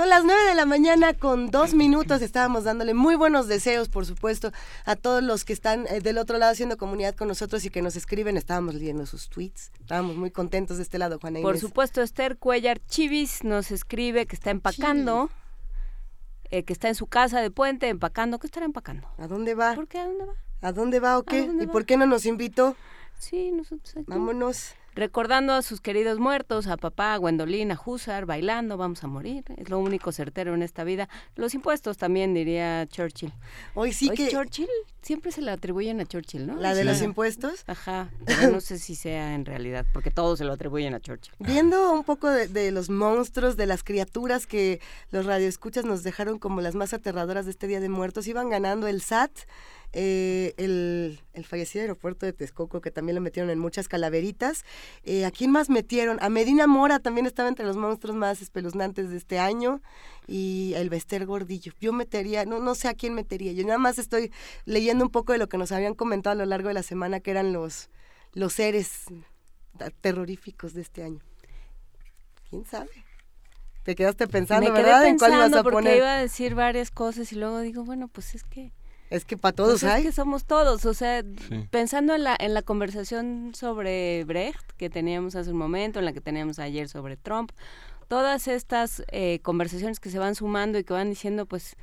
Son las 9 de la mañana con dos minutos. Estábamos dándole muy buenos deseos, por supuesto, a todos los que están eh, del otro lado haciendo comunidad con nosotros y que nos escriben. Estábamos leyendo sus tweets. Estábamos muy contentos de este lado, Juana Por Inés. supuesto, Esther Cuellar Chivis nos escribe que está empacando, eh, que está en su casa de puente empacando. ¿Qué estará empacando? ¿A dónde va? ¿Por qué? ¿A dónde va? ¿A dónde va o qué? ¿Y va? por qué no nos invitó? Sí, nosotros aquí. Vámonos. Recordando a sus queridos muertos, a papá, a Gwendolyn, a Husar, bailando, vamos a morir. Es lo único certero en esta vida. Los impuestos también, diría Churchill. Hoy sí Hoy que... Churchill siempre se le atribuyen a Churchill, ¿no? ¿La de Sí. los impuestos? Ajá, pero no sé si sea en realidad, porque todos se lo atribuyen a Churchill. Viendo un poco de, de los monstruos, de las criaturas que los radioescuchas nos dejaron como las más aterradoras de este Día de Muertos, iban ganando el SAT, eh, el, el fallecido aeropuerto de Texcoco, que también lo metieron en muchas calaveritas. Eh, ¿A quién más metieron? A Medina Mora también estaba entre los monstruos más espeluznantes de este año y el Bester Gordillo. Yo metería, no, no sé a quién metería, yo nada más estoy leyendo un poco de lo que nos habían comentado a lo largo de la semana, que eran los, los seres terroríficos de este año. ¿Quién sabe? Te quedaste pensando, Me quedé ¿verdad? ¿En cuál ibas pensando a porque poner? iba a decir varias cosas y luego digo, bueno, pues es que... Es que para todos pues es hay. que somos todos, o sea, pensando en la, en la conversación sobre Brecht que teníamos hace un momento, en la que teníamos ayer sobre Trump, todas estas eh, conversaciones que se van sumando y que van diciendo, pues,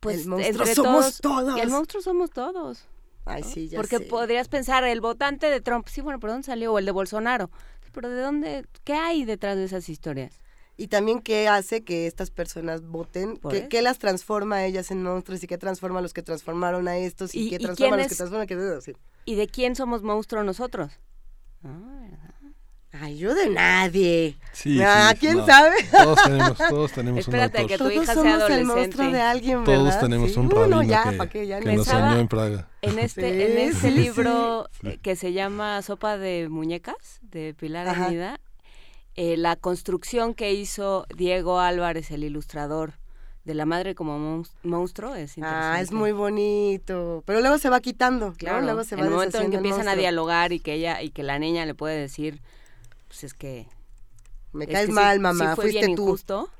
pues El monstruo entre somos todos, todos. y el monstruo somos todos. Ay, ¿no? sí, ya Porque sé. podrías pensar, el votante de Trump, sí, bueno, ¿por dónde salió? O el de Bolsonaro. Pero ¿de dónde? ¿Qué hay detrás de esas historias? Y también qué hace que estas personas voten, qué, qué las transforma a ellas en monstruos y qué transforma a los que transformaron a estos y, ¿Y- qué y transforma a los que transforman a que... sí. ¿Y de quién somos monstruos nosotros? Ay, yo de nadie. Sí, Ah, sí, ¿quién no. sabe? Todos tenemos, todos tenemos Espérate un que tu hija Todos sea somos el monstruo de alguien, ¿verdad? Todos tenemos Sí. un rabino ya, que, en Praga. En este, Sí, en este sí, libro sí. que se llama Sopa de Muñecas, de Pilar Ajá. Eh, la construcción que hizo Diego Álvarez, el ilustrador, de la madre como mons- monstruo, es interesante. Ah, es muy bonito. Pero luego se va quitando, ¿no? Claro, Luego se en va el momento en que empiezan a dialogar y que ella y que la niña le puede decir, pues es que Me es caes sí- mal, sí mamá, fue fuiste bien tú. injusto.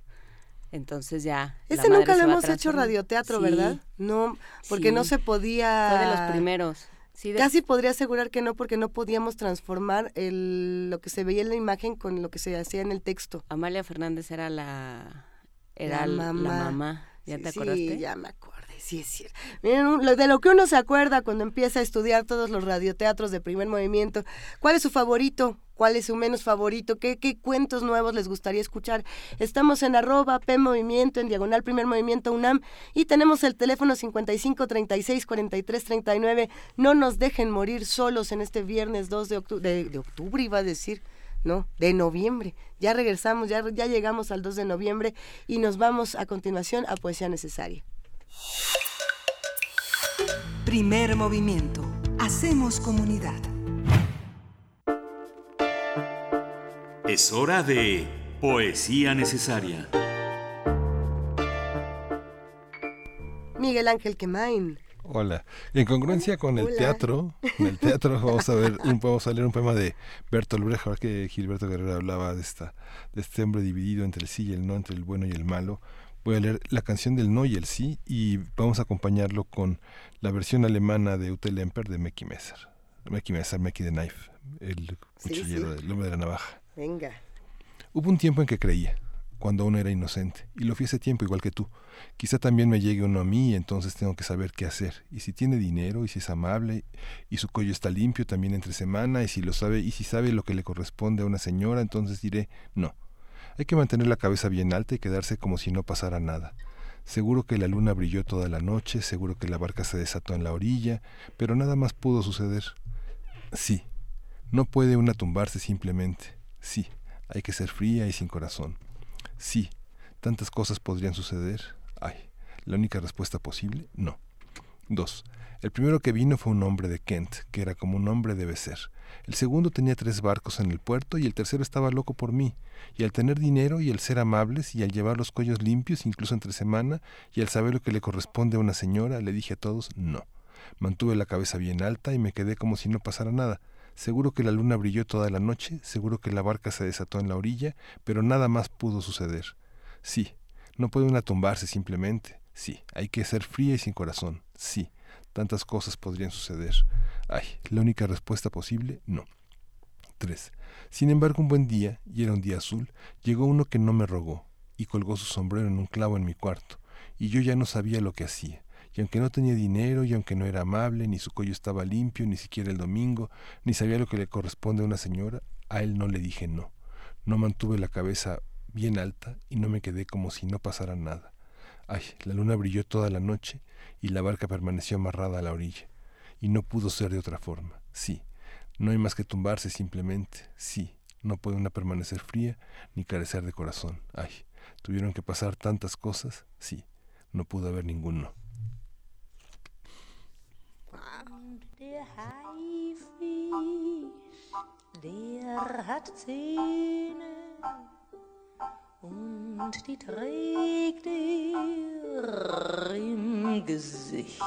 Entonces ya. madre nunca lo hemos hecho radioteatro, Sí, ¿verdad? No, porque sí. no se podía... Fue de los primeros. Casi podría asegurar que no, porque no podíamos transformar el, lo que se veía en la imagen con lo que se hacía en el texto. Amalia Fernández era la, era la mamá. ¿Ya te acordaste? Sí, ya me acordé, sí es cierto. Miren, de lo que uno se acuerda cuando empieza a estudiar todos los radioteatros de primer movimiento, ¿cuál es su favorito? ¿Cuál es su menos favorito? ¿Qué, ¿Qué, cuentos nuevos les gustaría escuchar? Estamos en arroba P Movimiento, en diagonal Primer Movimiento UNAM y tenemos el teléfono 55 36 43 39. No nos dejen morir solos en este viernes 2 de octubre, de, octubre iba a decir. ¿no? De noviembre. Ya regresamos, ya, ya llegamos al 2 de noviembre y nos vamos a continuación a Poesía Necesaria. Primer movimiento. Hacemos comunidad. Es hora de Poesía Necesaria. Miguel Ángel Quemain. Hola. En congruencia con el teatro, en el teatro vamos a ver, un, vamos a leer un poema de Bertolt Brecht, ahora que Gilberto Guerrero hablaba de esta, de este hombre dividido entre el sí y el no, entre el bueno y el malo. Voy a leer la canción del no y el sí y vamos a acompañarlo con la versión alemana de Ute Lemper de Meki Messer. Meki Messer, Meki the Knife, el cuchillero del hombre de la navaja. Venga. Hubo un tiempo en que creía, cuando aún era inocente, y lo fui ese tiempo igual que tú. Quizá también me llegue uno a mí y entonces tengo que saber qué hacer. Y si tiene dinero, y si es amable, y su cuello está limpio también entre semana, y si lo sabe, y si sabe lo que le corresponde a una señora, entonces diré no. Hay que mantener la cabeza bien alta y quedarse como si no pasara nada. Seguro que la luna brilló toda la noche, seguro que la barca se desató en la orilla, pero nada más pudo suceder. Sí, no puede una tumbarse simplemente. Sí, hay que ser fría y sin corazón. Sí, tantas cosas podrían suceder. Ay, la única respuesta posible, no. 2. El primero que vino fue un hombre de Kent, que era como un hombre debe ser. El segundo tenía tres barcos en el puerto y el tercero estaba loco por mí. Y al tener dinero y al ser amables y al llevar los cuellos limpios incluso entre semana y al saber lo que le corresponde a una señora, le dije a todos no. Mantuve la cabeza bien alta y me quedé como si no pasara nada. Seguro que la luna brilló toda la noche, seguro que la barca se desató en la orilla, pero nada más pudo suceder. Sí, no puede una tumbarse simplemente. Sí, hay que ser fría y sin corazón. Sí, tantas cosas podrían suceder. Ay, la única respuesta posible, no. 3. Sin embargo, un buen día, y era un día azul, llegó uno que no me rogó, y colgó su sombrero en un clavo en mi cuarto, y yo ya no sabía lo que hacía y aunque no tenía dinero, y aunque no era amable, ni su cuello estaba limpio, ni siquiera el domingo, ni sabía lo que le corresponde a una señora, a él no le dije no. No mantuve la cabeza bien alta y no me quedé como si no pasara nada. Ay, la luna brilló toda la noche y la barca permaneció amarrada a la orilla. Y no pudo ser de otra forma. Sí, no hay más que tumbarse simplemente. Sí, no puede una permanecer fría ni carecer de corazón. Ay, tuvieron que pasar tantas cosas. Sí, no pudo haber ninguno. Der Haifisch, der hat Zähne und die trägt er im Gesicht.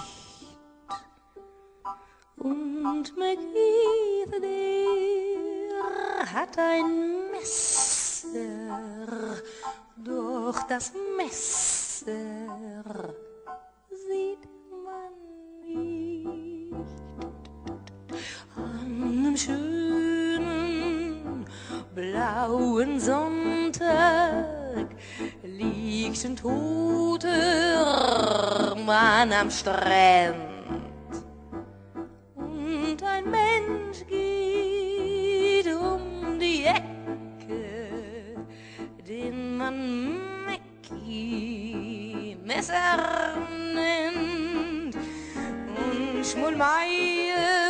Und McGeeth, der hat ein Messer, doch das Messer sieht man schönen blauen Sonntag liegt ein toter Mann am Strand. Und ein Mensch geht um die Ecke, den man Mackie Messer nennt. Und Schmulmeier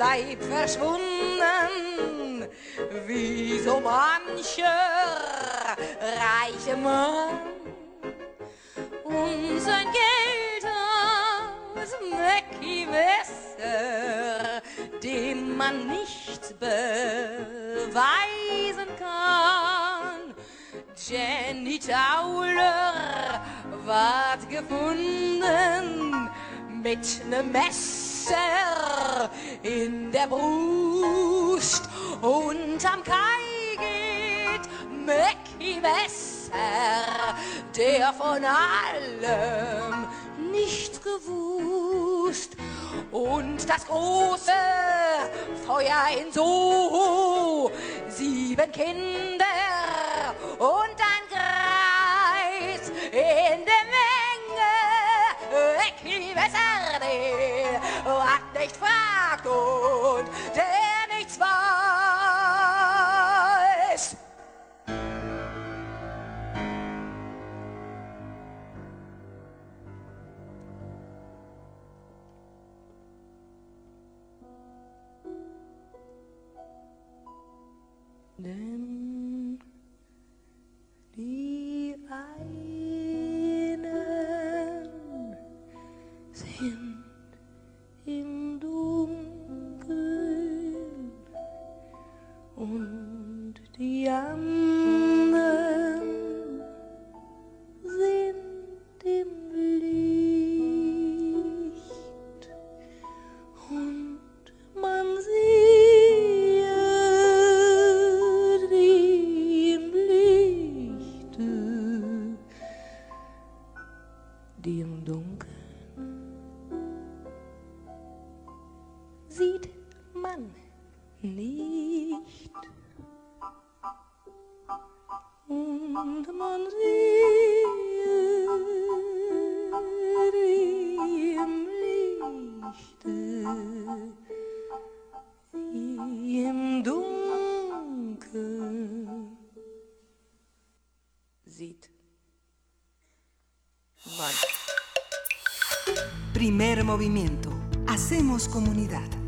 bleibt verschwunden, wie so mancher reiche Mann. Und sein Geld aus Mackie Messer, dem man nicht beweisen kann. Jenny Tauler ward gefunden mit nem Messer in der Brust und am Kai geht Mackie Messer, der von allem nichts gewusst. Und das große Feuer in so sieben Kinder Hacemos comunidad.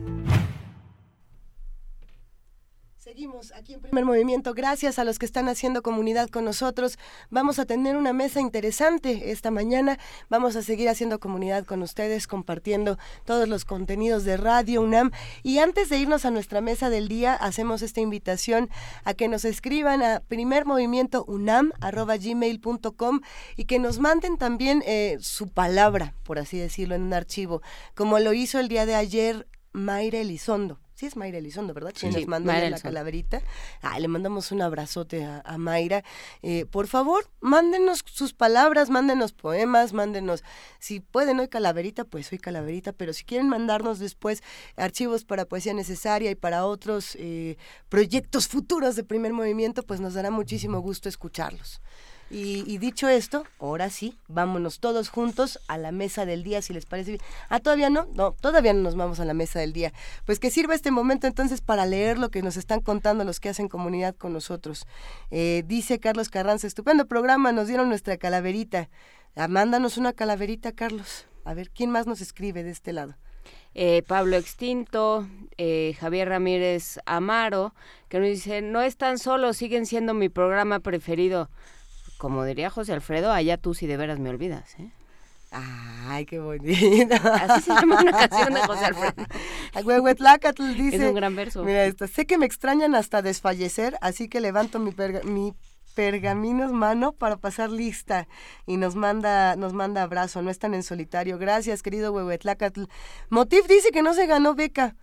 Primer movimiento. Gracias a los que están haciendo comunidad con nosotros. Vamos a tener una mesa interesante esta mañana. Vamos a seguir haciendo comunidad con ustedes, compartiendo todos los contenidos de Radio UNAM. Y antes de irnos a nuestra mesa del día, hacemos esta invitación a que nos escriban a primermovimientounam.gmail.com y que nos manden también eh, su palabra, por así decirlo, en un archivo, como lo hizo el día de ayer Mayra Elizondo. Sí es Mayra Elizondo, ¿verdad? Quien Sí, nos mandó la calaverita. Ah, le mandamos un abrazote a, a Mayra. Eh, por favor, mándenos sus palabras, mándenos poemas, mándenos, si pueden hoy calaverita, pues hoy calaverita, pero si quieren mandarnos después archivos para poesía necesaria y para otros eh, proyectos futuros de primer movimiento, pues nos dará muchísimo gusto escucharlos. Y, y dicho esto, ahora sí, vámonos todos juntos a la mesa del día, si les parece bien. Ah, todavía no, no, todavía no nos vamos a la mesa del día. Pues que sirva este momento entonces para leer lo que nos están contando los que hacen comunidad con nosotros. Eh, dice Carlos Carranza, estupendo programa, nos dieron nuestra calaverita. Ah, mándanos una calaverita, Carlos. A ver, ¿quién más nos escribe de este lado? eh, Pablo Extinto, eh, Javier Ramírez Amaro, que nos dice, no están solos, siguen siendo mi programa preferido. Como diría José Alfredo, allá tú si de veras me olvidas. ¿eh? Ay, qué bonito. Así se llama una canción de José Alfredo. Huehuetlacatl dice. Es un gran verso. Mira esto, sé que me extrañan hasta desfallecer, así que levanto mi, perga- mi pergaminos mano para pasar lista y nos manda nos manda abrazo, no están en solitario. Gracias, querido Huehuetlacatl. Motif dice que no se ganó beca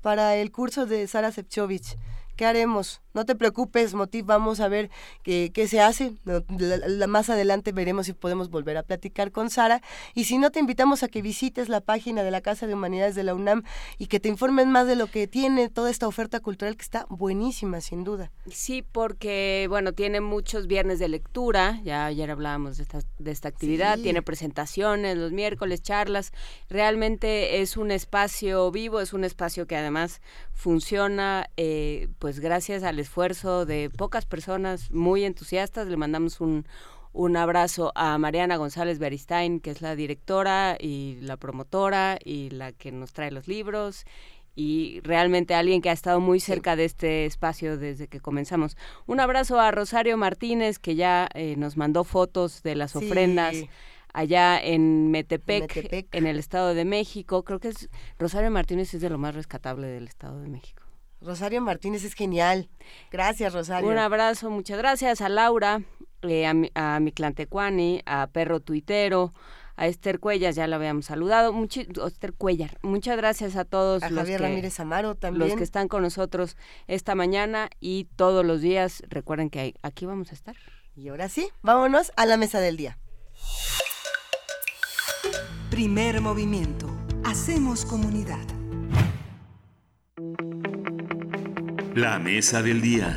para el curso de Sara Sepchovich. ¿Qué haremos? No te preocupes, Motif, vamos a ver qué, qué se hace. La- la- más adelante veremos si podemos volver a platicar con Sara. Y si no, te invitamos a que visites la página de la Casa de Humanidades de la UNAM y que te informen más de lo que tiene toda esta oferta cultural que está buenísima, sin duda. Sí, porque, bueno, tiene muchos viernes de lectura, ya ayer hablábamos de esta, de esta actividad, Sí. tiene presentaciones los miércoles, charlas, realmente es un espacio vivo, es un espacio que además funciona, eh, pues gracias al esfuerzo de pocas personas muy entusiastas, le mandamos un, un abrazo a Mariana González Beristain, que es la directora y la promotora y la que nos trae los libros y realmente alguien que ha estado muy cerca de este espacio desde que comenzamos. Un abrazo a Rosario Martínez, que ya eh, nos mandó fotos de las Sí. ofrendas allá en Metepec, Metepec. en el Estado de México. Creo que es Rosario Martínez es de lo más rescatable del Estado de México. Rosario Martínez es genial. Gracias, Rosario. Un abrazo, muchas gracias a Laura, eh, a, mi, a mi Clantecuani, a Perro Tuitero, a Esther Cuellas, ya la habíamos saludado. Muchi- Esther Cuellar, muchas gracias a todos A los Javier que, Ramírez Amaro los que están con nosotros esta mañana y todos los días. Recuerden que aquí vamos a estar. Y ahora sí, vámonos a la mesa del día. Primer movimiento. Hacemos comunidad. La mesa del día.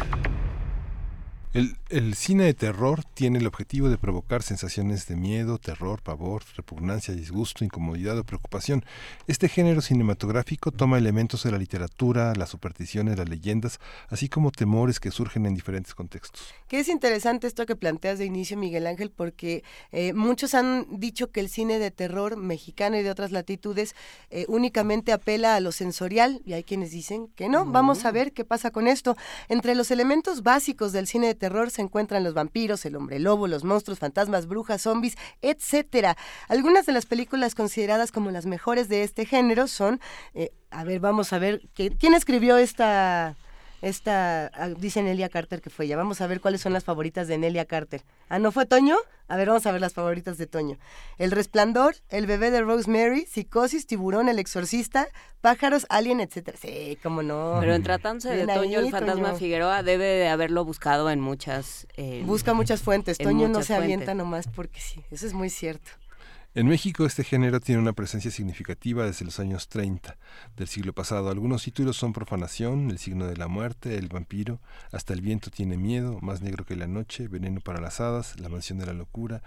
El, el, cine de terror tiene el objetivo de provocar sensaciones de miedo, terror, pavor, repugnancia, disgusto, incomodidad o preocupación. Este género cinematográfico toma elementos de la literatura, las supersticiones, las leyendas, así como temores que surgen en diferentes contextos. Que es interesante esto que planteas de inicio, Miguel Ángel, porque eh, muchos han dicho que el cine de terror mexicano y de otras latitudes eh, únicamente apela a lo sensorial, y hay quienes dicen que no. Vamos a ver qué pasa con esto. Entre los elementos básicos del cine de terror se encuentran los vampiros, el hombre lobo, los monstruos, fantasmas, brujas, zombies, etcétera. Algunas de las películas consideradas como las mejores de este género son, eh, a ver, vamos a ver, ¿quién escribió esta esta, ah, dice Nelia Carter que fue ella. Vamos a ver cuáles son las favoritas de Nelia Carter. Ah, ¿no fue Toño? A ver, vamos a ver las favoritas de Toño. El Resplandor, El bebé de Rosemary, Psicosis, Tiburón, El exorcista, Pájaros, Alien, etcétera. Sí, cómo no. Pero en tratándose de Toño, el fantasma Figueroa debe de haberlo buscado en muchas... Eh, Busca muchas fuentes. Toño no se avienta nomás porque sí, eso es muy cierto. En México este género tiene una presencia significativa desde los años 30 del siglo pasado. Algunos títulos son Profanación, El signo de la muerte, El vampiro, Hasta el viento tiene miedo, Más negro que la noche, Veneno para las hadas, La mansión de la locura,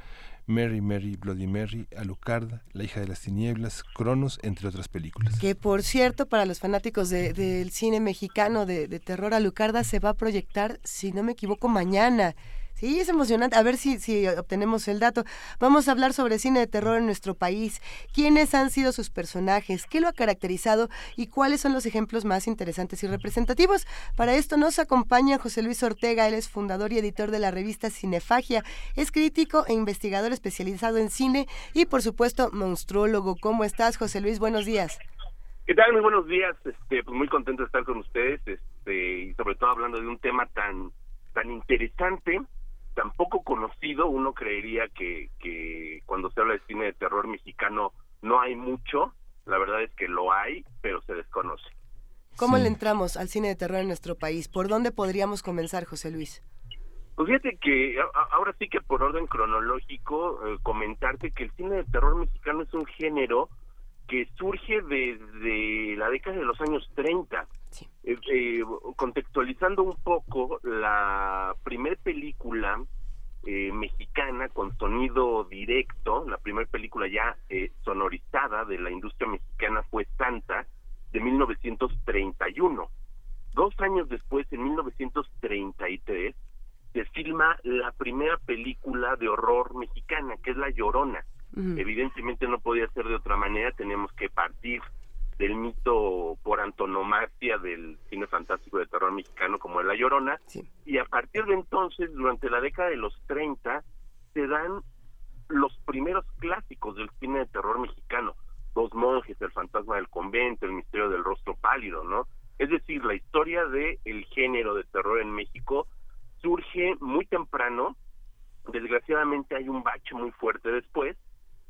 Mary, Mary, Bloody Mary, Alucarda, La hija de las tinieblas, Cronos, entre otras películas. Que por cierto, para los fanáticos del cine mexicano de, de terror, Alucarda se va a proyectar, si no me equivoco, mañana. Sí, es emocionante. A ver si, si obtenemos el dato. Vamos a hablar sobre cine de terror en nuestro país. ¿Quiénes han sido sus personajes? ¿Qué lo ha caracterizado? ¿Y cuáles son los ejemplos más interesantes y representativos? Para esto nos acompaña José Luis Ortega. Él es fundador y editor de la revista Cinefagia. Es crítico e investigador especializado en cine y, por supuesto, monstruólogo. ¿Cómo estás, José Luis? Buenos días. ¿Qué tal? Muy buenos días. Este, pues muy contento de estar con ustedes este, y sobre todo hablando de un tema tan, tan interesante tan poco conocido, uno creería que, que cuando se habla de cine de terror mexicano no hay mucho, la verdad es que lo hay, pero se desconoce. ¿Cómo le entramos al cine de terror en nuestro país? ¿Por dónde podríamos comenzar, José Luis? Pues fíjate que ahora sí que por orden cronológico eh, comentarte que el cine de terror mexicano es un género que surge desde la década de los años 30. Eh, eh, contextualizando un poco, la primer película eh, mexicana con sonido directo, la primera película ya sonorizada de la industria mexicana fue Santa, de 1931. Dos años después, en 1933, se filma la primera película de horror mexicana, que es La Llorona. Evidentemente no podía ser de otra manera, tenemos que partir del mito por antonomasia del cine fantástico de terror mexicano como es La Llorona. Y a partir de entonces, durante la década de los 30, se dan los primeros clásicos del cine de terror mexicano. Dos monjes, el fantasma del convento, el misterio del rostro pálido, ¿no? Es decir, la historia del el género de terror en México surge muy temprano. Desgraciadamente hay un bache muy fuerte después.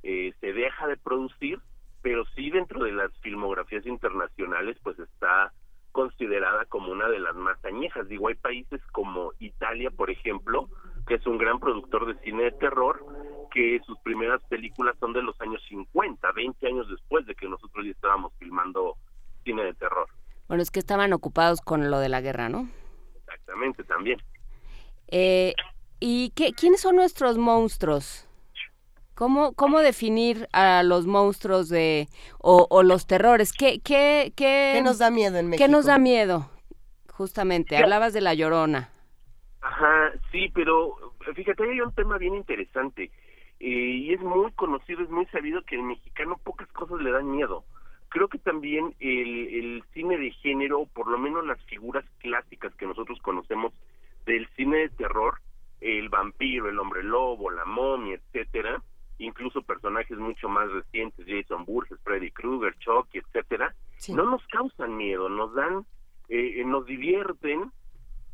Eh, se deja de producir pero sí dentro de las filmografías internacionales pues está considerada como una de las más añejas. Digo, hay países como Italia, por ejemplo, que es un gran productor de cine de terror, que sus primeras películas son de los años 50, 20 años después de que nosotros ya estábamos filmando cine de terror. Bueno, es que estaban ocupados con lo de la guerra, ¿no? Exactamente, también. Eh, ¿Y qué, quiénes son nuestros monstruos? ¿Cómo, ¿Cómo definir a los monstruos de o, los terrores? ¿Qué, qué, qué, ¿Qué nos da miedo en México? ¿Qué nos da miedo? Justamente, hablabas de la llorona. Ajá, sí, pero fíjate, hay un tema bien interesante. Eh, y es muy conocido, es muy sabido que el mexicano pocas cosas le dan miedo. Creo que también el, el cine de género, por lo menos las figuras clásicas que nosotros conocemos del cine de terror, el vampiro, el hombre lobo, la momia, etcétera, incluso personajes mucho más recientes, Jason Burgess, Freddy Krueger, Chucky, etcétera, no nos causan miedo, nos dan, eh, eh, nos divierten,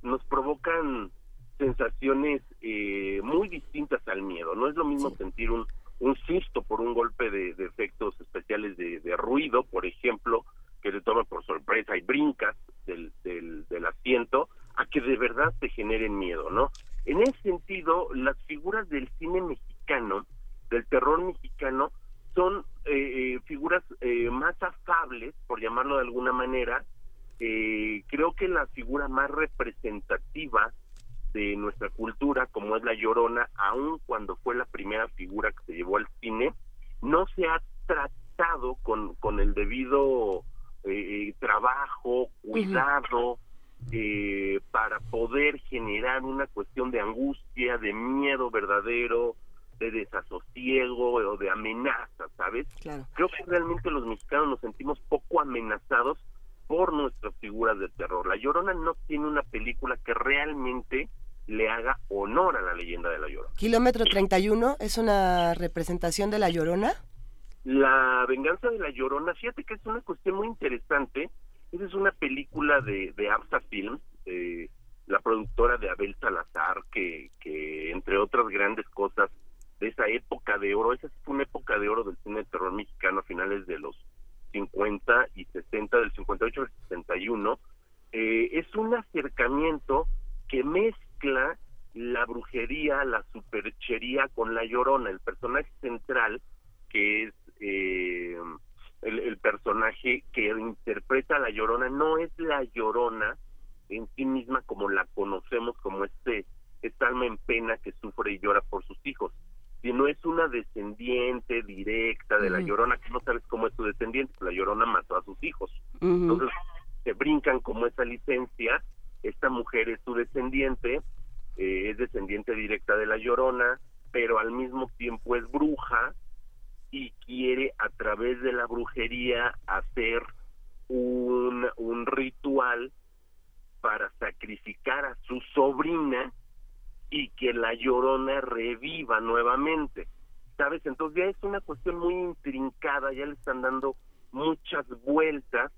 nos provocan sensaciones eh, muy distintas al miedo. No es lo mismo sentir un, un susto por un golpe de, efectos especiales de, ruido, por ejemplo, que te toma por sorpresa y brincas del, del, del asiento, a que de verdad te generen miedo, ¿no? En ese sentido, las figuras del cine mexicano del terror mexicano son eh, eh, figuras eh, más afables, por llamarlo de alguna manera. Eh, creo que la figura más representativa de nuestra cultura, como es la Llorona, aun cuando fue la primera figura que se llevó al cine, no se ha tratado con, con el debido trabajo, cuidado, para poder generar una cuestión de angustia, de miedo verdadero, de desasosiego o de amenaza, ¿sabes? Creo que realmente los mexicanos nos sentimos poco amenazados por nuestras figuras de terror. La Llorona no tiene una película que realmente le haga honor a la leyenda de la Llorona. Kilómetro 31 es una representación de la Llorona. La venganza de la Llorona, fíjate que es una cuestión muy interesante. Esa es una película de, de Absa Films, la productora de Abel Salazar, que, que entre otras grandes cosas de esa época de oro, esa fue una época de oro del cine de terror mexicano a finales de los 50 y 60, del 58 al 61, eh, es un acercamiento que mezcla la brujería, la superchería con la llorona. El personaje central, que es eh, el, personaje que interpreta la llorona, no es la llorona en sí misma como la conocemos, como este, esta alma en pena que sufre y llora por sus hijos si no es una descendiente directa de la Llorona, que no sabes cómo es su descendiente, la Llorona mató a sus hijos. Entonces, se brincan como esa licencia, esta mujer es su descendiente, eh, es descendiente directa de la Llorona, pero al mismo tiempo es bruja y quiere a través de la brujería hacer un, un ritual para sacrificar a su sobrina y que la llorona reviva nuevamente. ¿Sabes? Entonces ya es una cuestión muy intrincada, ya le están dando muchas vueltas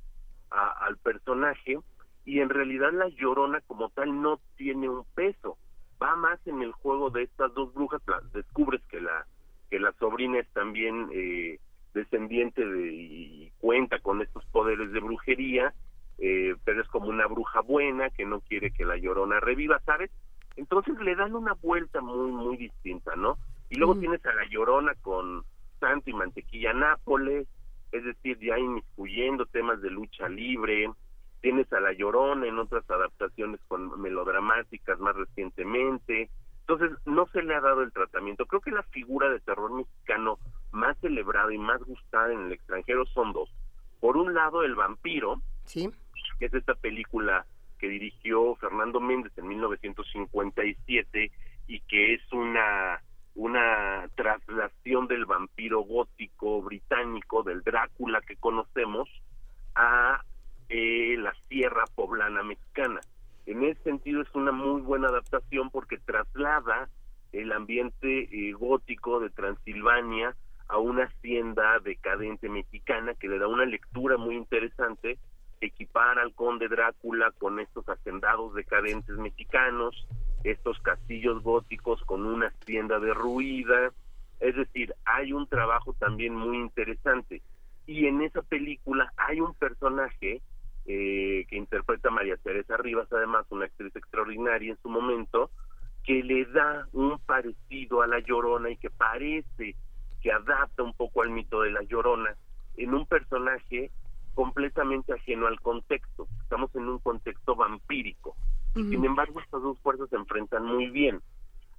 al personaje y en realidad la llorona como tal no tiene un peso. Va más en el juego de estas dos brujas, descubres que la que la sobrina es también eh, descendiente de, y cuenta con estos poderes de brujería, eh, pero es como una bruja buena que no quiere que la llorona reviva, ¿sabes? Entonces le dan una vuelta muy, muy distinta, ¿no? Y luego tienes a la Llorona con Santo y Mantequilla Nápoles, es decir, ya inmiscuyendo temas de lucha libre. Tienes a la Llorona en otras adaptaciones con melodramáticas más recientemente. Entonces, no se le ha dado el tratamiento. Creo que la figura de terror mexicano más celebrada y más gustada en el extranjero son dos. Por un lado, el vampiro, ¿Sí? que es esta película que dirigió Fernando Méndez en 1957 y que es una una traslación del vampiro gótico británico del Drácula que conocemos a eh, la sierra poblana mexicana. En ese sentido es una muy buena adaptación porque traslada el ambiente eh, gótico de Transilvania a una hacienda decadente mexicana que le da una lectura muy interesante equipar al conde Drácula con estos hacendados decadentes mexicanos, estos castillos góticos con una hacienda derruida, es decir, hay un trabajo también muy interesante. Y en esa película hay un personaje eh, que interpreta María Teresa Rivas, además una actriz extraordinaria en su momento, que le da un parecido a la Llorona y que parece que adapta un poco al mito de la Llorona en un personaje completamente ajeno al contexto. Estamos en un contexto vampírico. Sin embargo, estas dos fuerzas se enfrentan muy bien.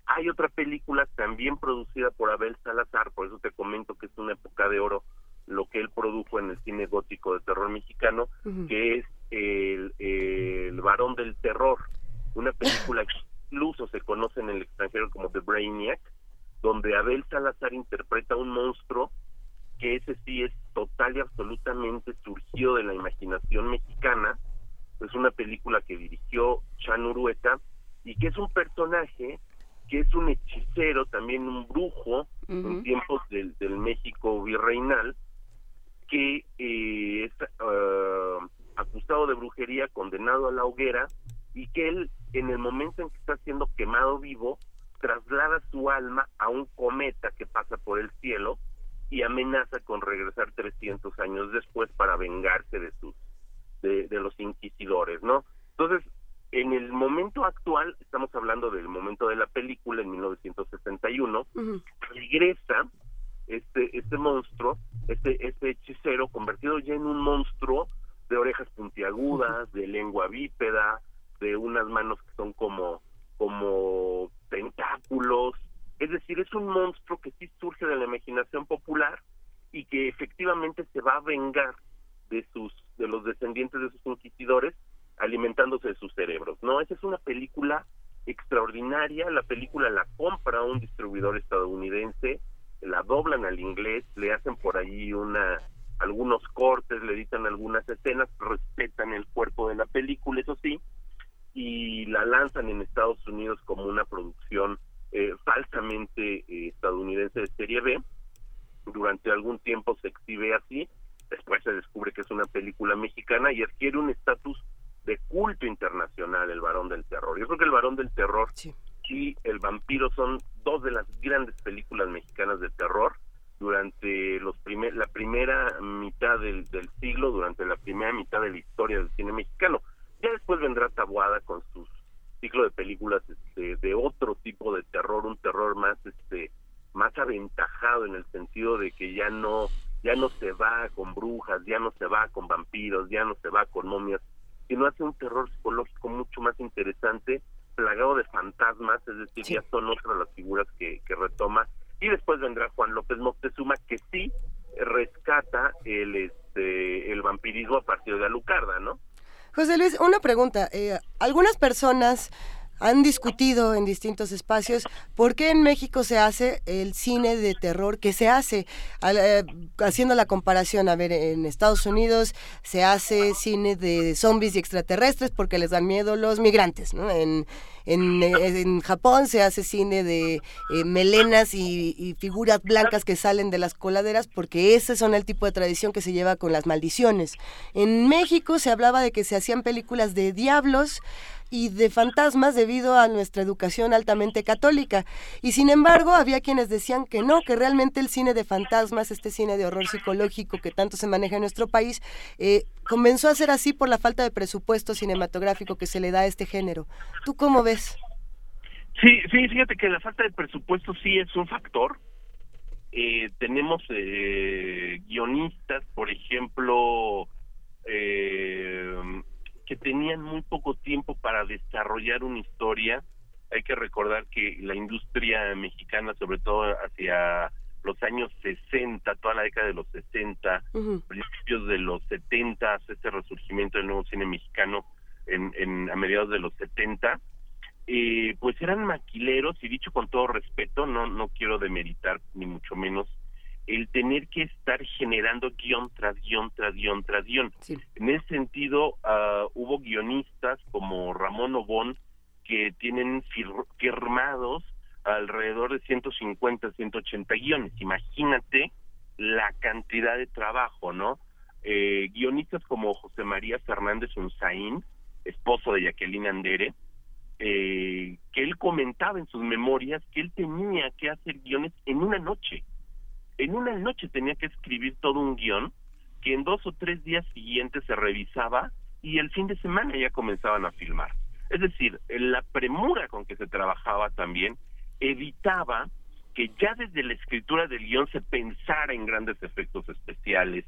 Hay otra película también producida por Abel Salazar, por eso te comento que es una época de oro lo que él produjo en el cine gótico de terror mexicano, que es el, el Varón del Terror, una película que incluso se conoce en el extranjero como The Brainiac, donde Abel Salazar interpreta un monstruo que ese sí es total y absolutamente surgido de la imaginación mexicana. Es una película que dirigió Chan Urueta y que es un personaje que es un hechicero, también un brujo en tiempos del, México virreinal, que eh, es ah, acusado de brujería, condenado a la hoguera, y que él, en el momento en que está siendo quemado vivo, traslada su alma a un cometa que pasa por el cielo, y amenaza con regresar 300 años después para vengarse de sus de, los inquisidores, ¿no? Entonces, en el momento actual, estamos hablando del momento de la película en 1961, regresa este este monstruo, este este hechicero convertido ya en un monstruo de orejas puntiagudas, de lengua bípeda, de unas manos que son como como tentáculos, es decir, es un monstruo que sí surge de la imaginación popular y que efectivamente se va a vengar de sus de los descendientes de sus inquisidores alimentándose de sus cerebros. No, esa es una película extraordinaria, la película la compra un distribuidor estadounidense, la doblan al inglés, le hacen por ahí una algunos cortes, le editan algunas escenas, respetan el cuerpo de la película, eso sí, y la lanzan en Estados Unidos como una producción eh, falsamente eh, estadounidense de serie B. Durante algún tiempo se exhibe así, después se descubre que es una película mexicana y adquiere un estatus de culto internacional, El Varón del Terror. Yo creo que El Varón del Terror y El Vampiro son dos de las grandes películas mexicanas de terror durante los primer, la primera mitad del, del siglo, durante la primera mitad de la historia del cine mexicano. Ya después vendrá Tabuada con sus ciclo de películas este, de otro tipo de terror, un terror más este más aventajado en el sentido de que ya no ya no se va con brujas, ya no se va con vampiros, ya no se va con momias, sino hace un terror psicológico mucho más interesante, plagado de fantasmas, es decir, ya son otras las figuras que, que retoma y después vendrá Juan López Moctezuma que sí rescata el este el vampirismo a partir de Alucarda, ¿no? José Luis, una pregunta. Eh, algunas personas han discutido en distintos espacios por qué en México se hace el cine de terror que se hace, eh, haciendo la comparación, a ver, en Estados Unidos se hace cine de zombies y extraterrestres porque les dan miedo los migrantes, ¿no? En, en, en Japón se hace cine de eh, melenas y, y, figuras blancas que salen de las coladeras porque ese son el tipo de tradición que se lleva con las maldiciones. En México se hablaba de que se hacían películas de diablos y de fantasmas debido a nuestra educación altamente católica. Y sin embargo, había quienes decían que no, que realmente el cine de fantasmas, este cine de horror psicológico que tanto se maneja en nuestro país, eh, comenzó a ser así por la falta de presupuesto cinematográfico que se le da a este género. ¿Tú cómo ves? Sí, sí, fíjate que la falta de presupuesto sí es un factor. Eh, tenemos eh, guionistas, por ejemplo, eh, que tenían muy poco tiempo para desarrollar una historia. Hay que recordar que la industria mexicana, sobre todo hacia los años 60, toda la década de los 60, principios de los 70, este resurgimiento del nuevo cine mexicano en, en a mediados de los 70, eh, pues eran maquileros y dicho con todo respeto, no no quiero demeritar ni mucho menos el tener que estar generando guion tras guion tras guion tras guion. En ese sentido, uh, hubo guionistas como Ramón Obón que tienen firmados alrededor de 150, 180 guiones. Imagínate la cantidad de trabajo, ¿no? Eh, guionistas como José María Fernández Unzaín, esposo de Jacqueline Andere, eh, que él comentaba en sus memorias que él tenía que hacer guiones en una noche en una noche tenía que escribir todo un guion que en dos o tres días siguientes se revisaba y el fin de semana ya comenzaban a filmar. Es decir, la premura con que se trabajaba también evitaba que ya desde la escritura del guion se pensara en grandes efectos especiales,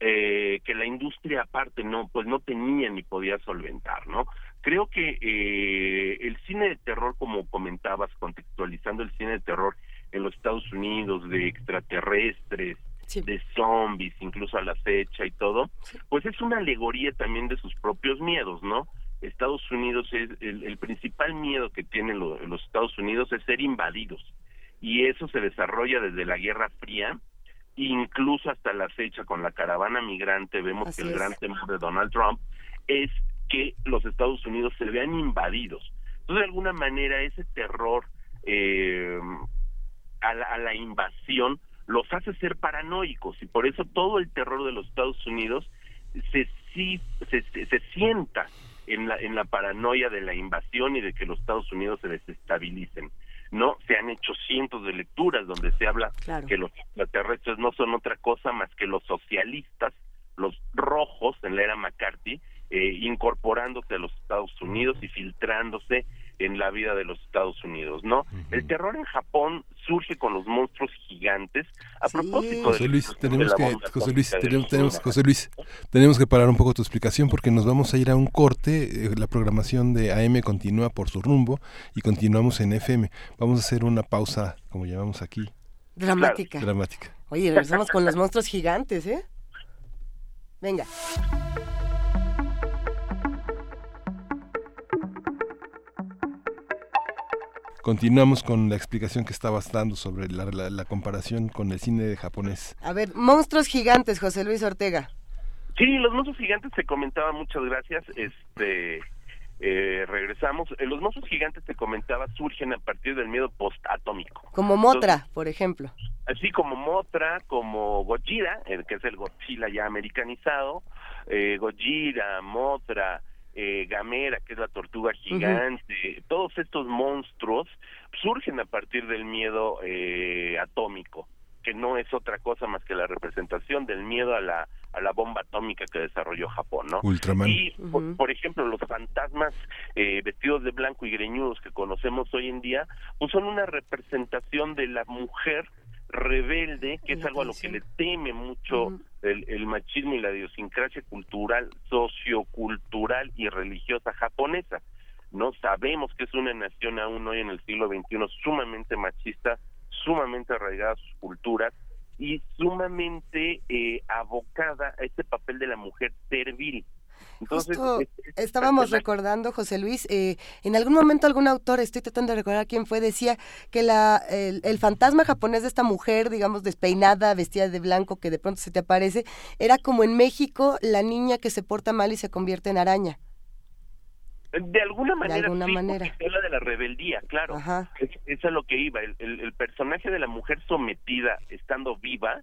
eh, que la industria aparte no, pues no tenía ni podía solventar, ¿no? Creo que eh, el cine de terror, como comentabas, contextualizando el cine de terror, en los Estados Unidos de extraterrestres, de zombies, incluso a la fecha y todo, pues es una alegoría también de sus propios miedos, ¿no? Estados Unidos es el, principal miedo que tienen los Estados Unidos es ser invadidos y eso se desarrolla desde la Guerra Fría incluso hasta la fecha con la caravana migrante vemos que el gran temor de Donald Trump es que los Estados Unidos se vean invadidos. Entonces de alguna manera ese terror eh, a la, invasión los hace ser paranoicos y por eso todo el terror de los Estados Unidos se, sí, se, se, sienta en la, en la paranoia de la invasión y de que los Estados Unidos se desestabilicen. No, se han hecho cientos de lecturas donde se habla que los extraterrestres no son otra cosa más que los socialistas, los rojos en la era McCarthy, eh, incorporándose a los Estados Unidos y filtrándose en la vida de los Estados Unidos, ¿no? El terror en Japón surge con los monstruos gigantes. A propósito José de, Luis, de tenemos que, José Luis, tenemos. José Luis, tenemos que parar un poco tu explicación porque nos vamos a ir a un corte. eh, La programación de AM continúa por su rumbo y continuamos en FM. Vamos a hacer una pausa, como llamamos aquí. Dramática. Dramática. Oye, regresamos con los monstruos gigantes, ¿eh? Venga. Continuamos con la explicación que estabas dando sobre la, la- la comparación con el cine japonés. A ver, monstruos gigantes, José Luis Ortega. Sí, los monstruos gigantes se comentaba, muchas gracias. Este, eh, regresamos. Eh, los monstruos gigantes te comentaba surgen a partir del miedo postatómico. Como Motra, por ejemplo. Así como Motra, como Gojira, el que es el Godzilla ya americanizado, eh, Gojira, Motra, eh, Gamera, que es la tortuga gigante, todos estos monstruos surgen a partir del miedo eh, atómico, que no es otra cosa más que la representación del miedo a la a la bomba atómica que desarrolló Japón, ¿no? Ultraman. Y, por, por ejemplo, los fantasmas eh, vestidos de blanco y greñudos que conocemos hoy en día, pues son una representación de la mujer rebelde, que es algo a lo que le teme mucho el, el machismo y la idiosincrasia cultural, sociocultural y religiosa japonesa. No sabemos que es una nación aún hoy en el siglo XXI sumamente machista, sumamente arraigada a sus culturas y sumamente eh, abocada a este papel de la mujer servil. Entonces, Justo es- es- estábamos recordando, José Luis, eh, en algún momento algún autor, estoy tratando de recordar quién fue, decía que la, el, el fantasma japonés de esta mujer, digamos, despeinada, vestida de blanco, que de pronto se te aparece, era como en México la niña que se porta mal y se convierte en araña. De alguna manera, alguna sí, manera. habla de la rebeldía, claro. Es, es a lo que iba. El, el- el personaje de la mujer sometida, estando viva,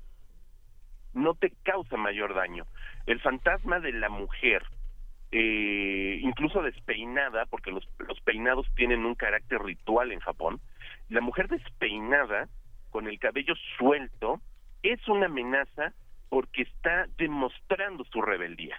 no te causa mayor daño. El fantasma de la mujer, eh, incluso despeinada, porque los, los peinados tienen un carácter ritual en Japón, la mujer despeinada, con el cabello suelto, es una amenaza porque está demostrando su rebeldía,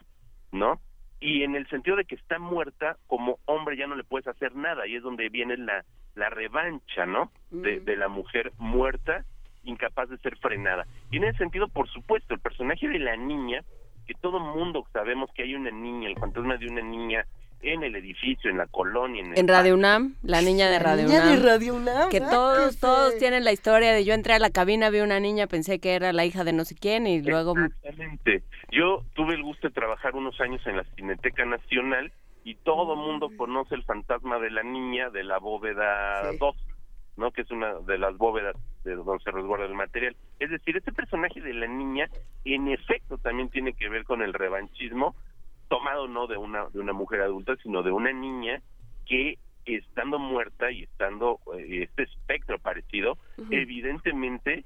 ¿no? Y en el sentido de que está muerta, como hombre ya no le puedes hacer nada, y es donde viene la, la revancha, ¿no? De, de la mujer muerta, incapaz de ser frenada. Y en ese sentido, por supuesto, el personaje de la niña, que todo mundo sabemos que hay una niña, el fantasma de una niña en el edificio, en la colonia, en el En Radio UNAM, la niña de La Radio niña UNAM. de Radio UNAM, Que ah, todos, todos tienen la historia de yo entré a la cabina, vi una niña, pensé que era la hija de no sé quién y luego... Exactamente. Yo tuve el gusto de trabajar unos años en la Cineteca Nacional y todo mundo conoce el fantasma de la niña de la bóveda 2, ¿no? Que es una de las bóvedas de donde se resguarda el material. Es decir, este personaje de la niña, en efecto, también tiene que ver con el revanchismo, tomado no de una de una mujer adulta, sino de una niña que estando muerta y estando eh, este espectro parecido, evidentemente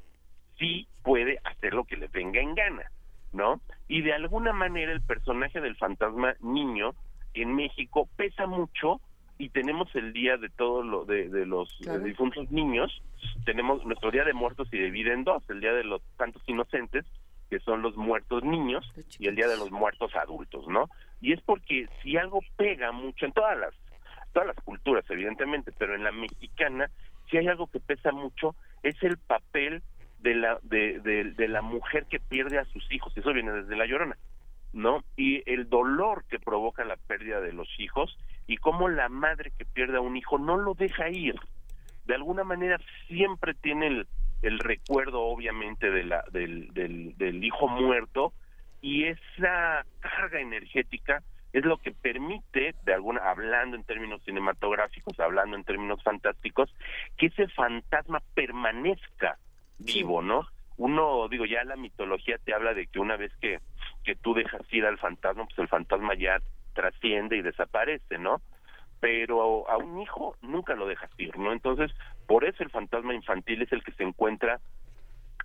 sí puede hacer lo que le venga en gana, ¿no? Y de alguna manera el personaje del fantasma niño en México pesa mucho y tenemos el día de todos lo de, de los Claro. eh, difuntos niños, tenemos nuestro día de muertos y divide en dos, el día de los santos inocentes, que son los muertos niños, y el día de los muertos adultos, ¿no? Y es porque si algo pega mucho en todas las todas las culturas, evidentemente, pero en la mexicana, si hay algo que pesa mucho, es el papel de la, de, de- de la mujer que pierde a sus hijos, y eso viene desde la llorona, ¿no? Y el dolor que provoca la pérdida de los hijos, y cómo la madre que pierde a un hijo no lo deja ir. De alguna manera siempre tiene el, el recuerdo, obviamente, de la, del, del, del hijo muerto, y esa carga energética es lo que permite, de alguna, hablando en términos cinematográficos, hablando en términos fantásticos, que ese fantasma permanezca vivo, ¿no? Uno, digo, ya la mitología te habla de que una vez que, que tú dejas ir al fantasma, pues el fantasma ya trasciende y desaparece, ¿no? Pero a un hijo nunca lo dejas ir, ¿no? Entonces, por eso el fantasma infantil es el que se encuentra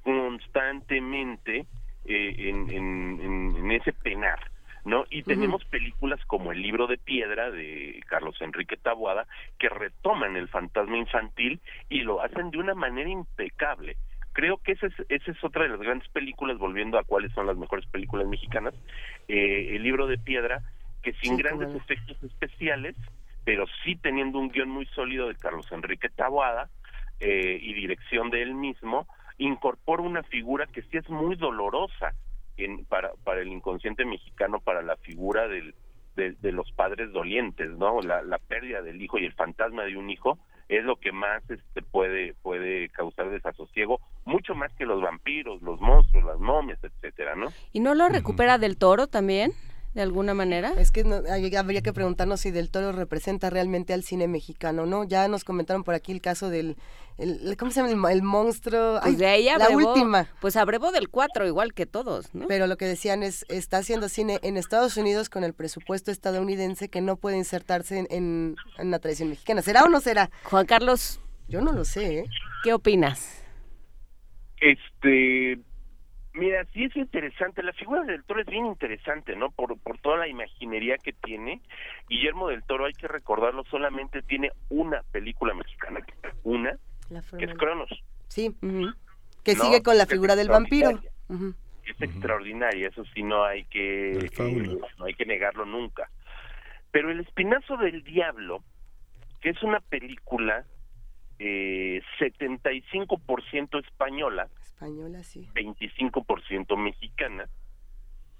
constantemente eh, en, en- en- en ese penar, ¿no? Y tenemos películas como El libro de piedra de Carlos Enrique Taboada que retoman el fantasma infantil y lo hacen de una manera impecable. Creo que esa es, esa es otra de las grandes películas, volviendo a cuáles son las mejores películas mexicanas, eh, El libro de piedra, que sin Sí, grandes efectos especiales pero sí teniendo un guion muy sólido de Carlos Enrique Taboada eh, y dirección de él mismo, incorpora una figura que sí es muy dolorosa en, para, para el inconsciente mexicano, para la figura del, de, de los padres dolientes, ¿no? La, la pérdida del hijo y el fantasma de un hijo es lo que más este puede puede causar desasosiego mucho más que los vampiros los monstruos las momias etcétera no y no lo recupera del toro también de alguna manera Es que no- hay- habría que preguntarnos si Del Toro representa realmente al cine mexicano, ¿no? Ya nos comentaron por aquí el caso del, el- ¿cómo se llama? El, el monstruo. pues Ay, de ella la abrevó- última. pues abrevó del 4 igual que todos no Pero lo que decían es, está haciendo cine en Estados Unidos con el presupuesto estadounidense que no puede insertarse en, en, en la tradición mexicana. ¿Será o no será? Juan Carlos. Yo no lo sé, ¿eh? ¿Qué opinas? Este, mira, sí es interesante. La figura del toro es bien interesante, ¿no? Por, por toda la imaginería que tiene. Guillermo del Toro, hay que recordarlo, solamente tiene una película mexicana, una, que es Cronos. Sí. Que No, sigue con la figura del vampiro. Es extraordinaria, eso sí no hay que eh, no hay que negarlo nunca. Pero El Espinazo del Diablo, que es una película eh, 75% española, Española, sí. 25% mexicana,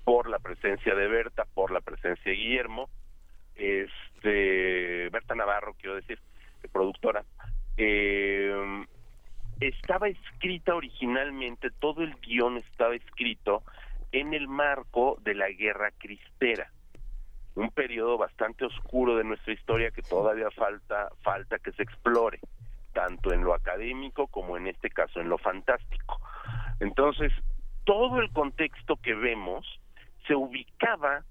por la presencia de Berta, por la presencia de Guillermo, este Berta Navarro, quiero decir, productora, eh, estaba escrita originalmente, todo el guion estaba escrito en el marco de la Guerra Cristera, un periodo bastante oscuro de nuestra historia que todavía falta falta que se explore, tanto en lo académico como en este caso en lo fantástico. Entonces, todo el contexto que vemos se ubicaba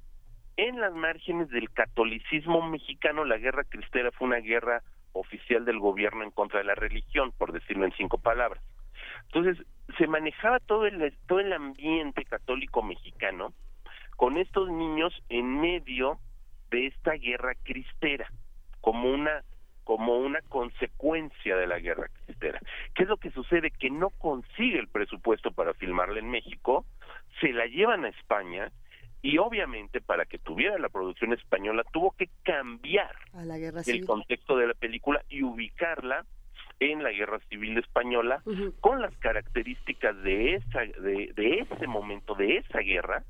en las márgenes del catolicismo mexicano. La guerra cristera fue una guerra oficial del gobierno en contra de la religión, por decirlo en cinco palabras. Entonces, se manejaba todo el, todo el ambiente católico mexicano con estos niños en medio de esta guerra cristera, como una como una consecuencia de la guerra cristera. ¿Qué es lo que sucede? Que no consigue el presupuesto para filmarla en México, se la llevan a España y obviamente para que tuviera la producción española tuvo que cambiar A la guerra el contexto de la película y ubicarla en la guerra civil española con las características de esa de, de ese momento de esa guerra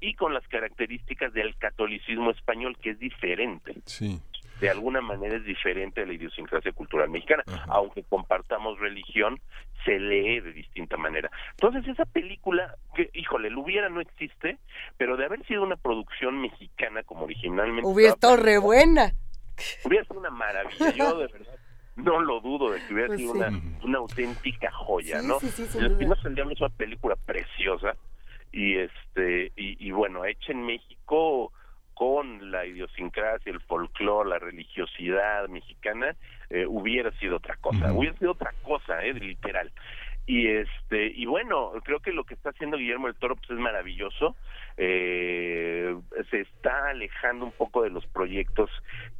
y con las características del catolicismo español que es diferente Sí. De alguna manera es diferente de la idiosincrasia cultural mexicana aunque compartamos religión se lee de distinta manera entonces esa película que híjole el hubiera no existe pero de haber sido una producción mexicana como originalmente Hubiera estado re buena. hubiera sido una maravilla. Yo de verdad no lo dudo de que hubiera Pues sido sí. una, una auténtica joya, Sí, ¿no? sí, sí, sin El duda. Es una película preciosa y este y, y bueno hecha en México con la idiosincrasia, el folclore, la religiosidad mexicana, eh, hubiera sido otra cosa, hubiera sido otra cosa, eh, literal. Y este y bueno, creo que lo que está haciendo Guillermo del Toro pues, es maravilloso. Eh, se está alejando un poco de los proyectos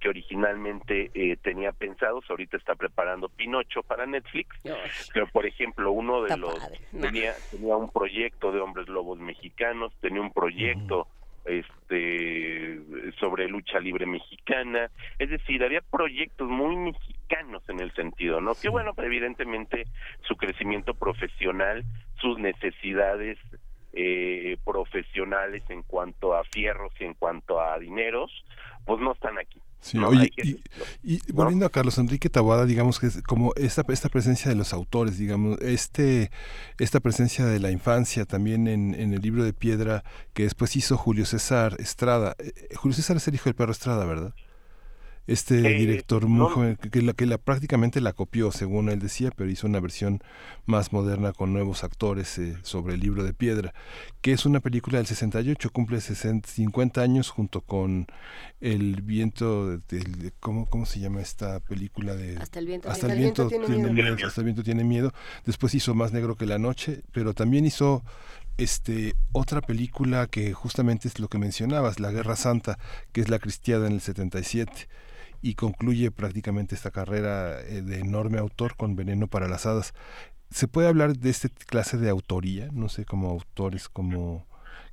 que originalmente eh, tenía pensados. Ahorita está preparando Pinocho para Netflix. Pero por ejemplo, uno de Está los tenía tenía un proyecto de hombres lobos mexicanos, tenía un proyecto este sobre lucha libre mexicana, es decir, había proyectos muy mexicanos en el sentido, ¿no? Que bueno, evidentemente su crecimiento profesional, sus necesidades eh, profesionales en cuanto a fierros y en cuanto a dineros, pues no están aquí. Sí, ¿no? oye, que y, y volviendo a Carlos Enrique Taboada, digamos que es como esta, esta presencia de los autores, digamos, este, esta presencia de la infancia también en, en el libro de piedra que después hizo Julio César Estrada. Eh, Julio César es el hijo del perro Estrada, ¿verdad? Este Eh, director muy no. joven que, que la, que la prácticamente la copió, según él decía, pero hizo una versión más moderna con nuevos actores eh, sobre el libro de piedra, que es una película del 68, cumple 60, 50 años junto con El viento, de- ¿cómo, ¿cómo se llama esta película? de Hasta el viento Hasta tiene el viento Tiene miedo, miedo. Hasta el viento tiene miedo. Después hizo Más negro que la noche, pero también hizo este otra película que justamente es lo que mencionabas, La Guerra Santa, que es la cristiada en el 77 y concluye prácticamente esta carrera eh, de enorme autor con Veneno para las Hadas. ¿Se puede hablar de esta clase de autoría? No sé, como autores como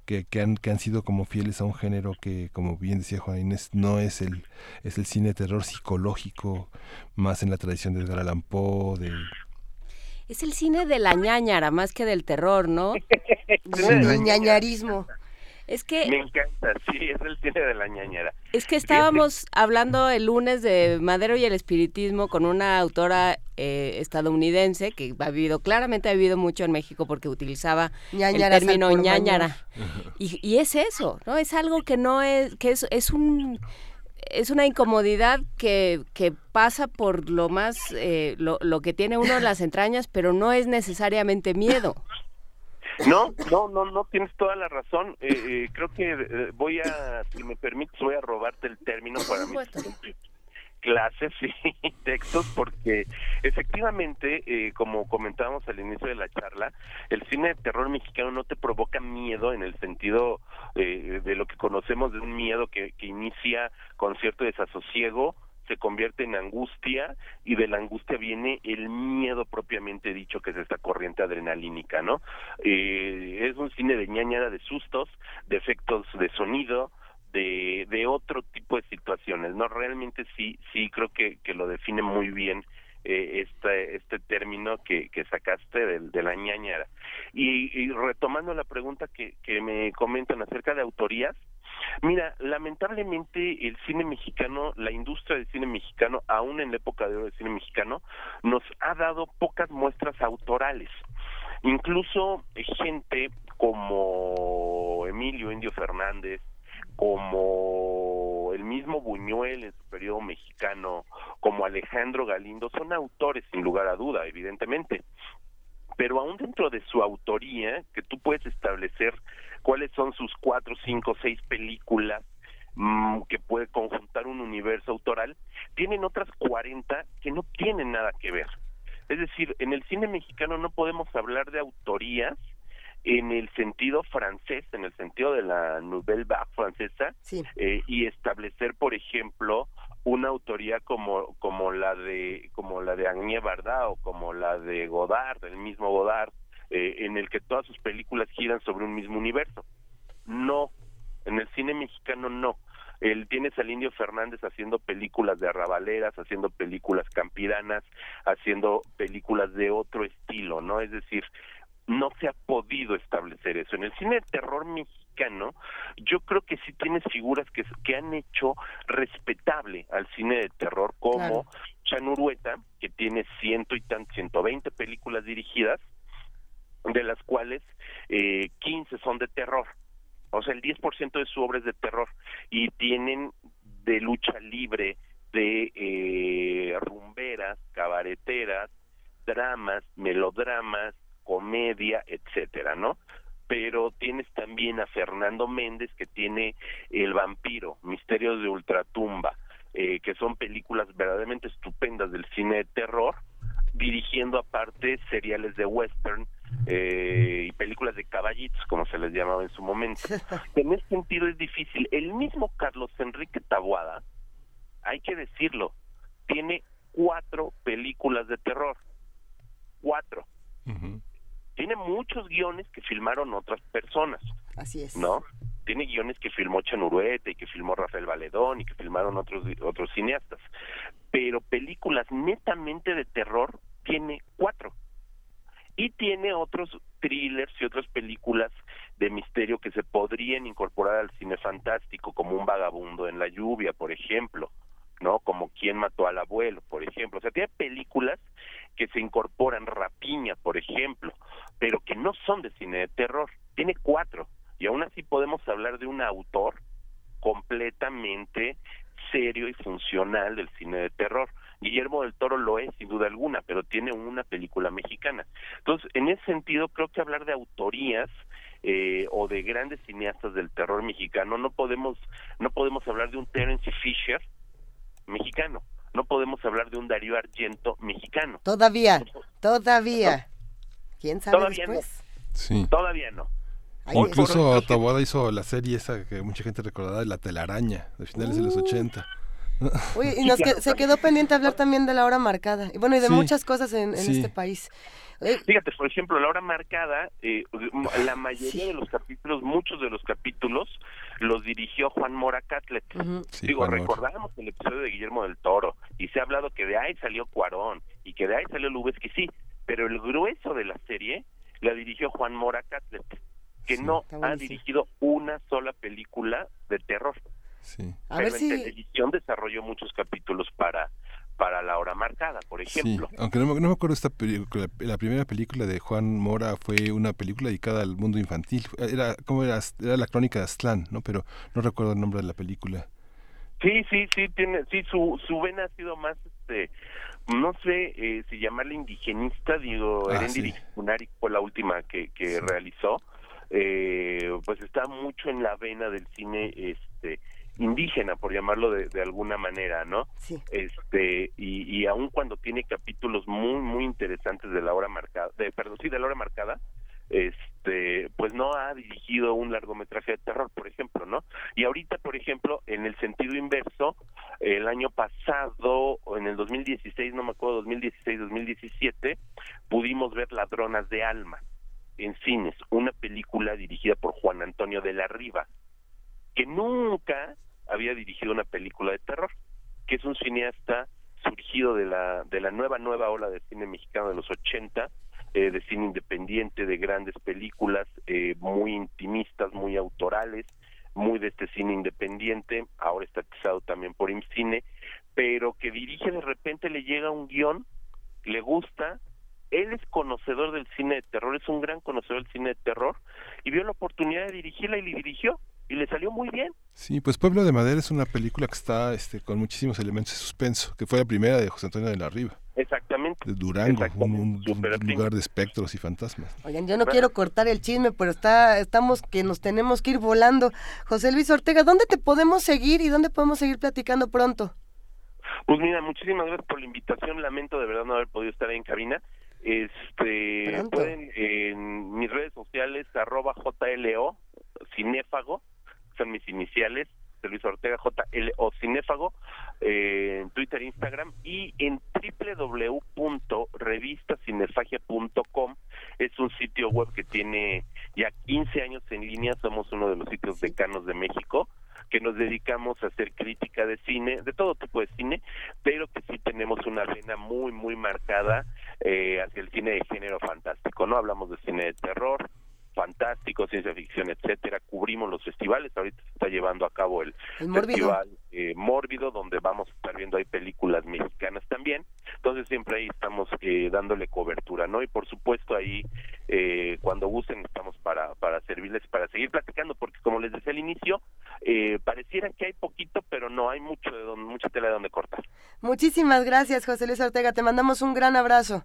que, que, han, que han sido como fieles a un género que, como bien decía Juan Inés, no es el, es el cine de terror psicológico, más en la tradición de Edgar Poe, de Es el cine de la ñañara más que del terror, ¿no? El ñañarismo. Es que Me encanta, sí, es el cine de la ñañera. Es que estábamos hablando el lunes de Madero y el espiritismo con una autora eh, estadounidense que ha vivido, claramente ha vivido mucho en México porque utilizaba Ñañaras el término ñañara. Y, y es eso, ¿no? Es algo que no es, que es, es un es una incomodidad que, que pasa por lo más, eh, lo, lo que tiene uno en las entrañas, pero no es necesariamente miedo. No, no, no, no tienes toda la razón. Eh, eh, creo que eh, voy a, si me permites, voy a robarte el término para mí. Clases y textos, porque efectivamente, eh, como comentábamos al inicio de la charla, el cine de terror mexicano no te provoca miedo en el sentido eh, de lo que conocemos de un miedo que, que inicia con cierto desasosiego, se convierte en angustia y de la angustia viene el miedo propiamente dicho que es esta corriente adrenalínica, ¿no? Eh, es un cine de ñañara de sustos, de efectos de sonido, de, de otro tipo de situaciones, ¿no? Realmente sí, sí creo que, que lo define muy bien eh, este, este término que, que sacaste de, de la ñañara. Y, y retomando la pregunta que, que me comentan acerca de autorías, Mira, lamentablemente el cine mexicano, la industria del cine mexicano, aún en la época de oro del cine mexicano, nos ha dado pocas muestras autorales. Incluso eh, gente como Emilio Indio Fernández, como el mismo Buñuel en su periodo mexicano, como Alejandro Galindo, son autores sin lugar a duda, evidentemente. Pero aún dentro de su autoría, que tú puedes establecer cuáles son sus cuatro, cinco, seis películas mm, que puede conjuntar un universo autoral, tienen otras 40 que no tienen nada que ver. Es decir, en el cine mexicano no podemos hablar de autorías en el sentido francés, en el sentido de la Nouvelle Vague francesa, eh, y establecer, por ejemplo, una autoría como como la de como la de Agnès Varda o como la de Godard, el mismo Godard, eh, en el que todas sus películas giran sobre un mismo universo. No, en el cine mexicano no. El, tienes al Indio Fernández haciendo películas de arrabaleras, haciendo películas campiranas, haciendo películas de otro estilo, ¿no? Es decir, no se ha podido establecer eso. En el cine de terror mexicano, yo creo que sí tienes figuras que, que han hecho respetable al cine de terror, como Chan Urueta, que tiene ciento y tan, 120 películas dirigidas, de las cuales eh, 15 son de terror. O sea, el 10% de su obra es de terror y tienen de lucha libre, de eh, rumberas, cabareteras, dramas, melodramas, comedia, etcétera, ¿no? Pero tienes también a Fernando Méndez que tiene El vampiro, Misterios de Ultratumba, eh, que son películas verdaderamente estupendas del cine de terror, dirigiendo aparte seriales de western eh, y películas de caballitos, como se les llamaba en su momento. En ese sentido es difícil. El mismo Carlos Enrique Taboada, hay que decirlo, tiene cuatro películas de terror. Cuatro. Tiene muchos guiones que filmaron otras personas. Así es. ¿No? Tiene guiones que filmó Chanuruete y que filmó Rafael Valedón y que filmaron otros otros cineastas. Pero películas netamente de terror tiene cuatro. Y tiene otros thrillers y otras películas de misterio que se podrían incorporar al cine fantástico, como Un vagabundo en la lluvia, por ejemplo, ¿no? Como Quién mató al abuelo, por ejemplo. O sea, tiene películas que se incorporan, Rapiña, por ejemplo, pero que no son de cine de terror. Tiene cuatro. Y aún así podemos hablar de un autor completamente serio y funcional del cine de terror. Guillermo del Toro lo es sin duda alguna, pero tiene una película mexicana. Entonces, en ese sentido, creo que hablar de autorías eh, o de grandes cineastas del terror mexicano no podemos no podemos hablar de un Terence Fisher mexicano, no podemos hablar de un Darío Argento mexicano. Todavía, todavía. ¿Quién sabe Todavía después? Sí. Todavía no. Incluso Taboada hizo la serie esa que mucha gente recordará de La telaraña, de finales de los 80. Oye, y nos que- se quedó pendiente hablar también de la hora marcada. Y bueno, y de Sí. muchas cosas en, en Sí. este país. Eh, Fíjate, por ejemplo, la hora marcada, eh, la mayoría de los capítulos, muchos de los capítulos, los dirigió Juan Mora Catlet. Sí, Digo, recordamos el episodio de Guillermo del Toro y se ha hablado que de ahí salió Cuarón y que de ahí salió Lubeski, sí, pero el grueso de la serie la dirigió Juan Mora Catlet, que no ha dirigido una sola película de terror. A pero ver en si- televisión desarrolló muchos capítulos para para la hora marcada, por Sí, ejemplo. aunque no, me- no me acuerdo esta película, la primera película de Juan Mora fue una película dedicada al mundo infantil. Era como era, era la crónica de Aztlán, ¿no? Pero no recuerdo el nombre de la película. Sí, sí, sí, tiene, sí, su, su vena ha sido más, este, no sé eh, si llamarla indigenista, digo, Ah, sí. Fue la última que, que realizó, eh, pues está mucho en la vena del cine, este, indígena, por llamarlo de, de alguna manera, ¿no? Sí. Este, y, y aun cuando tiene capítulos muy, muy interesantes de la hora marcada, de, perdón, sí, de la hora marcada, este pues no ha dirigido un largometraje de terror por ejemplo no y ahorita por ejemplo en el sentido inverso el año pasado o en el 2016 no me acuerdo 2016 2017 pudimos ver Ladronas de alma en cines una película dirigida por Juan Antonio de la Riva que nunca había dirigido una película de terror que es un cineasta surgido de la de la nueva nueva ola de cine mexicano de los 80 eh, de cine independiente, de grandes películas, eh, muy intimistas, muy autorales, muy de este cine independiente, ahora está atizado también por IMCINE, pero que dirige de repente, le llega un guion, le gusta, él es conocedor del cine de terror, es un gran conocedor del cine de terror, y vio la oportunidad de dirigirla y le dirigió, y le salió muy bien. Sí, pues Pueblo de Madera es una película que está este, con muchísimos elementos de suspenso, que fue la primera de José Antonio de la Riva, Exactamente. de Durango, un, un- un lugar de espectros y fantasmas. Oigan, yo no quiero cortar el chisme, pero está, estamos que nos tenemos que ir volando. José Luis Ortega, ¿dónde te podemos seguir y dónde podemos seguir platicando pronto? Pues mira, muchísimas gracias por la invitación. Lamento de verdad no haber podido estar ahí en cabina. Este, Pronto. pueden en mis redes sociales arroba JLO cinéfago, son mis iniciales, Luis Ortega JLO cinéfago, eh, en Twitter, Instagram y en www.revistacinefagia.com es un sitio web que tiene ya 15 años en línea, somos uno de los sitios decanos de México que nos dedicamos a hacer crítica de cine, de todo tipo de cine, pero que sí tenemos una vena muy, muy marcada eh, hacia el cine de género fantástico, ¿no? Hablamos de cine de terror, fantástico, ciencia ficción, etcétera, cubrimos los festivales, ahorita se está llevando a cabo el, festival eh, Mórbido, donde vamos a estar viendo ahí películas mexicanas también, entonces siempre ahí estamos eh, dándole cobertura, ¿no? Y por supuesto ahí, eh, cuando gusten, estamos para, para servirles, para seguir platicando, porque como les decía al inicio, eh, pareciera que hay poquito, pero no, hay mucho de don- mucha tela de donde cortar. Muchísimas gracias, José Luis Ortega. Te mandamos un gran abrazo.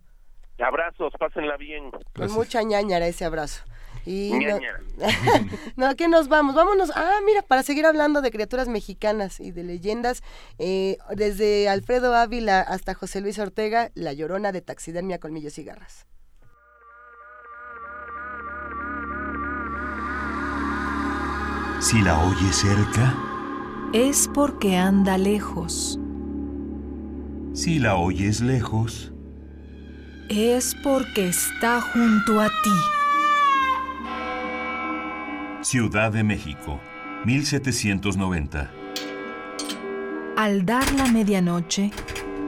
Abrazos, pásenla bien. Con mucha ñañara ese abrazo. Y no, no, ¿a qué nos vamos? Vámonos. Ah, mira, para seguir hablando de criaturas mexicanas y de leyendas, eh, desde Alfredo Ávila hasta José Luis Ortega, La Llorona de Taxidermia Colmillos y Garras. Si la oye cerca, Es porque anda lejos. si la oyes lejos, Es porque está junto a ti. Ciudad de México, 1790. Al dar la medianoche,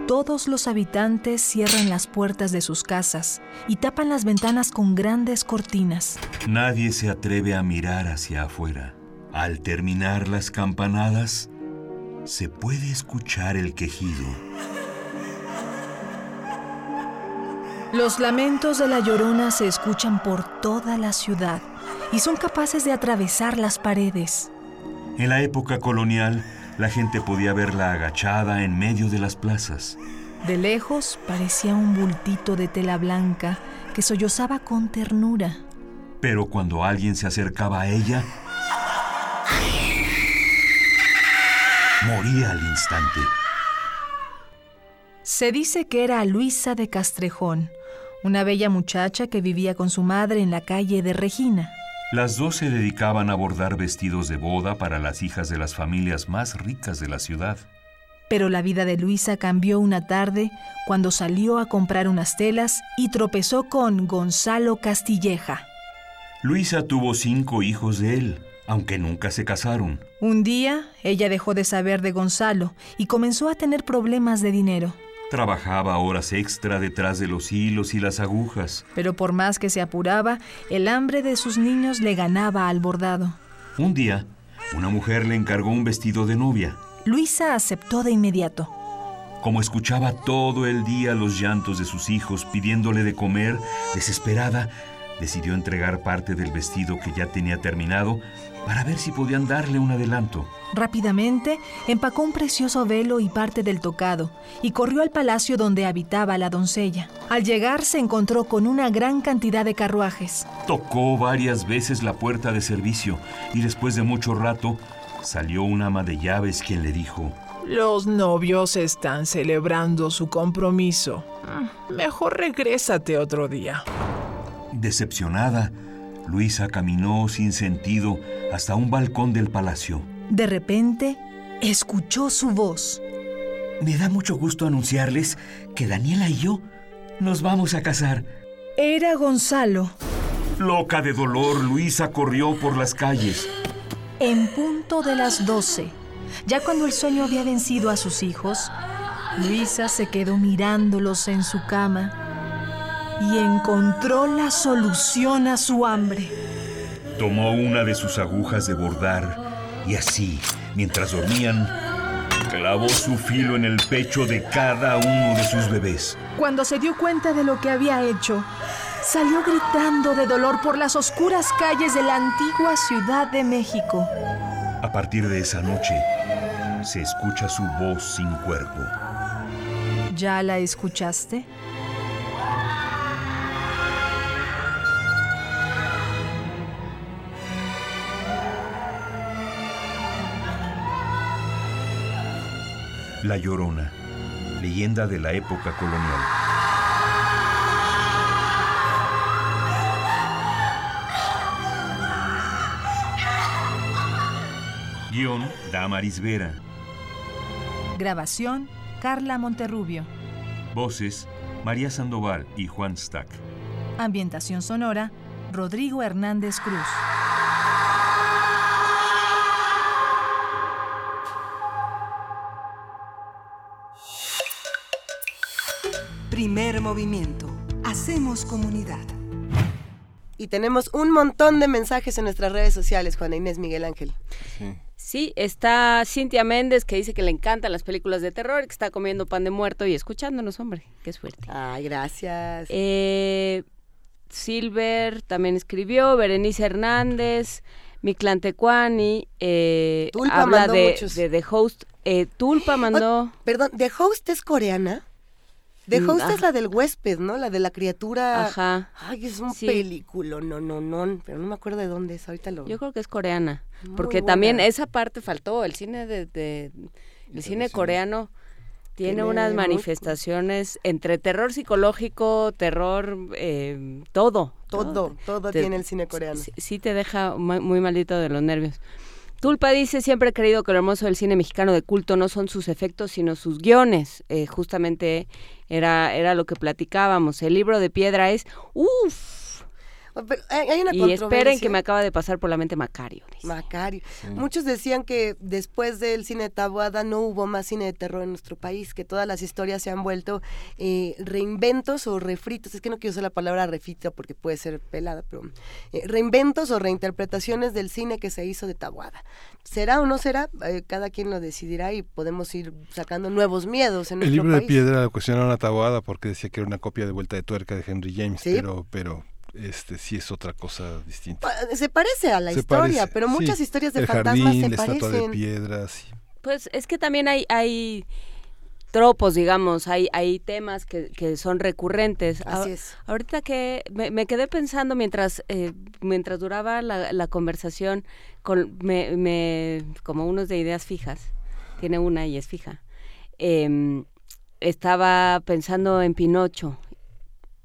todos los habitantes cierran las puertas de sus casas y tapan las ventanas con grandes cortinas. Nadie se atreve a mirar hacia afuera. Al terminar las campanadas, se puede escuchar el quejido. Los lamentos de la llorona se escuchan por toda la ciudad y son capaces de atravesar las paredes. En la época colonial, la gente podía verla agachada en medio de las plazas. De lejos parecía un bultito de tela blanca que sollozaba con ternura. Pero cuando alguien se acercaba a ella, moría al instante. Se dice que era Luisa de Castrejón, una bella muchacha que vivía con su madre en la calle de Regina. Las dos se dedicaban a bordar vestidos de boda para las hijas de las familias más ricas de la ciudad. Pero la vida de Luisa cambió una tarde cuando salió a comprar unas telas y tropezó con Gonzalo Castilleja. Luisa tuvo cinco hijos de él, aunque nunca se casaron. Un día, ella dejó de saber de Gonzalo y comenzó a tener problemas de dinero. Trabajaba horas extra detrás de los hilos y las agujas. Pero por más que se apuraba, el hambre de sus niños le ganaba al bordado. Un día, una mujer le encargó un vestido de novia. Luisa aceptó de inmediato. Como escuchaba todo el día los llantos de sus hijos pidiéndole de comer, desesperada, decidió entregar parte del vestido que ya tenía terminado para ver si podían darle un adelanto. Rápidamente empacó un precioso velo y parte del tocado y corrió al palacio donde habitaba la doncella. Al llegar se encontró con una gran cantidad de carruajes. Tocó varias veces la puerta de servicio y después de mucho rato salió una ama de llaves quien le dijo, Los novios están celebrando su compromiso. Mejor regrésate otro día. Decepcionada, Luisa caminó sin sentido hasta un balcón del palacio. De repente, escuchó su voz. Me da mucho gusto anunciarles que Daniela y yo nos vamos a casar. Era Gonzalo. Loca de dolor, Luisa corrió por las calles. En punto de las doce, ya cuando el sueño había vencido a sus hijos, Luisa se quedó mirándolos en su cama y encontró la solución a su hambre. Tomó una de sus agujas de bordar y así, mientras dormían, clavó su filo en el pecho de cada uno de sus bebés. Cuando se dio cuenta de lo que había hecho, salió gritando de dolor por las oscuras calles de la antigua Ciudad de México. A partir de esa noche, se escucha su voz sin cuerpo. ¿Ya la escuchaste? La Llorona, leyenda de la época colonial. Guión, Damaris Vera. Grabación, Carla Monterrubio. Voces, María Sandoval y Juan Stack. Ambientación sonora, Rodrigo Hernández Cruz. Primer movimiento. Hacemos comunidad. Y tenemos un montón de mensajes en nuestras redes sociales, Juana Inés Miguel Ángel. Sí, está Cintia Méndez que dice que le encantan las películas de terror, que está comiendo pan de muerto y escuchándonos, hombre. Qué suerte. Ay, gracias. Eh, Silver también escribió, Berenice Hernández, Mictlán Tecuani, eh, Tulpa habla mandó de, muchos. de The Host. Eh, Tulpa mandó... Perdón, ¿The Host es coreana? The Mm, Host ajá. es la del huésped, ¿no? La de la criatura. Ajá. Ay, es un Sí. película, no, no, no, pero no me acuerdo de dónde es, ahorita lo... Yo creo que es coreana, Muy porque buena. también esa parte faltó, el cine de, de- el cine coreano tiene, Tiene unas muy- manifestaciones entre terror psicológico, terror, eh, todo. Todo, todo Te- tiene el cine coreano. Sí, sí te deja muy maldito de los nervios. Tulpa dice, siempre he creído que lo hermoso del cine mexicano de culto no son sus efectos, sino sus guiones. Eh, justamente era, era lo que platicábamos. El libro de piedra es, uff. Pero hay una Y esperen que me acaba de pasar por la mente Macario. Macario. Muchos decían que después del cine de Taboada no hubo más cine de terror en nuestro país, que todas las historias se han vuelto eh, reinventos o refritos. Es que no quiero usar la palabra refrito porque puede ser pelada, pero eh, reinventos o reinterpretaciones del cine que se hizo de Taboada. ¿Será o no será? Eh, cada quien lo decidirá y podemos ir sacando nuevos miedos en El nuestro libro de país. piedra lo cuestionaron a Taboada porque decía que era una copia de vuelta de tuerca de Henry James, Sí. pero, pero este sí es otra cosa distinta. Se parece a la Se historia, parece, pero sí. muchas historias de El fantasmas jardín, se la estatua de parecen. piedra, sí. Pues es que también hay, hay tropos, digamos, hay, hay temas que, que son recurrentes. Así A- es. Ahorita que me, me quedé pensando mientras, eh, mientras duraba la, la conversación, con, me, me- como unos de ideas fijas, tiene una y es fija, em, estaba pensando en Pinocho.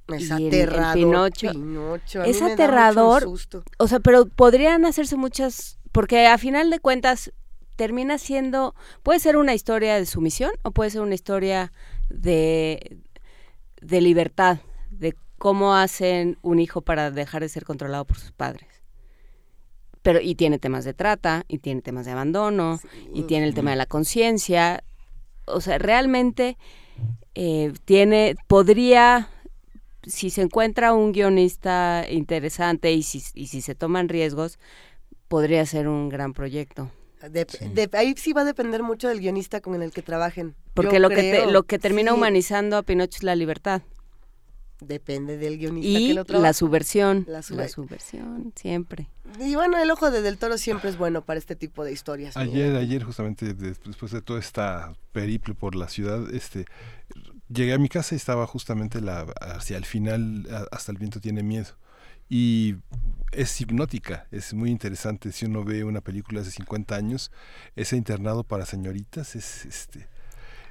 Es Y el- el aterrador, Pinocho, Pinocho, es aterrador. O sea, pero podrían hacerse muchas, porque a final de cuentas termina siendo, puede ser una historia de sumisión o puede ser una historia de, de libertad, de cómo hacen un hijo para dejar de ser controlado por sus padres. Pero, y tiene temas de trata, y tiene temas de abandono, y tiene el tema de la conciencia. O sea, realmente eh, tiene, podría, si se encuentra un guionista interesante y si, y si se toman riesgos, podría ser un gran proyecto. De- de- ahí sí va a depender mucho del guionista con el que trabajen. Porque Yo lo que, te- lo que termina sí, humanizando a Pinocho es la libertad. Depende del guionista Y que lo la subversión. La La, sub- subversión, siempre. Y bueno, el ojo de Del Toro siempre es bueno para este tipo de historias. Ayer, ayer justamente de- después de todo esta periplo por la ciudad, este llegué a mi casa y estaba justamente la hacia el final hasta el viento tiene miedo. Y es hipnótica, es muy interesante. Si uno ve una película hace 50 años, ese internado para señoritas es este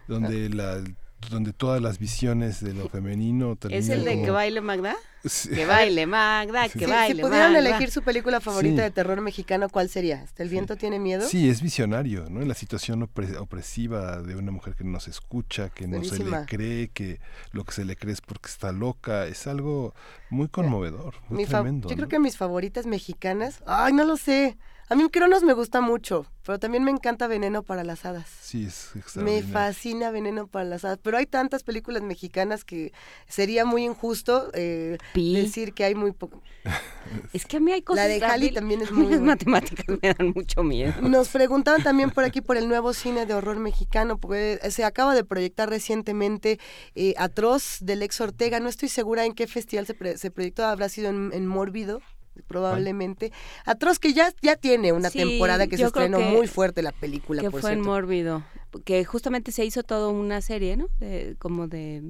donde la donde todas las visiones de lo femenino ¿Es el de como- que baile Magda? Sí. Que baile Magda, que Si- baile si pudieran Magda. elegir su película favorita Sí. de terror mexicano, ¿cuál sería? ¿Hasta el viento tiene miedo? Sí, es visionario, ¿no? La situación opre- opresiva de una mujer que no se escucha, que no se le cree, que lo que se le cree es porque está loca, es algo muy conmovedor, muy Mi tremendo. yo ¿no? creo que mis favoritas mexicanas, ay, no lo sé. A mí Cronos me gusta mucho, pero también me encanta Veneno para las Hadas. Sí, es Me extraordinario. fascina Veneno para las Hadas, pero hay tantas películas mexicanas que sería muy injusto eh, decir que hay muy poco. Es que a mí hay cosas... La de mí- también es muy Las buena. matemáticas me dan mucho miedo. Nos preguntaban también por aquí por el nuevo cine de horror mexicano, porque se acaba de proyectar recientemente eh, Atroz del ex Ortega. No estoy segura en qué festival se, pre- se proyectó, habrá sido en, en Mórbido probablemente. Atroz que ya, ya tiene una Sí, temporada que se estrenó que- muy fuerte la película, que por fue en cierto. Mórbido. Que justamente se hizo toda una serie, ¿no? De, como de...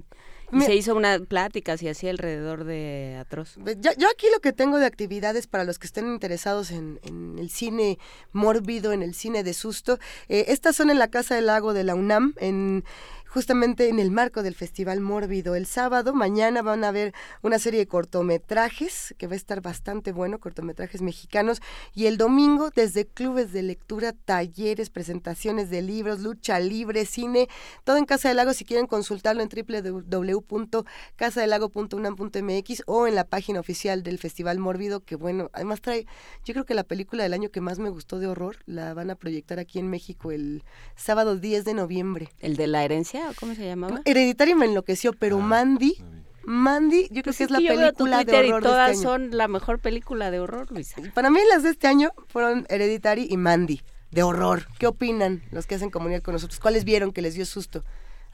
y se hizo una pláticas y así alrededor de Atroz. Yo, yo aquí lo que tengo de actividades para los que estén interesados en, en el cine mórbido, en el cine de susto, eh, estas son en la Casa del Lago de la UNAM, en justamente en el marco del Festival Mórbido. El sábado, mañana van a ver una serie de cortometrajes, que va a estar bastante bueno, cortometrajes mexicanos, y el domingo desde clubes de lectura, talleres, presentaciones de libros, lucha libre, cine, todo en Casa del Lago, si quieren consultarlo en www.casadelago.unam.mx o en la página oficial del Festival Mórbido, que bueno, además trae, yo creo que la película del año que más me gustó de horror, la van a proyectar aquí en México el sábado 10 de noviembre. ¿El de la herencia o cómo se llamaba? Hereditario me enloqueció, pero Ah, Mandy, Mandy, yo creo Pues que es la que película de horror y de todas este año. son la mejor película de horror, Luisa. Para mí las de este año fueron Hereditary y Mandy, de horror. ¿Qué opinan los que hacen comunidad con nosotros? ¿Cuáles vieron que les dio susto?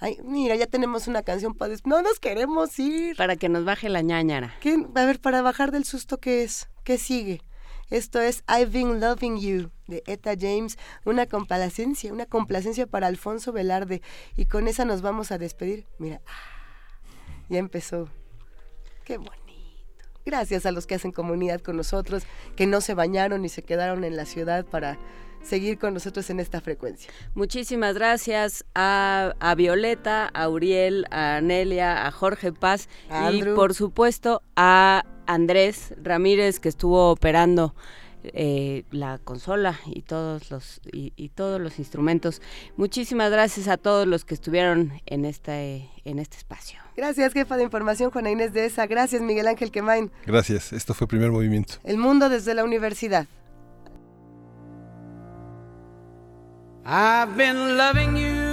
Ay, mira, ya tenemos una canción para... No nos queremos ir. Para que nos baje la ñañara. ¿Qué? A ver, para bajar del susto, ¿qué es? ¿Qué sigue? Esto es I've Been Loving You de Etta James, una complacencia, una complacencia para Alfonso Velarde. Y con esa nos vamos a despedir. Mira, ya empezó. Qué bonito. Gracias a los que hacen comunidad con nosotros, que no se bañaron y se quedaron en la ciudad para seguir con nosotros en esta frecuencia. Muchísimas gracias a, a Violeta, a Uriel, a Nelia, a Jorge Paz A y por supuesto a Andrés Ramírez que estuvo operando eh, la consola y todos los y, y todos los instrumentos. Muchísimas gracias a todos los que estuvieron en este en este espacio. Gracias, jefa de información, Juana Inés de esa. Gracias, Miguel Ángel Quemain. Gracias, esto fue Primer Movimiento. El mundo desde la universidad. I've been loving you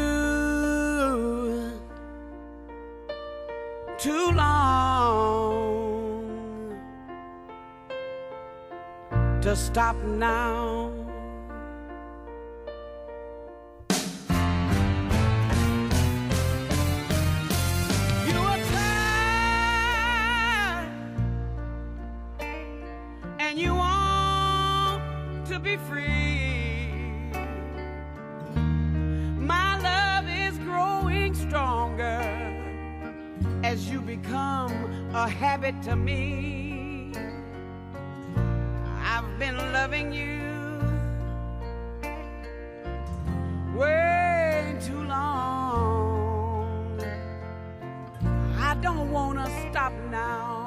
too long to stop now. You are tired and you want to be free. My love is growing stronger as you become a habit to me. I've been loving you way too long. I don't want to stop now.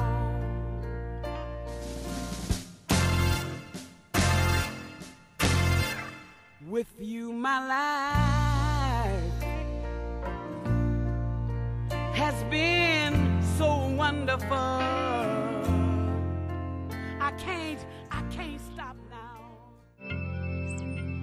With you, my life has been so wonderful. I can't,